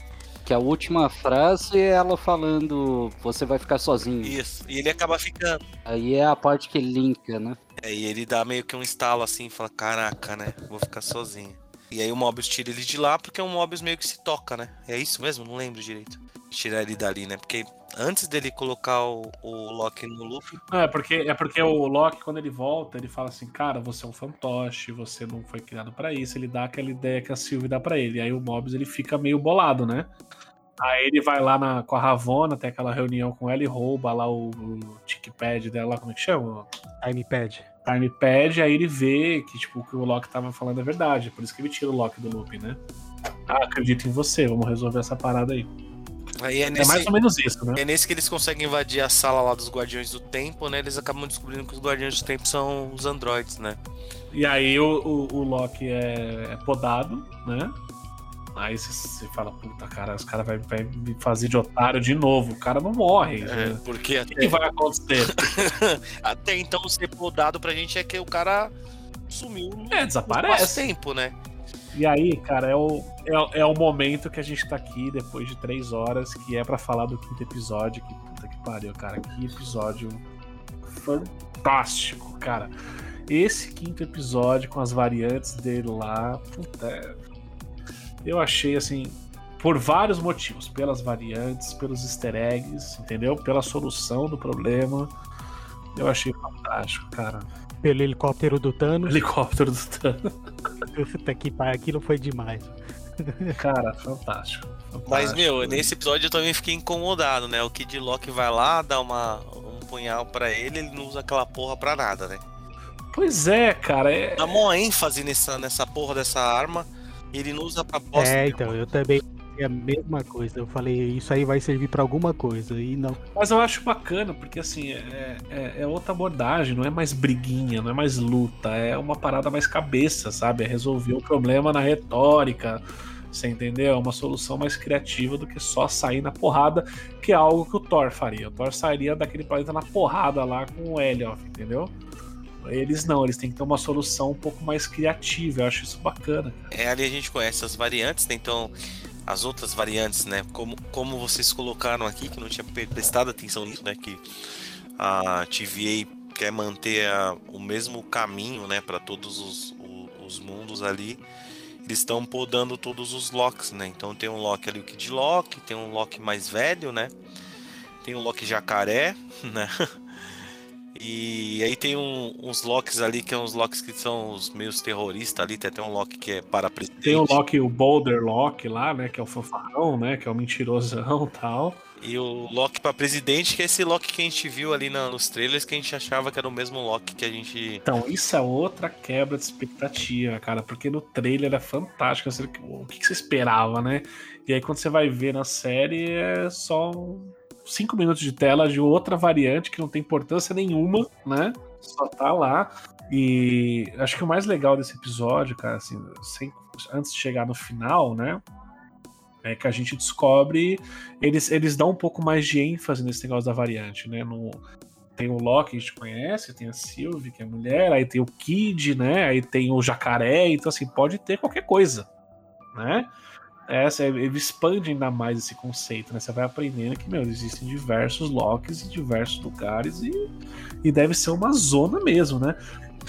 Que a última frase é ela falando, você vai ficar sozinho. Isso. E ele acaba ficando. Aí é a parte que linka, né? É, e ele dá meio que um estalo assim e fala: Caraca, né? Vou ficar sozinho. E aí o Mobius tira ele de lá porque o Mobius meio que se toca, né? É isso mesmo? Não lembro direito. Tirar ele dali, né? Porque antes dele colocar o, o Loki no loop, Não, é porque, é porque o Loki, quando ele volta, ele fala assim, cara, você é um fantoche, você não foi criado pra isso. Ele dá aquela ideia que a Sylvie dá pra ele. Aí o Mobius, ele fica meio bolado, né? Aí ele vai lá na, com a Ravonna, tem aquela reunião com ela e rouba lá o, o tickpad dela, como é que chama? Timepad. Timepad, aí ele vê que, tipo, o que o Loki tava falando é verdade. Por isso que ele tira o Loki do loop, né? Ah, acredito em você, vamos resolver essa parada aí. aí é É nesse, mais ou menos isso, né? é nesse que eles conseguem invadir a sala lá dos Guardiões do Tempo, né? Eles acabam descobrindo que os Guardiões do Tempo são os androides, né? E aí o, o, o Loki é, é podado, né? Aí você- fala, puta, cara, os caras vão vai me fazer de otário de novo. O cara não morre. É, né? porque O que, até, vai acontecer? até então ser podado pra gente é que o cara sumiu no É, no desaparece. tempo, né? E aí, cara, é o, é, é o momento que a gente tá aqui depois de três horas, que é pra falar do quinto episódio. Que puta que pariu, cara. Que episódio fantástico, cara. Esse quinto episódio com as variantes dele lá, puta, é- eu achei assim, por vários motivos, pelas variantes, pelos easter eggs, entendeu? Pela solução do problema. Eu achei fantástico, cara. Pelo helicóptero do Thanos. helicóptero do Thanos. Puta que pariu, aquilo foi demais. Cara, fantástico. Mas, fantástico. meu, nesse episódio eu também fiquei incomodado, né? O Kid Loki vai lá, dá uma, um punhal pra ele, ele não usa aquela porra pra nada, né? Pois é, cara. É... Dá mó ênfase nessa, nessa porra dessa arma, ele não usa pra bosta. é, então, eu também. É a mesma coisa. Eu falei, isso aí vai servir pra alguma coisa. E não. Mas eu acho bacana, porque assim, é, é, é outra abordagem, não é mais briguinha, não é mais luta, é uma parada mais cabeça, sabe? É resolver o problema na retórica. Você entendeu? É uma solução mais criativa do que só sair na porrada, que é algo que o Thor faria. O Thor sairia daquele planeta na porrada lá com o Elioth, entendeu? Eles não, eles têm que ter uma solução um pouco mais criativa. Eu acho isso bacana. É, ali a gente conhece as variantes, né? Então, as outras variantes, né? Como, como vocês colocaram aqui, que não tinha pre- prestado atenção nisso, né? Que a TVA quer manter a- o mesmo caminho, né? Para todos os, o- os mundos ali. Eles estão podando todos os Locks, né? Então tem um Loki ali, o Kid Loki, tem um Loki mais velho, né? Tem um Loki jacaré, né? E aí tem um- uns Locks ali, que são os Locks que são os meios terroristas ali. Tem até um Loki que é para presidente. Tem o Loki, o Boulder Loki lá, né? Que é o fanfarrão, né? Que é o mentirosão e tal. E o Loki para presidente, que é esse Loki que a gente viu ali na- nos trailers, que a gente achava que era o mesmo Loki que a gente. Então, isso é outra quebra de expectativa, cara, porque no trailer é fantástico. assim, O que que você esperava, né? E aí, quando você vai ver na série, é só um- cinco minutos de tela de outra variante que não tem importância nenhuma, né? Só tá lá. E acho que o mais legal desse episódio, cara, assim, sem- antes de chegar no final, né? É que a gente descobre. Eles, eles dão um pouco mais de ênfase nesse negócio da variante, né? No, tem o Loki que a gente conhece, tem a Sylvie, que é mulher, aí tem o Kid, né? Aí tem o jacaré, então assim, pode ter qualquer coisa, né? Essa, ele expande ainda mais esse conceito, né? Você vai aprendendo que, meu, existem diversos Locks em diversos lugares e, e deve ser uma zona mesmo, né?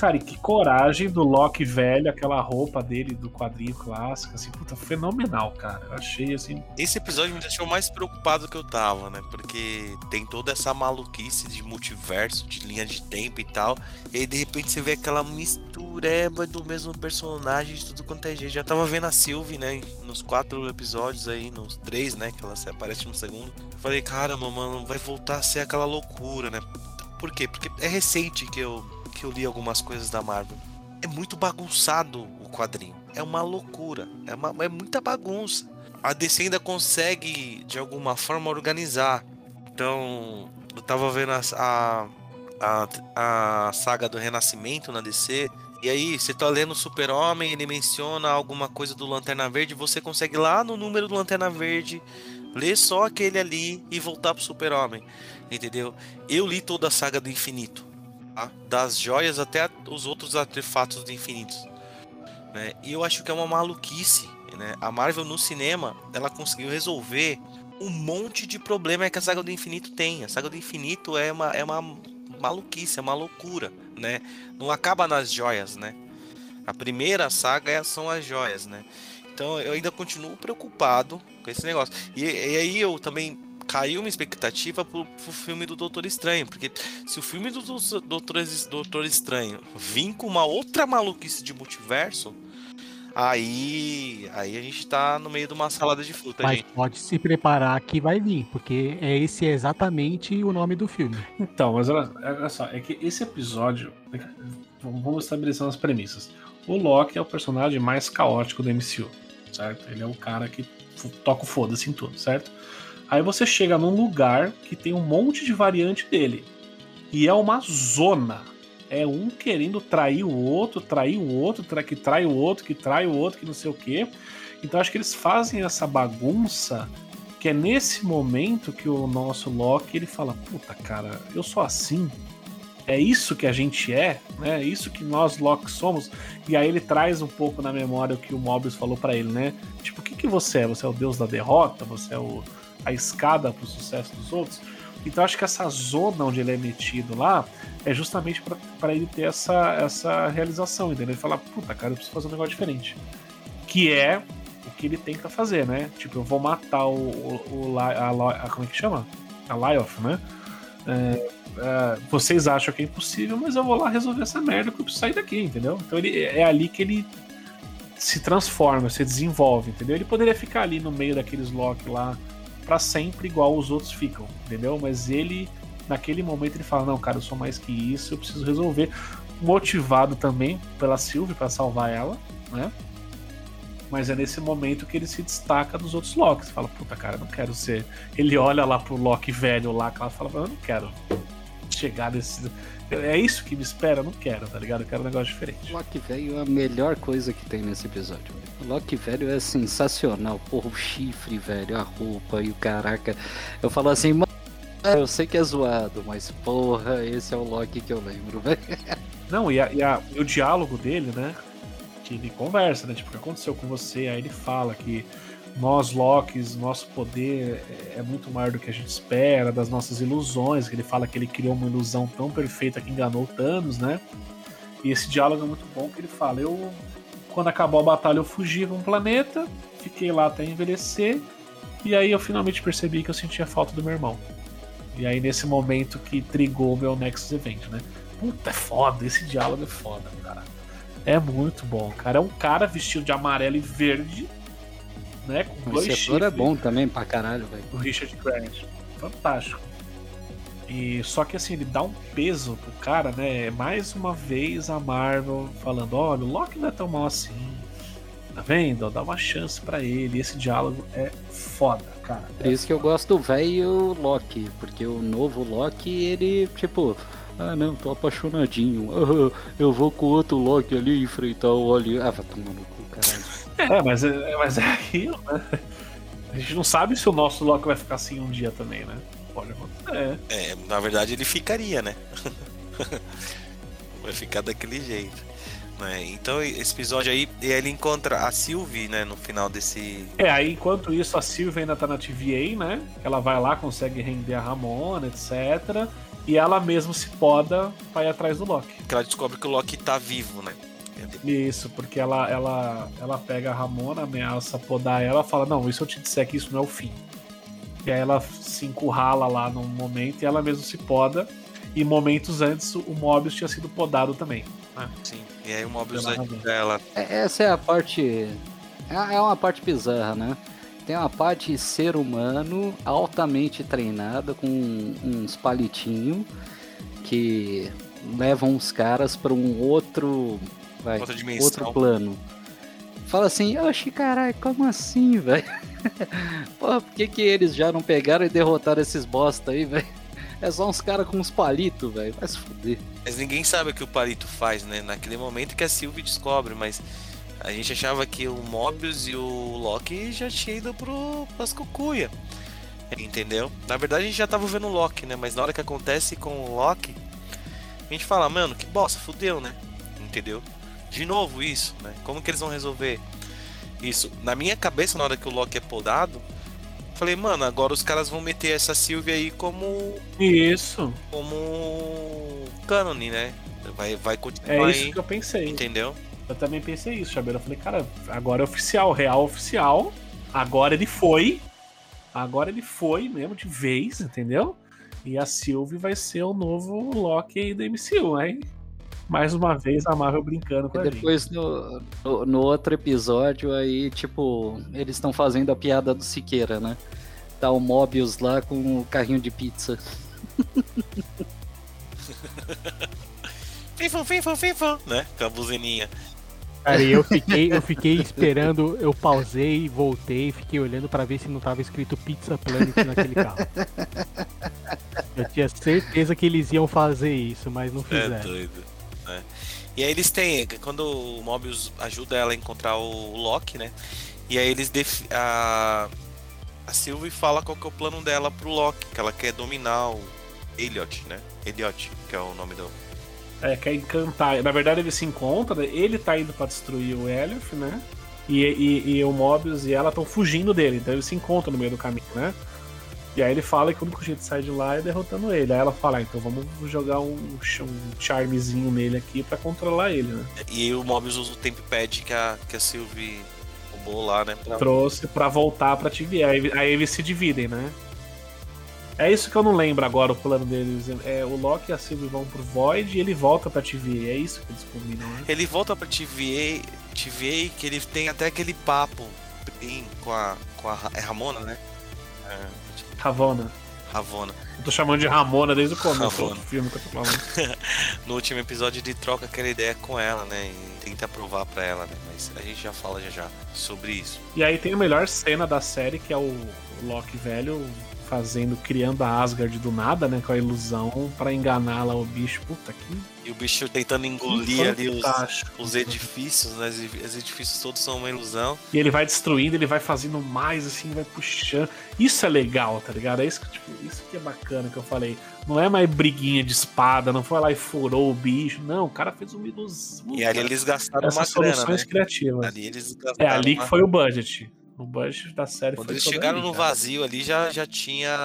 Cara, e que coragem do Loki velho, aquela roupa dele do quadrinho clássico, assim, puta, fenomenal, cara. Eu achei assim. Esse episódio me deixou mais preocupado que eu tava, né? Porque tem toda essa maluquice de multiverso, de linha de tempo e tal. E aí de repente você vê aquela mistureba do mesmo personagem de tudo quanto é jeito. Já tava vendo a Sylvie, né? Nos quatro episódios aí, nos três, né? Que ela aparece no segundo. Eu falei, caramba, mano, vai voltar a ser aquela loucura, né? Por quê? Porque é recente que eu que eu li algumas coisas da Marvel. É muito bagunçado o quadrinho. É uma loucura. É, uma, é muita bagunça. A DC ainda consegue, de alguma forma, organizar. Então, eu tava vendo a, a, a saga do Renascimento na DC. E aí, você tá lendo Super-Homem, ele menciona alguma coisa do Lanterna Verde, você consegue lá no número do Lanterna Verde ler só aquele ali e voltar pro Super-Homem. Entendeu? Eu li toda a saga do Infinito? Das joias até os outros artefatos do infinito. Né? E eu acho que é uma maluquice. Né? A Marvel no cinema ela conseguiu resolver um monte de problema que a saga do infinito tem. A saga do infinito é uma, é uma maluquice, é uma loucura. Né? Não acaba nas joias. Né? A primeira saga é, são as joias. Né? Então eu ainda continuo preocupado com esse negócio. E, e aí eu também caiu uma expectativa pro, pro filme do Doutor Estranho. Porque se o filme do Doutor, Doutor Estranho vir com uma outra maluquice de multiverso, aí, aí a gente tá no meio de uma salada de fruta, Mas gente. pode se preparar que vai vir, porque é esse é exatamente o nome do filme. Então, mas olha, olha só, é que esse episódio. É vamos estabelecer as premissas. O Loki é o personagem mais caótico do MCU, certo? Ele é o cara que toca o foda-se em tudo, certo? Aí você chega num lugar que tem um monte de variante dele. E é uma zona. É um querendo trair o outro, trair o outro, tra que trai o outro, que trai o outro, que não sei o quê. Então acho que eles fazem essa bagunça que é nesse momento que o nosso Loki ele fala: Puta, cara, eu sou assim. É isso que a gente é, né? É isso que nós Loki somos. E aí ele traz um pouco na memória o que o Mobius falou para ele, né? Tipo, o que, que você é? Você é o deus da derrota? Você é o a escada para o sucesso dos outros. Então acho que essa zona onde ele é metido lá é justamente para ele ter essa, essa realização, entendeu? Ele fala, puta, cara, eu preciso fazer um negócio diferente. Que é o que ele tenta fazer, né? Tipo, eu vou matar o, o, o a, como é que chama? A Lyoth, né? É, é, vocês acham que é impossível, mas eu vou lá resolver essa merda que eu preciso sair daqui, entendeu? Então ele, é ali que ele se transforma, se desenvolve, entendeu? Ele poderia ficar ali no meio daqueles Loki lá para sempre igual os outros ficam, entendeu? Mas ele, naquele momento, ele fala: Não, cara, eu sou mais que isso, eu preciso resolver. Motivado também pela Sylvie para salvar ela, né? Mas é nesse momento que ele se destaca dos outros Locks. Fala, puta, cara, eu não quero ser. Ele olha lá pro Loki velho lá, que ela fala, eu não quero chegar nesse. É isso que me espera? Eu não quero, tá ligado? Eu quero um negócio diferente. O Loki velho é a melhor coisa que tem nesse episódio. O Loki velho é sensacional. Porra, o chifre, velho, a roupa e o caraca. Eu falo assim, mano, eu sei que é zoado, mas porra, esse é o Loki que eu lembro, velho. Não, e, a, e, a, e o diálogo dele, né? Que ele conversa, né? Tipo, o que aconteceu com você? Aí ele fala que nós Locks, nosso poder é, é muito maior do que a gente espera, das nossas ilusões, que ele fala que ele criou uma ilusão tão perfeita que enganou Thanos, né? E esse diálogo é muito bom que ele fala, eu quando acabou a batalha eu fugi para um planeta, fiquei lá até envelhecer, e aí eu finalmente percebi que eu sentia falta do meu irmão. E aí nesse momento que trigou o meu Nexus Event, né? Puta, é foda, esse diálogo é foda, cara. É muito bom, cara. É um cara vestido de amarelo e verde né? Com dois Esse ator é bom também pra caralho, velho. O Richard Grant. Fantástico. E só que assim, ele dá um peso pro cara, né? Mais uma vez a Marvel falando: olha, o Loki não é tão mal assim. Tá vendo? Dá uma chance para ele. Esse diálogo é foda, cara. Por é isso que eu gosto do velho Loki, porque o novo Loki, ele, tipo, ah não, tô apaixonadinho. Ah, eu vou com outro Loki ali enfrentar o Oli. Ah, vai tomar no cu, caralho. É, mas é, mas é aquilo, né? A gente não sabe se o nosso Loki vai ficar assim um dia também, né? Pode acontecer. É, na verdade ele ficaria, né? Vai ficar daquele jeito. Né? Então esse episódio aí, ele encontra a Sylvie, né, no final desse. É, aí enquanto isso a Sylvie ainda tá na TVA, né? Ela vai lá, consegue render a Ramona, etc. E ela mesmo se poda pra ir atrás do Loki. Que ela descobre que o Loki tá vivo, né? Isso, porque ela, ela, ela pega a Ramona, ameaça podar ela, fala: Não, e se eu te disser que isso não é o fim? E aí ela se encurrala lá num momento e ela mesmo se poda. E momentos antes o Mobius tinha sido podado também. Né? Sim. E aí o Mobius ajuda ela. É- Essa é a parte. É é uma parte bizarra, né? Tem uma parte ser humano altamente treinada com uns palitinhos que levam os caras para um outro. Vai, Outra dimensão. outro plano. Fala assim, oxe, caralho, como assim, velho? Porra, por que, que eles já não pegaram e derrotaram esses bosta aí, velho? É só uns caras com uns palitos, velho. Vai se fuder. Mas ninguém sabe o que o Palito faz, né? Naquele momento que a Sylvie descobre, mas a gente achava que o Mobius e o Loki já tinham ido pro, pras cucuia. Entendeu? Na verdade a gente já tava vendo o Loki, né? Mas na hora que acontece com o Loki, a gente fala, mano, que bosta, fudeu, né? Entendeu? De novo isso, né? Como que eles vão resolver isso? Na minha cabeça, na hora que o Loki é podado, falei, mano, agora os caras vão meter essa Sylvie aí como Isso. como cânone, né? Vai, vai É continuar isso aí, que eu pensei. entendeu? Eu também pensei isso, Chabeira. Eu falei, cara, agora é oficial, real oficial. Agora ele foi. Agora ele foi mesmo de vez, entendeu? E a Sylvie vai ser o novo Loki aí do MCU, aí. Mais uma vez a Marvel brincando com E a gente. depois no, no, no outro episódio aí, tipo, eles estão fazendo a piada do Siqueira, né? Tá o Mobius lá com o carrinho de pizza. Fifam, fifam, fifam, né? Com a buzininha. Cara, e eu fiquei, eu fiquei esperando, eu pausei, voltei, fiquei olhando pra ver se não tava escrito Pizza Planet naquele carro. Eu tinha certeza que eles iam fazer isso, mas não É fizeram. doido. Né? E aí eles têm, quando o Mobius ajuda ela a encontrar o Loki, né? E aí eles defi a a Sylvie fala qual que é o plano dela pro Loki, que ela quer dominar o Elliot, né? Elliot, que é o nome do É, quer encantar. Na verdade, ele se encontra, né? ele tá indo pra destruir o Elioth, né? E, e, e o Mobius e ela estão fugindo dele, então eles se encontram no meio do caminho, né? E aí ele fala que o único jeito de sair de lá é derrotando ele. Aí ela fala, ah, então vamos jogar um, um charmezinho nele aqui pra controlar ele, né? E o Mobius usa o temp pad que a, que a Sylvie roubou lá, né? Pra... Trouxe pra voltar pra TVA. Aí, aí eles se dividem, né? É isso que eu não lembro agora, o plano deles. É, o Loki e a Sylvie vão pro Void e ele volta pra TVA. É isso que eles combinam, né? Ele volta pra TVA, TVA que ele tem até aquele papo bem com a, com a é Ramona, né? É, Ravona. Ravona. Eu tô chamando de Ramona desde o começo do filme que eu tô falando. No último episódio ele troca aquela ideia com ela, né? E tenta provar pra ela, né? Mas a gente já fala já já sobre isso. E aí tem a melhor cena da série, que é o Loki velho fazendo, criando a Asgard do nada, né? Com a ilusão pra enganar lá o bicho. Puta que. E o bicho tentando engolir ali os, os edifícios, né? Os edi- os edifícios todos são uma ilusão. E ele vai destruindo, ele vai fazendo mais, assim, vai puxando. Isso é legal, tá ligado? É isso que, tipo, isso que é bacana que eu falei. Não é mais briguinha de espada, não foi lá e furou o bicho. Não, o cara fez uma ilusão. E ali eles gastaram uma Essas grana, soluções né? criativas. Ali eles gastaram É ali que uma- foi o budget. O budget da série Quando eles chegaram ali, no cara. vazio ali, já, já tinha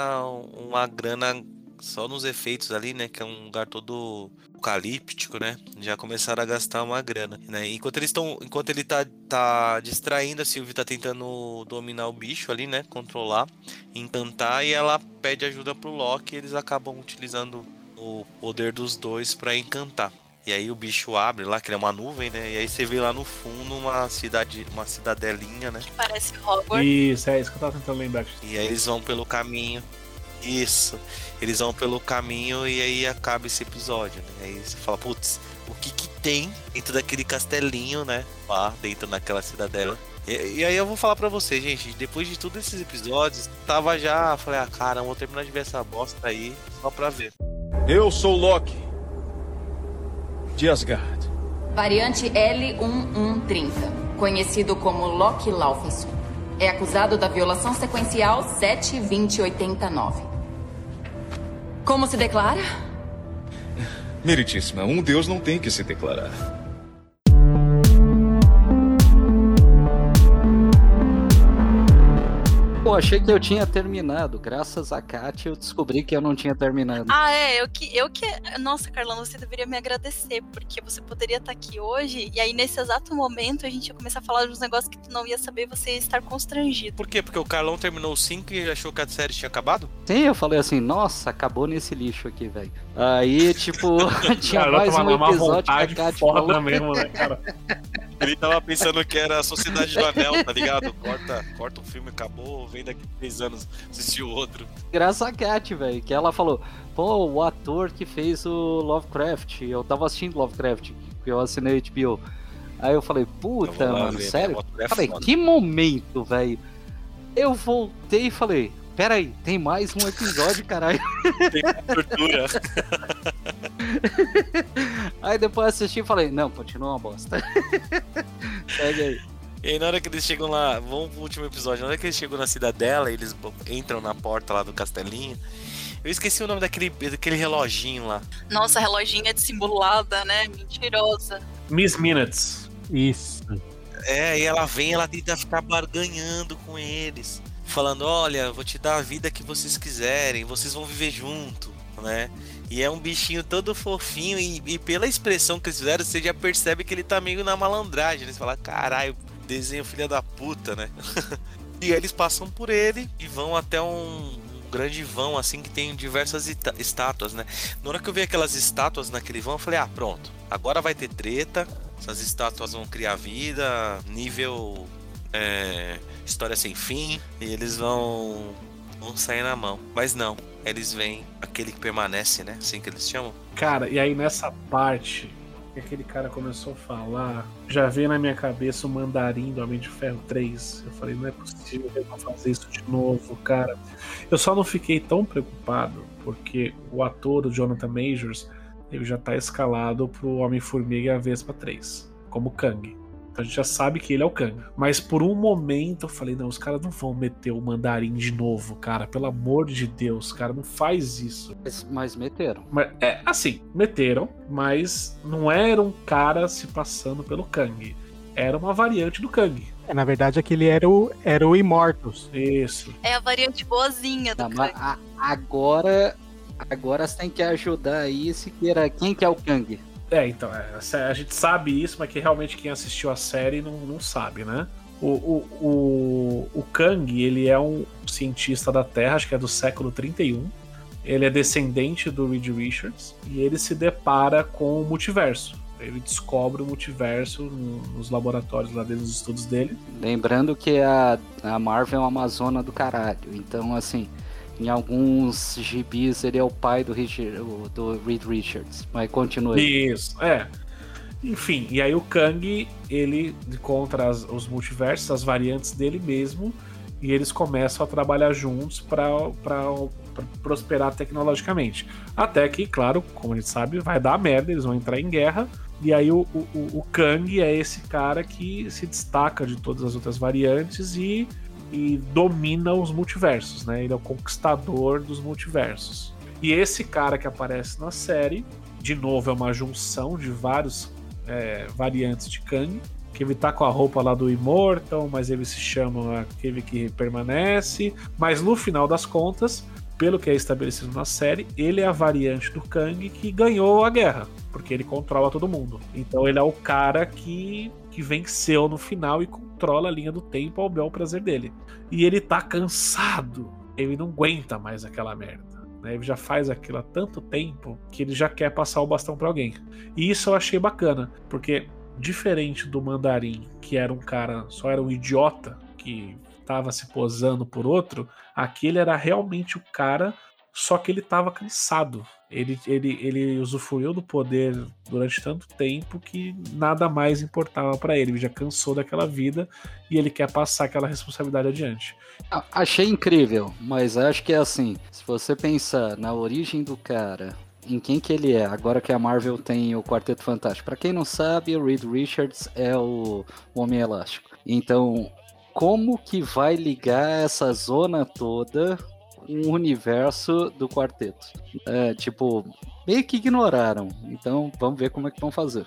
uma grana só nos efeitos ali, né? Que é um lugar todo apocalíptico, né? Já começaram a gastar uma grana, né? Enquanto eles estão, enquanto ele tá, tá distraindo, a Sylvie tá tentando dominar o bicho ali, né? Controlar, encantar e ela pede ajuda pro Loki. E eles acabam utilizando o poder dos dois pra encantar. E aí o bicho abre lá, que ele é uma nuvem, né? E aí você vê lá no fundo uma cidade, uma cidadelinha, né? Que parece Hogwarts. Isso, é isso que eu tava tentando lembrar. E aí eles vão pelo caminho. Isso. Eles vão pelo caminho e aí acaba esse episódio, né? Aí você fala, putz, o que que tem dentro daquele castelinho, né? Lá dentro naquela cidadela. E, e aí eu vou falar pra vocês, gente, depois de todos esses episódios, tava já, falei, ah, cara, vou terminar de ver essa bosta aí só pra ver. Eu sou Loki. De Asgard. Variante L1130, conhecido como Loki Laufeyson. É acusado da violação sequencial 72089. Como se declara? Meritíssima, um deus não tem que se declarar. Pô, achei que eu tinha terminado. Graças a Kátia eu descobri que eu não tinha terminado. Ah, é, eu que, eu que. Nossa, Carlão, você deveria me agradecer, porque você poderia estar aqui hoje, e aí nesse exato momento a gente ia começar a falar de uns negócios que tu não ia saber, você ia estar constrangido. Por quê? Porque o Carlão terminou o 5 e achou que a série tinha acabado? Sim, eu falei assim, nossa, acabou nesse lixo aqui, velho. Aí, tipo, tinha Cara, mais um episódio que a Kátia foda falou. mesmo, né, cara? Ele tava pensando que era a Sociedade do Anel, tá ligado? Corta, corta o filme, acabou, vem daqui três anos assistir o outro. Graças a Kat, velho, que ela falou, pô, o ator que fez o Lovecraft, eu tava assistindo Lovecraft, que eu assinei HBO. Aí eu falei, puta, Eu mano, ver, sério? é falei, que momento, velho. Eu voltei e falei, peraí, tem mais um episódio, caralho. Tem tortura. Aí depois assisti e falei, não, continua uma bosta. Segue aí. E aí, na hora que eles chegam lá, vamos pro último episódio, na hora que eles chegam na cidadela, eles entram na porta lá do castelinho. Eu esqueci o nome daquele, daquele reloginho lá. Nossa, reloginha dissimulada, né? Mentirosa. Miss Minutes. Isso. É, e ela vem, ela tenta ficar barganhando com eles. Falando, olha, vou te dar a vida que vocês quiserem, vocês vão viver junto, né? E é um bichinho todo fofinho, e, e pela expressão que eles fizeram, você já percebe que ele tá meio na malandragem. Eles falam, caralho, desenho filha da puta, né? e eles passam por ele e vão até um, grande vão, assim, que tem diversas estátuas, né? Na hora que eu vi aquelas estátuas naquele vão, eu falei, ah, pronto, agora vai ter treta, essas estátuas vão criar vida, nível é, história sem fim, e eles vão, vão sair na mão. Mas não, eles vêm aquele que permanece, né? Assim que eles chamam. Cara, e aí nessa parte que aquele cara começou a falar, já veio na minha cabeça o mandarim do Homem de Ferro 3. Eu falei, não é possível que vai fazer isso de novo, cara. Eu só não fiquei tão preocupado, porque o ator, o Jonathan Majors, ele já tá escalado pro Homem-Formiga e a Vespa 3, como Kang. Então a gente já sabe que ele é o Kang. Mas por um momento eu falei, não, os caras não vão meter o mandarim de novo, cara. Pelo amor de Deus, cara, não faz isso. Mas, mas meteram. Mas, é, assim, meteram, mas não era um cara se passando pelo Kang. Era uma variante do Kang. É, na verdade, aquele era o, era o Immortus. Isso. É a variante boazinha do mas Kang. a- agora, agora você tem que ajudar aí, Siqueira. Quem que é o Kang? É, então, é, a gente sabe isso, mas que realmente quem assistiu a série não, não sabe, né? O, o, o, o Kang, ele é um cientista da Terra, acho que é do século 31. Ele é descendente do Reed Richards e ele se depara com o multiverso. Ele descobre o multiverso no- nos laboratórios lá dele, nos estudos dele. Lembrando que a, a Marvel é uma amazona do caralho. Então, assim, em alguns gibis ele é o pai do, Richard, do Reed Richards. Mas continua. Isso, é. Enfim, e aí o Kang, ele encontra as- os multiversos, as variantes dele mesmo, e eles começam a trabalhar juntos para prosperar tecnologicamente. Até que, claro, como a gente sabe, vai dar merda, eles vão entrar em guerra, e aí o, o- o Kang é esse cara que se destaca de todas as outras variantes e, e domina os multiversos, né? Ele é o conquistador dos multiversos. E esse cara que aparece na série, de novo, é uma junção de vários é, variantes de Kang. Que ele tá com a roupa lá do Immortal, mas ele se chama aquele que permanece. Mas no final das contas, pelo que é estabelecido na série, ele é a variante do Kang que ganhou a guerra, porque ele controla todo mundo. Então ele é o cara que, que venceu no final e controla a linha do tempo ao bel prazer dele. E ele tá cansado, ele não aguenta mais aquela merda. né? Ele já faz aquilo há tanto tempo que ele já quer passar o bastão pra alguém. E isso eu achei bacana, porque diferente do Mandarim, que era um cara, só era um idiota que tava se posando por outro, aquele era realmente o cara, só que ele tava cansado. Ele, ele, ele usufruiu do poder durante tanto tempo que nada mais importava pra ele. Ele já cansou daquela vida e ele quer passar aquela responsabilidade adiante. Ah, Achei incrível, mas acho que é assim, se você pensar na origem do cara, em quem que ele é, agora que a Marvel tem o Quarteto Fantástico. Pra quem não sabe, o Reed Richards é o Homem Elástico. Então, como que vai ligar essa zona toda um universo do quarteto. É, tipo, meio que ignoraram. Então vamos ver como é que vão fazer.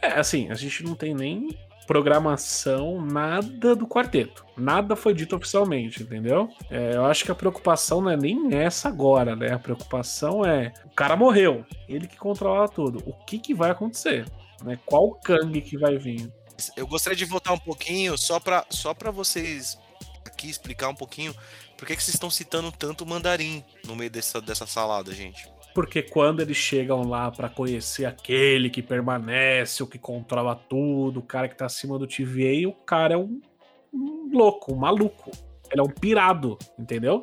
É, assim, a gente não tem nem programação, nada do quarteto. Nada foi dito oficialmente, entendeu? É, eu acho que a preocupação não é nem essa agora, né? A preocupação é o cara morreu, ele que controla tudo. O que, que vai acontecer? Né? Qual Kang que vai vir? Eu gostaria de voltar um pouquinho só para só pra vocês aqui explicar um pouquinho por que, que vocês estão citando tanto o mandarim no meio dessa, dessa salada, gente. Porque quando eles chegam lá para conhecer aquele que permanece, o que controla tudo, o cara que tá acima do TVA, o cara é um, um louco, um maluco. Ele é um pirado, entendeu?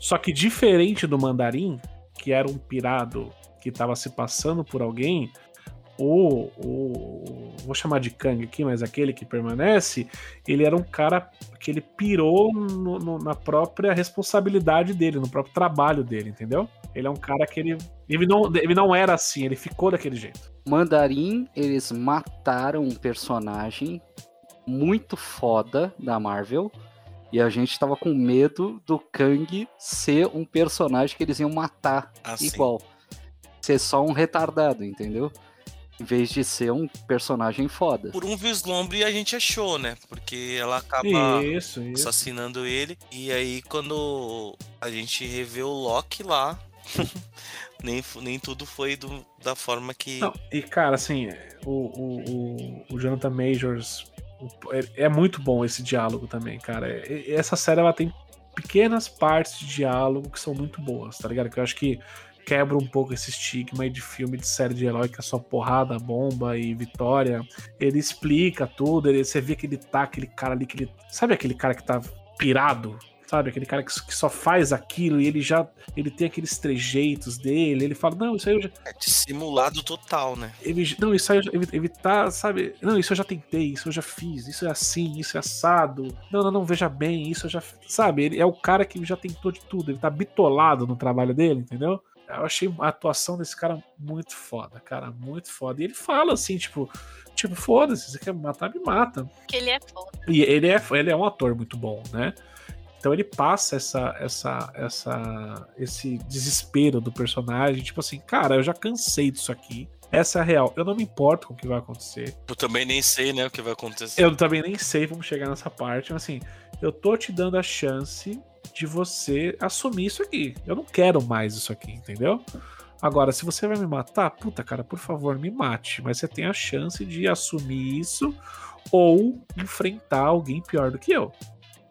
Só que diferente do mandarim, que era um pirado que tava se passando por alguém, o, o, vou chamar de Kang aqui, mas aquele que permanece, ele era um cara que ele pirou no, no, na própria responsabilidade dele, no próprio trabalho dele, entendeu? Ele é um cara que ele, ele, não, ele não era assim, ele ficou daquele jeito. Mandarim, eles mataram um personagem muito foda da Marvel. E a gente tava com medo do Kang ser um personagem que eles iam matar Assim. igual. Ser só um retardado, entendeu? Em vez de ser um personagem foda. Por um vislumbre a gente achou, né? Porque ela acaba Isso, isso. assassinando ele. E aí, quando a gente revê o Loki lá, nem, nem tudo foi do- da forma que. Não, e cara, assim, o, o, o, o Jonathan Majors é, é muito bom esse diálogo também, cara. Essa série ela tem pequenas partes de diálogo que são muito boas, tá ligado? Que eu acho que quebra um pouco esse estigma aí de filme de série de herói que é só porrada, bomba e vitória. Ele explica tudo, ele, você vê que ele tá aquele cara ali que ele. Sabe aquele cara que tá pirado? Sabe, aquele cara que, que só faz aquilo e ele já. Ele tem aqueles trejeitos dele. Ele fala: Não, isso aí eu já, É dissimulado total, né? ele, não, isso aí eu ele, ele tá, sabe? Não, isso eu já tentei, isso eu já fiz, isso é assim, isso é assado. Não, não, não, veja bem, isso eu já. Sabe? Ele é o cara que já tentou de tudo, ele tá bitolado no trabalho dele, entendeu? Eu achei a atuação desse cara muito foda, cara, muito foda. E ele fala assim, tipo, tipo, foda-se, você quer me matar, me mata. Porque ele é foda. E ele é, ele é um ator muito bom, né? Então ele passa essa, essa, essa, esse desespero do personagem, tipo assim, cara, eu já cansei disso aqui. Essa é a real. Eu não me importo com o que vai acontecer. Eu também nem sei, né, o que vai acontecer. Eu também nem sei, vamos chegar nessa parte, mas assim, eu tô te dando a chance de você assumir isso aqui. Eu não quero mais isso aqui, entendeu? Agora, se você vai me matar, puta, cara, por favor, me mate. Mas você tem a chance de assumir isso ou enfrentar alguém pior do que eu.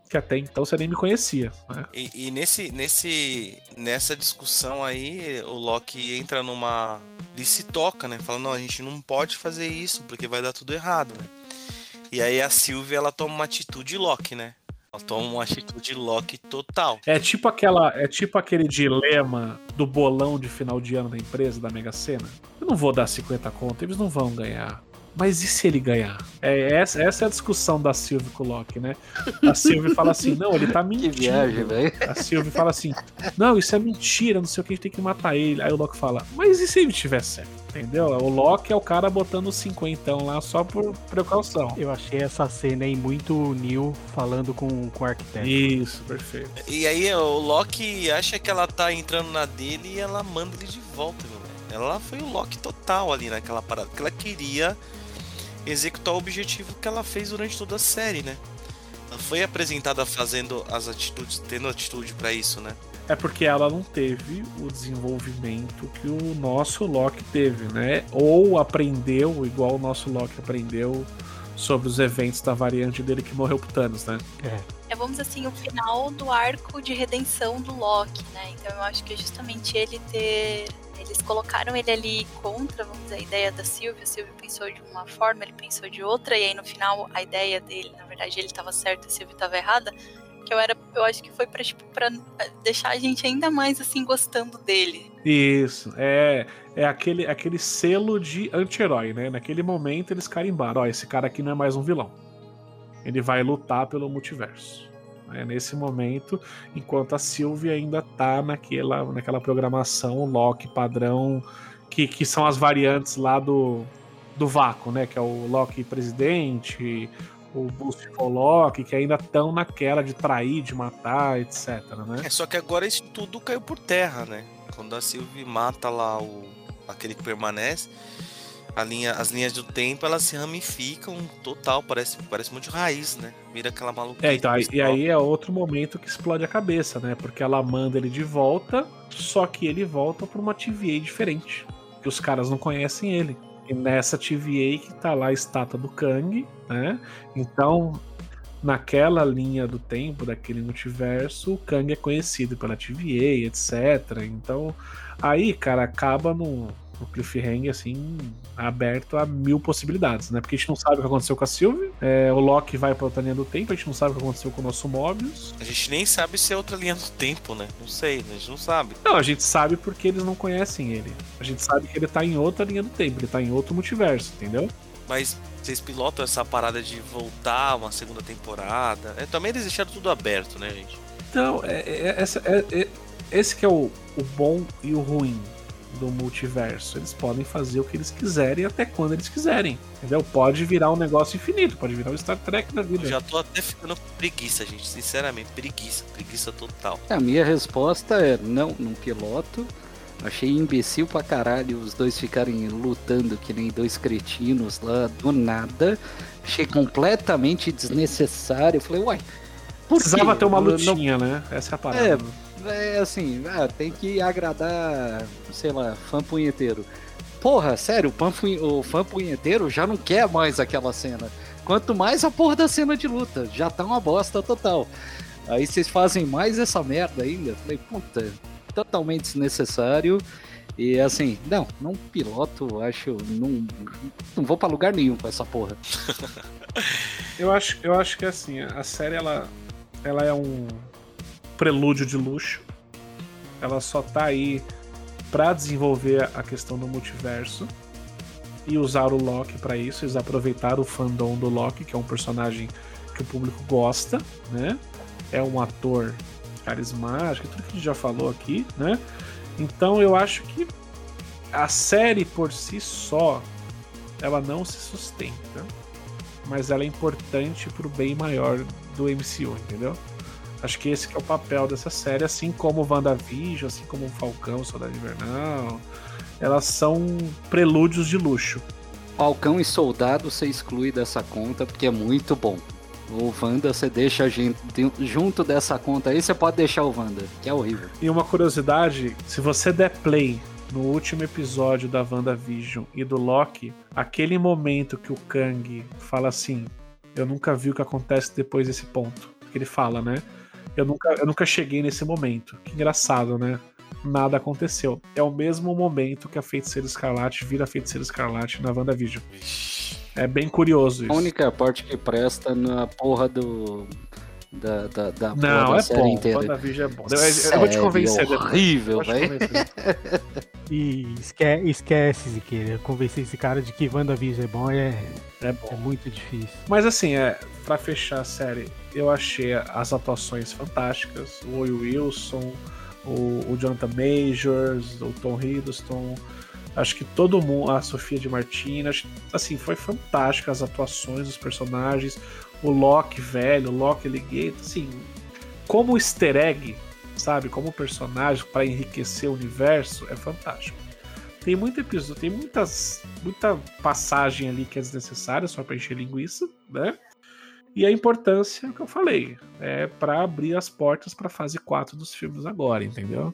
Que até então você nem me conhecia, né? E, e nesse, nesse, nessa discussão aí, o Loki entra numa. Ele se toca, né? Fala, não, a gente não pode fazer isso, porque vai dar tudo errado, né? E aí a Sylvia, ela toma uma atitude Loki, né? Ela toma uma atitude Loki total. É tipo aquela, é tipo aquele dilema do bolão de final de ano da empresa da Mega Sena. Eu não vou dar 50 conto, eles não vão ganhar. Mas e se ele ganhar? É, essa, essa é a discussão da Sylvie com o Loki, né? A Sylvie fala assim: não, ele tá Que mentindo. viagem, velho. A Sylvie fala assim: não, isso é mentira, não sei o que, a gente tem que matar ele. Aí o Loki fala: mas e se ele tiver certo? Entendeu? O Loki é o cara botando os cinquentão lá só por precaução. Eu achei essa cena aí muito Neil falando com, com o arquiteto. Isso, perfeito. E aí o Loki acha que ela tá entrando na dele e ela manda ele de volta, meu. Ela foi o Loki total ali naquela parada, porque ela queria executar o objetivo que ela fez durante toda a série, né? Ela foi apresentada fazendo as atitudes, tendo atitude pra isso, né? É porque ela não teve o desenvolvimento que o nosso Loki teve, né? Ou aprendeu, igual o nosso Loki aprendeu sobre os eventos da variante dele que morreu pro Thanos, né? É, vamos dizer assim, o final do arco de redenção do Loki, né? Então eu acho que é justamente ele ter. Eles colocaram ele ali contra, vamos dizer, a ideia da Sylvie. A Sylvie pensou de uma forma, ele pensou de outra, e aí no final a ideia dele, na verdade, ele estava certo e a Sylvie estava errada. Que eu era, eu acho que foi pra, tipo, deixar a gente ainda mais assim gostando dele. Isso, é, é aquele, aquele selo de anti-herói, né? Naquele momento eles carimbaram, ó, esse cara aqui não é mais um vilão. Ele vai lutar pelo multiverso. É nesse momento, enquanto a Sylvie ainda tá naquela, naquela programação Loki padrão, que, que são as variantes lá do, do vácuo, né? Que é o Loki presidente, o Boost Loki, que ainda estão naquela de trair, de matar, etc, né? É, só que agora isso tudo caiu por terra, né? Quando a Sylvie mata lá o aquele que permanece, a linha, as linhas do tempo elas se ramificam total, parece, parece muito raiz, né? Vira aquela maluquice. É, então, aí, e aí é outro momento que explode a cabeça, né? Porque ela manda ele de volta, só que ele volta pra uma TVA diferente. Que os caras não conhecem ele. E nessa TVA que tá lá a estátua do Kang, né? Então, naquela linha do tempo, daquele multiverso, o Kang é conhecido pela TVA, etc. Então, aí, cara, acaba no cliffhanger, assim, aberto a mil possibilidades, né? Porque a gente não sabe o que aconteceu com a Sylvie, é, o Loki vai pra outra linha do tempo, a gente não sabe o que aconteceu com o nosso Mobius. A gente nem sabe se é outra linha do tempo, né? Não sei, a gente não sabe. Não, a gente sabe porque eles não conhecem ele. A gente sabe que ele tá em outra linha do tempo, ele tá em outro multiverso, entendeu? Mas vocês pilotam essa parada de voltar uma segunda temporada? É, também eles deixaram tudo aberto, né, gente? Então, é, é, essa, é, é esse que é o, o bom e o ruim do multiverso. Eles podem fazer o que eles quiserem até quando eles quiserem. Entendeu? Pode virar um negócio infinito, pode virar um Star Trek da vida. Eu já tô até ficando preguiça, gente. Sinceramente, preguiça. Preguiça total. A minha resposta é não, não piloto. Achei imbecil pra caralho os dois ficarem lutando que nem dois cretinos lá do nada. Achei completamente desnecessário. Falei, uai. Por Precisava quê? ter uma Não- lutinha, né? Essa é a parada. É, é assim, ah, tem que agradar, sei lá, fã punheteiro. Porra, sério, o fã, o fã punheteiro já não quer mais aquela cena. Quanto mais a porra da cena de luta, já tá uma bosta total. Aí vocês fazem mais essa merda ainda. Falei, puta, totalmente desnecessário. E assim, não, não piloto, acho, não, não vou pra lugar nenhum com essa porra. Eu acho, eu acho que assim, a série ela, ela é um prelúdio de luxo. Ela só tá aí pra desenvolver a questão do multiverso e usar o Loki pra isso, eles aproveitaram o fandom do Loki, que é um personagem que o público gosta, né? É um ator carismático, tudo que a gente já falou aqui, né? Então eu acho que a série por si só ela não se sustenta mas ela é importante pro bem maior do MCU, entendeu? Acho que esse que é o papel dessa série, assim como o WandaVision, assim como o Falcão, Soldado Invernal, elas são prelúdios de luxo. Falcão e Soldado você exclui dessa conta porque é muito bom. O Wanda você deixa a gente junto dessa conta aí, você pode deixar o Wanda, que é horrível. E uma curiosidade, se você der play no último episódio da WandaVision e do Loki, aquele momento que o Kang fala assim, eu nunca vi o que acontece depois desse ponto. Que ele fala, né? Eu nunca, eu nunca cheguei nesse momento. Que engraçado, né? Nada aconteceu. É o mesmo momento que a Feiticeira Escarlate vira a Feiticeira Escarlate na WandaVision. É bem curioso isso. A única parte que presta na porra do. Da, da, da porra Não, da é série bom. inteira. WandaVision é bom. Eu, eu- eu vou te convencer depois. horrível, velho. E esque esquece, Ziqueira. Convencer esse cara de que WandaVision é bom é, É bom. é muito difícil. Mas assim, é, para fechar a série, eu achei as atuações fantásticas. O Will Wilson, o, o Jonathan Majors, o Tom Hiddleston. Acho que todo mundo, a Sofia de Martina, assim, foi fantástico as atuações dos personagens. O Loki velho, o Loki Alligator, assim, como easter egg, sabe? Como personagem para enriquecer o universo, é fantástico. Tem muito episódio, tem muitas, muita passagem ali que é desnecessária só para encher linguiça, né? E a importância que eu falei é para abrir as portas para fase 4 dos filmes agora, entendeu?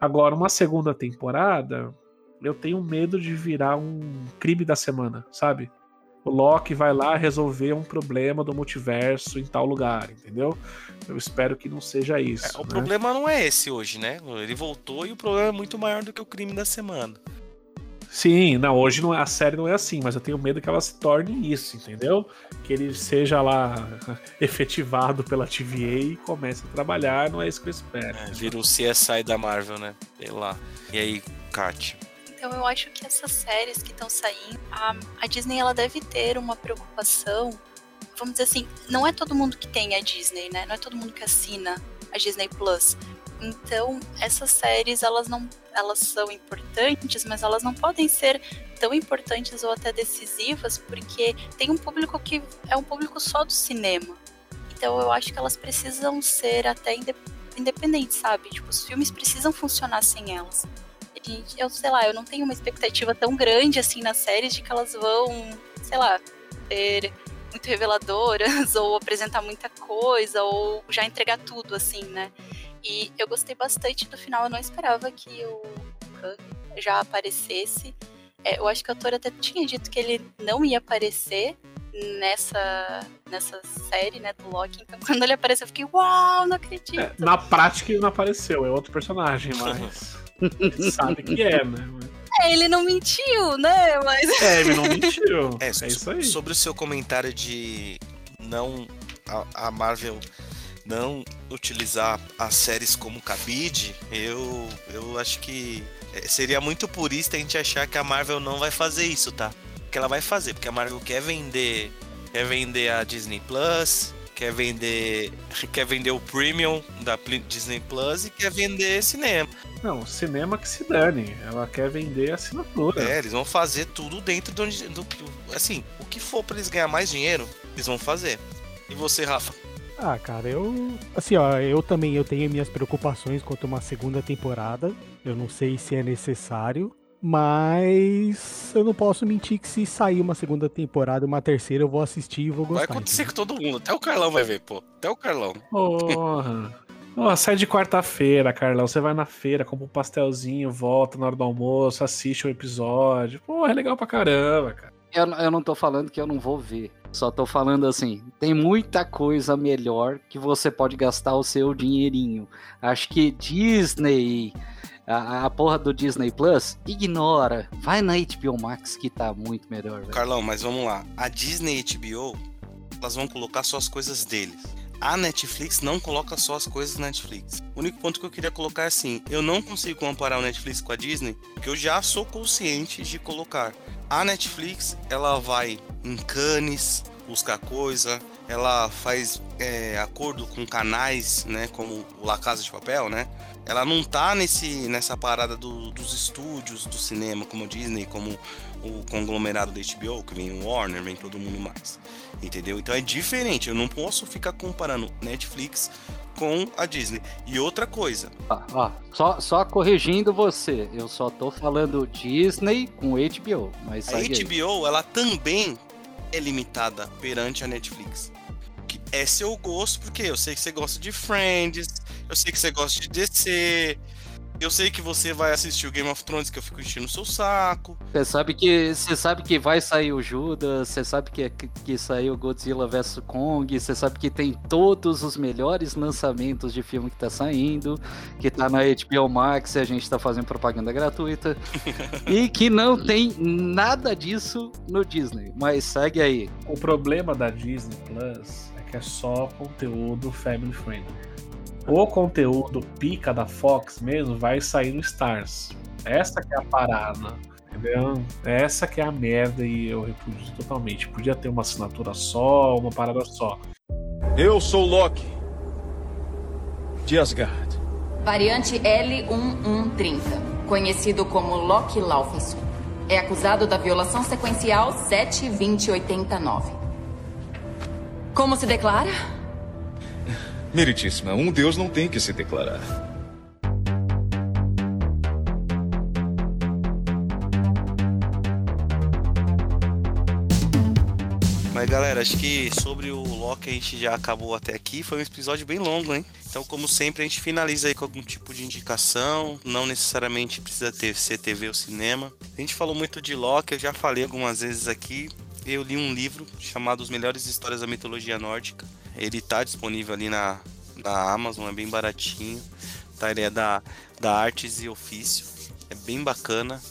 Agora, uma segunda temporada, eu tenho medo de virar um crime da semana, sabe? O Loki vai lá resolver um problema do multiverso em tal lugar, entendeu? Eu espero que não seja isso. É, o né? problema não é esse hoje, né? Ele voltou e o problema é muito maior do que o crime da semana. Sim, não, hoje não é, a série não é assim, mas eu tenho medo que ela se torne isso, entendeu? Que ele seja lá efetivado pela TVA e comece a trabalhar, não é isso que eu espero. É, vira o CSI da Marvel, né? Sei lá. E aí, Kat? Então eu acho que essas séries que estão saindo, a, a Disney ela deve ter uma preocupação. Vamos dizer assim, não é todo mundo que tem a Disney, né? Não é todo mundo que assina a Disney Plus. Então, essas séries, elas não elas são importantes, mas elas não podem ser tão importantes ou até decisivas, porque tem um público que é um público só do cinema. Então, eu acho que elas precisam ser até independentes, sabe? Tipo, os filmes precisam funcionar sem elas. Eu sei lá, eu não tenho uma expectativa tão grande assim nas séries de que elas vão, sei lá, ter muito reveladoras ou apresentar muita coisa ou já entregar tudo assim, né? E eu gostei bastante do final, eu não esperava que o Khan já aparecesse. É, eu acho que o ator até tinha dito que ele não ia aparecer nessa, nessa série, né, do Loki. Então, quando ele apareceu, eu fiquei, uau, não acredito. É, na prática, ele não apareceu, é outro personagem, mas. sabe que é, né? É, ele não mentiu, né? Mas... É, ele não mentiu. É, é isso aí. Sobre o seu comentário de não. a, a Marvel não utilizar as séries como cabide, eu, eu acho que é, seria muito purista a gente achar que a Marvel não vai fazer isso, tá? Que ela vai fazer, porque a Marvel quer vender, quer vender a Disney Plus, quer vender, quer vender o premium da Disney Plus e quer vender cinema. Não, cinema que se dane. Ela quer vender assinatura. É, eles vão fazer tudo dentro do, do assim, o que for para eles ganhar mais dinheiro, eles vão fazer. E você, Rafa? Ah, cara, eu. Assim, ó, eu também eu tenho minhas preocupações quanto a uma segunda temporada. Eu não sei se é necessário. Mas eu não posso mentir que se sair uma segunda temporada, uma terceira, eu vou assistir e vou gostar. Vai acontecer com todo mundo. Até o Carlão vai ver, pô. Até o Carlão. Porra. Oh, sai de quarta-feira, Carlão. Você vai na feira, compra um pastelzinho, volta na hora do almoço, assiste o um episódio. Pô, é legal pra caramba, cara. Eu, eu não tô falando que eu não vou ver. Só tô falando assim, tem muita coisa melhor que você pode gastar o seu dinheirinho. Acho que Disney, a, a porra do Disney Plus, ignora. Vai na HBO Max que tá muito melhor. Véio. Carlão, mas vamos lá. A Disney e HBO, elas vão colocar só as coisas deles. A Netflix não coloca só as coisas na Netflix. O único ponto que eu queria colocar é assim: eu não consigo comparar o Netflix com a Disney, porque eu já sou consciente de colocar. A Netflix, ela vai em Cannes buscar coisa, ela faz é, acordo com canais, né, como o La Casa de Papel, né? Ela não tá nesse, nessa parada do, dos estúdios do cinema, como a Disney, como o conglomerado da HBO, que vem o Warner, vem todo mundo mais. Entendeu? Então é diferente. Eu não posso ficar comparando Netflix com a Disney. E outra coisa. Ah, ah, só, só corrigindo você, eu só tô falando Disney com HBO. Mas a HBO, aí. ela também é limitada perante a Netflix. Que é seu gosto, porque eu sei que você gosta de Friends, eu sei que você gosta de DC, eu sei que você vai assistir o Game of Thrones, que eu fico enchendo o seu saco. Você sabe que você sabe que vai sair o Judas, você sabe que, que, que saiu Godzilla vs Kong, você sabe que tem todos os melhores lançamentos de filme que tá saindo, que tá na HBO Max e a gente tá fazendo propaganda gratuita. e que não tem nada disso no Disney. Mas segue aí. O problema da Disney Plus é que é só conteúdo family friendly o conteúdo pica da Fox mesmo vai sair no Stars. Essa que é a parada. Entendeu? Essa que é a merda e eu repudio totalmente. Podia ter uma assinatura só, uma parada só. Eu sou Loki. De Asgard. Variante L1130, conhecido como Loki Laufenson. É acusado da violação sequencial 72089. Como se declara? Meritíssima, um deus não tem que se declarar. Mas galera, acho que sobre o Loki a gente já acabou até aqui. Foi um episódio bem longo, hein? Então, como sempre, a gente finaliza aí com algum tipo de indicação. Não necessariamente precisa ter ser TV ou cinema. A gente falou muito de Loki, eu já falei algumas vezes aqui. Eu li um livro chamado Os Melhores Histórias da Mitologia Nórdica. Ele tá disponível ali na, na Amazon, é bem baratinho. Tá? Ele é da, da Artes e Ofício. É bem bacana.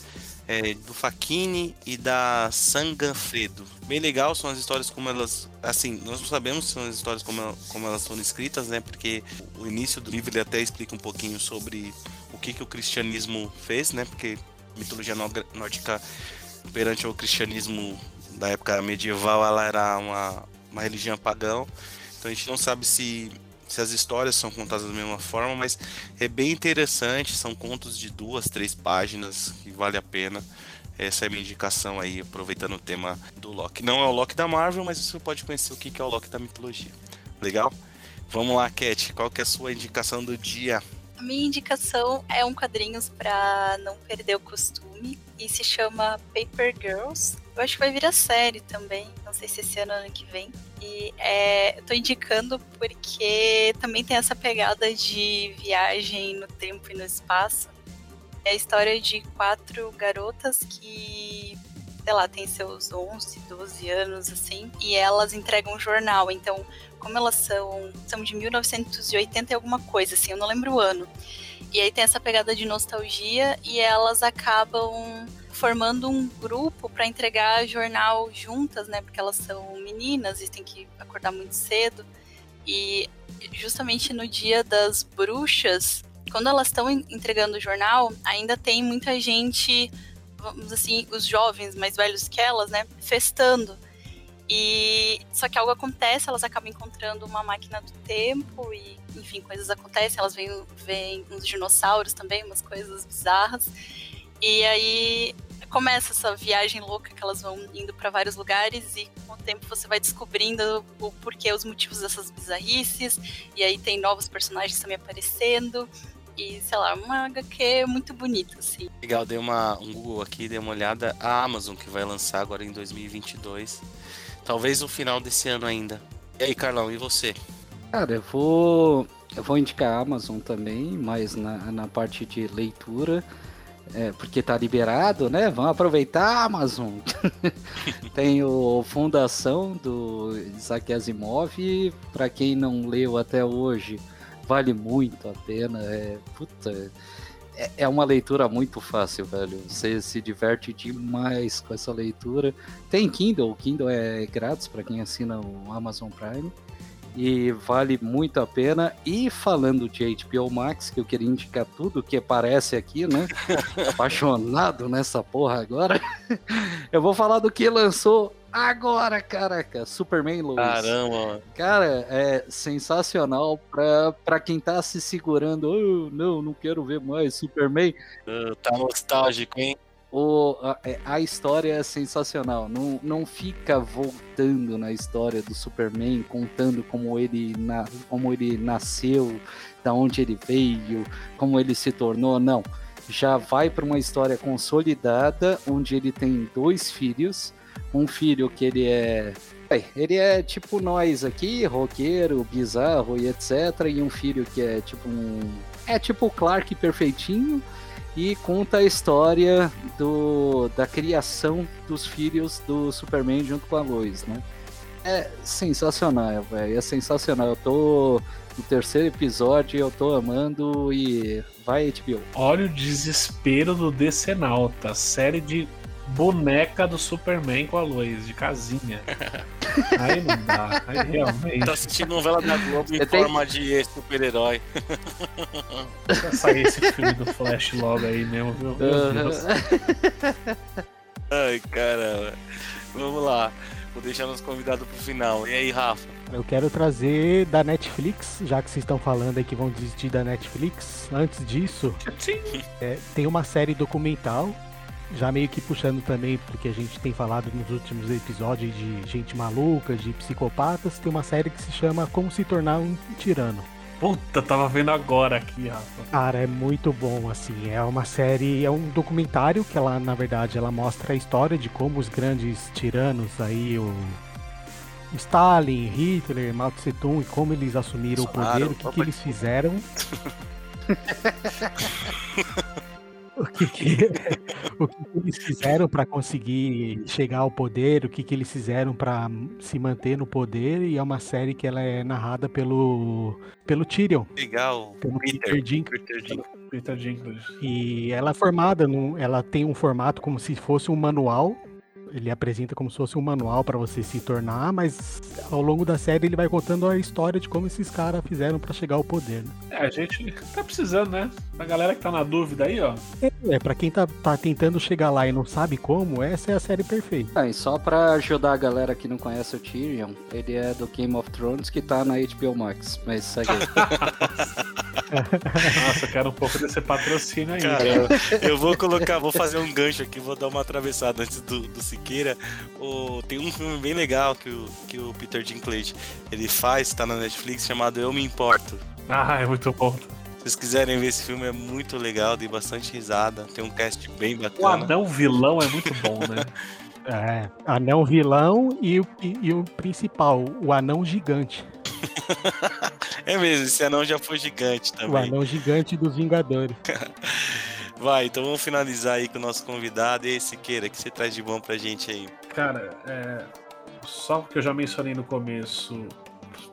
É do Facchini e da Sanganfredo. Bem legal, são as histórias como elas. Assim, nós não sabemos se são as histórias como, como elas foram escritas, né? Porque o início do livro ele até explica um pouquinho sobre o que, que o cristianismo fez, né? Porque mitologia nórdica perante o cristianismo da época medieval ela era uma, uma religião pagã então a gente não sabe se se as histórias são contadas da mesma forma, mas é bem interessante. São contos de duas, três páginas que vale a pena. Essa é a minha indicação aí, aproveitando o tema do Loki. Não é o Loki da Marvel, mas você pode conhecer o que é o Loki da mitologia. Legal? Vamos lá, Cat. Qual que é a sua indicação do dia? A minha indicação é um quadrinhos para não perder o costume e se chama Paper Girls. Eu acho que vai vir a série também, não sei se esse ano ou ano que vem. E é, eu tô indicando porque também tem essa pegada de viagem no tempo e no espaço. É a história de quatro garotas que, sei lá, têm seus 11, 12 anos, assim, e elas entregam um jornal. Então, como elas são, são de 1980 e alguma coisa, assim, eu não lembro o ano. E aí tem essa pegada de nostalgia e elas acabam formando um grupo para entregar jornal juntas, né? Porque elas são meninas e tem que acordar muito cedo. E justamente no dia das bruxas, quando elas estão entregando o jornal, ainda tem muita gente, vamos assim, os jovens mais velhos que elas, né, festando. E só que algo acontece, elas acabam encontrando uma máquina do tempo e, enfim, coisas acontecem, elas veem, veem uns dinossauros também, umas coisas bizarras. E aí começa essa viagem louca que elas vão indo para vários lugares e com o tempo você vai descobrindo o porquê, os motivos dessas bizarrices. E aí tem novos personagens também aparecendo. E, sei lá, uma HQ muito bonita, assim. Legal, dei uma, um Google aqui, dei uma olhada. A Amazon que vai lançar agora em 2022. Talvez no final desse ano ainda. E aí, Carlão, e você? Cara, eu vou. Eu vou indicar a Amazon também, mas na, na parte de leitura. É, porque tá liberado, né? Vamos aproveitar a Amazon. Tem o Fundação do Isaac Asimov. Para quem não leu até hoje, vale muito a pena. É, puta, é, é uma leitura muito fácil, velho. Você se diverte demais com essa leitura. Tem Kindle, o Kindle é grátis para quem assina o Amazon Prime. E vale muito a pena. E falando de HBO Max, que eu queria indicar tudo que aparece aqui, né? Apaixonado nessa porra agora. eu vou falar do que lançou agora, caraca, Superman Lois. Caramba. Cara, é sensacional pra, pra quem tá se segurando. Oh, não, não quero ver mais Superman. Uh, tá nostálgico, hein? O, a, é, a, história é sensacional. Não, não fica voltando na história do Superman, contando como ele, na, como ele nasceu, da onde ele veio, como ele se tornou. Não. Já vai para uma história consolidada, onde ele tem dois filhos um filho que ele é. Ele é tipo nós aqui, roqueiro, bizarro e etc. E um filho que é tipo um. É tipo o Clark perfeitinho e conta a história do, da criação dos filhos do Superman junto com a Lois, né? É sensacional, velho. É sensacional. Eu tô no terceiro episódio, eu tô amando e vai HBO. Olha o desespero do Decenalta, série de boneca do Superman com a Lois, de casinha. Aí não dá, aí realmente. Tá assistindo novela da Globo em forma de super-herói. Vai sair esse filme do Flash logo aí mesmo, viu? Meu Deus. Ai, caramba. Vamos lá. Vou deixar nos convidados pro final. E aí, Rafa? Eu quero trazer da Netflix, já que vocês estão falando aí que vão desistir da Netflix. Antes disso, é, tem uma série documental já meio que puxando também, porque a gente tem falado nos últimos episódios de gente maluca, de psicopatas, tem uma série que se chama Como se tornar um tirano. Puta, tava vendo agora aqui, Rafa. Cara, é muito bom, assim. É uma série, é um documentário que ela, na verdade, ela mostra a história de como os grandes tiranos aí, o Stalin, Hitler, Mao Tse Tung, e como eles assumiram o poder, o que, que eles fizeram. o que, que o que, que, eles fizeram para conseguir chegar ao poder, o que, que eles fizeram para se manter no poder, e é uma série que ela é narrada pelo pelo Tyrion. Legal. Pelo Peter, Dinklage. Peter Dinklage. E ela é formada, num, ela tem um formato como se fosse um manual ele apresenta como se fosse um manual para você se tornar, mas ao longo da série ele vai contando a história de como esses caras fizeram para chegar ao poder. Né? É, a gente tá precisando, né? A galera que tá na dúvida aí, ó. É, é para quem tá, tá tentando chegar lá e não sabe como, essa é a série perfeita. Ah, e só para ajudar a galera que não conhece o Tyrion, ele é do Game of Thrones que tá na HBO Max, mas segue aí. Nossa, eu quero um pouco desse patrocínio aí. Cara, eu vou colocar, vou fazer um gancho aqui, vou dar uma atravessada antes do, do Siqueira. O, tem um filme bem legal que o, que o Peter Dinklage ele faz, tá na Netflix, chamado Eu Me Importo. Ah, é muito bom. Se vocês quiserem ver esse filme, é muito legal, dei bastante risada, tem um cast bem O bacana. anão vilão é muito bom, né? É, anão vilão e, o- e- e o principal, o anão gigante. É mesmo, esse anão já foi gigante O também. anão gigante dos Vingadores. Vai, então vamos finalizar aí com o nosso convidado. E aí, Siqueira, o que você traz de bom pra gente aí? Cara, é, só porque eu já mencionei no começo,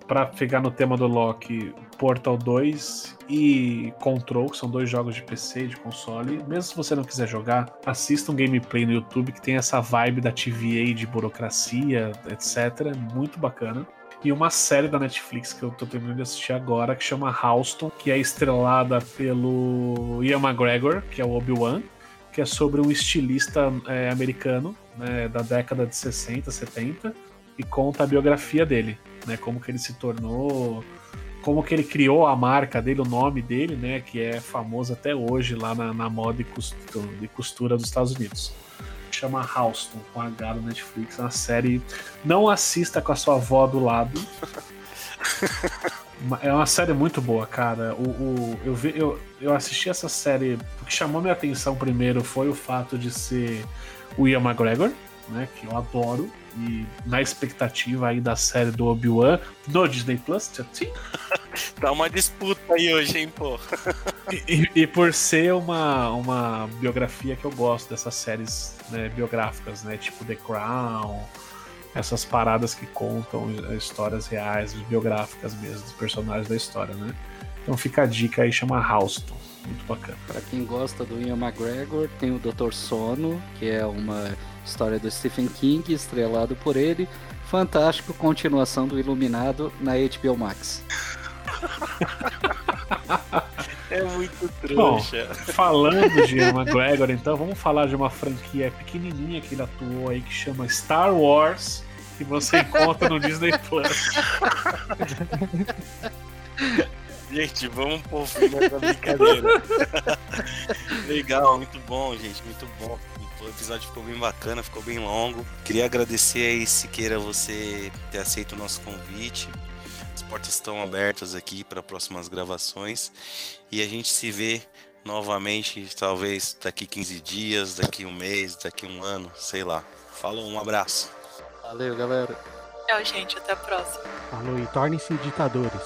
pra ficar no tema do Loki, Portal 2 e Control, que são dois jogos de PC e de console. Mesmo se você não quiser jogar, assista um gameplay no YouTube que tem essa vibe da TVA de burocracia, etc. Muito bacana. E uma série da Netflix que eu tô terminando de assistir agora, que chama Houston, que é estrelada pelo Ian McGregor, que é o Obi-Wan, que é sobre um estilista é, americano né, da década de 60, 70 e conta a biografia dele, né, como que ele se tornou, como que ele criou a marca dele, o nome dele, né, que é famoso até hoje lá na, na moda e costura, de costura dos Estados Unidos. Chama Houston, com H da Netflix, é uma série. Não assista com a sua avó do lado. É uma série muito boa, cara. O, o- eu, vi, eu, eu assisti essa série. O que chamou minha atenção primeiro foi o fato de ser o Ian McGregor, né? Que eu adoro. E na expectativa aí da série do Obi-Wan no Disney Plus. Sim. Tá uma disputa aí hoje, hein, pô? E, e por ser uma, uma biografia que eu gosto dessas séries né, biográficas, né? Tipo The Crown, essas paradas que contam histórias reais, biográficas mesmo, dos personagens da história, né? Então fica a dica aí, chama Houston. Muito bacana. Pra quem gosta do Ian McGregor, tem o Dr. Sono, que é uma história do Stephen King, estrelado por ele. Fantástico, continuação do Iluminado na HBO Max. É muito trouxa. Falando de Ian McGregor, então vamos falar de uma franquia pequenininha que ele atuou aí que chama Star Wars, que você encontra no Disney Plus. Gente, vamos pôr fim nessa brincadeira. Legal, muito bom, gente, muito bom. O episódio ficou bem bacana, ficou bem longo. Queria agradecer aí, Siqueira, você ter aceito o nosso convite. As portas estão abertas aqui para próximas gravações. E a gente se vê novamente, talvez daqui 15 dias, daqui um mês, daqui um ano, sei lá. Falou, um abraço. Valeu, galera. Tchau, gente. Até a próxima. Falou, e tornem-se ditadores.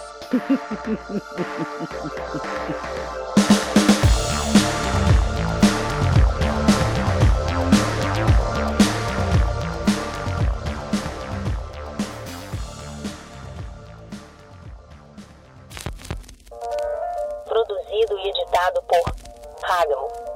Produzido e editado por Ragamo.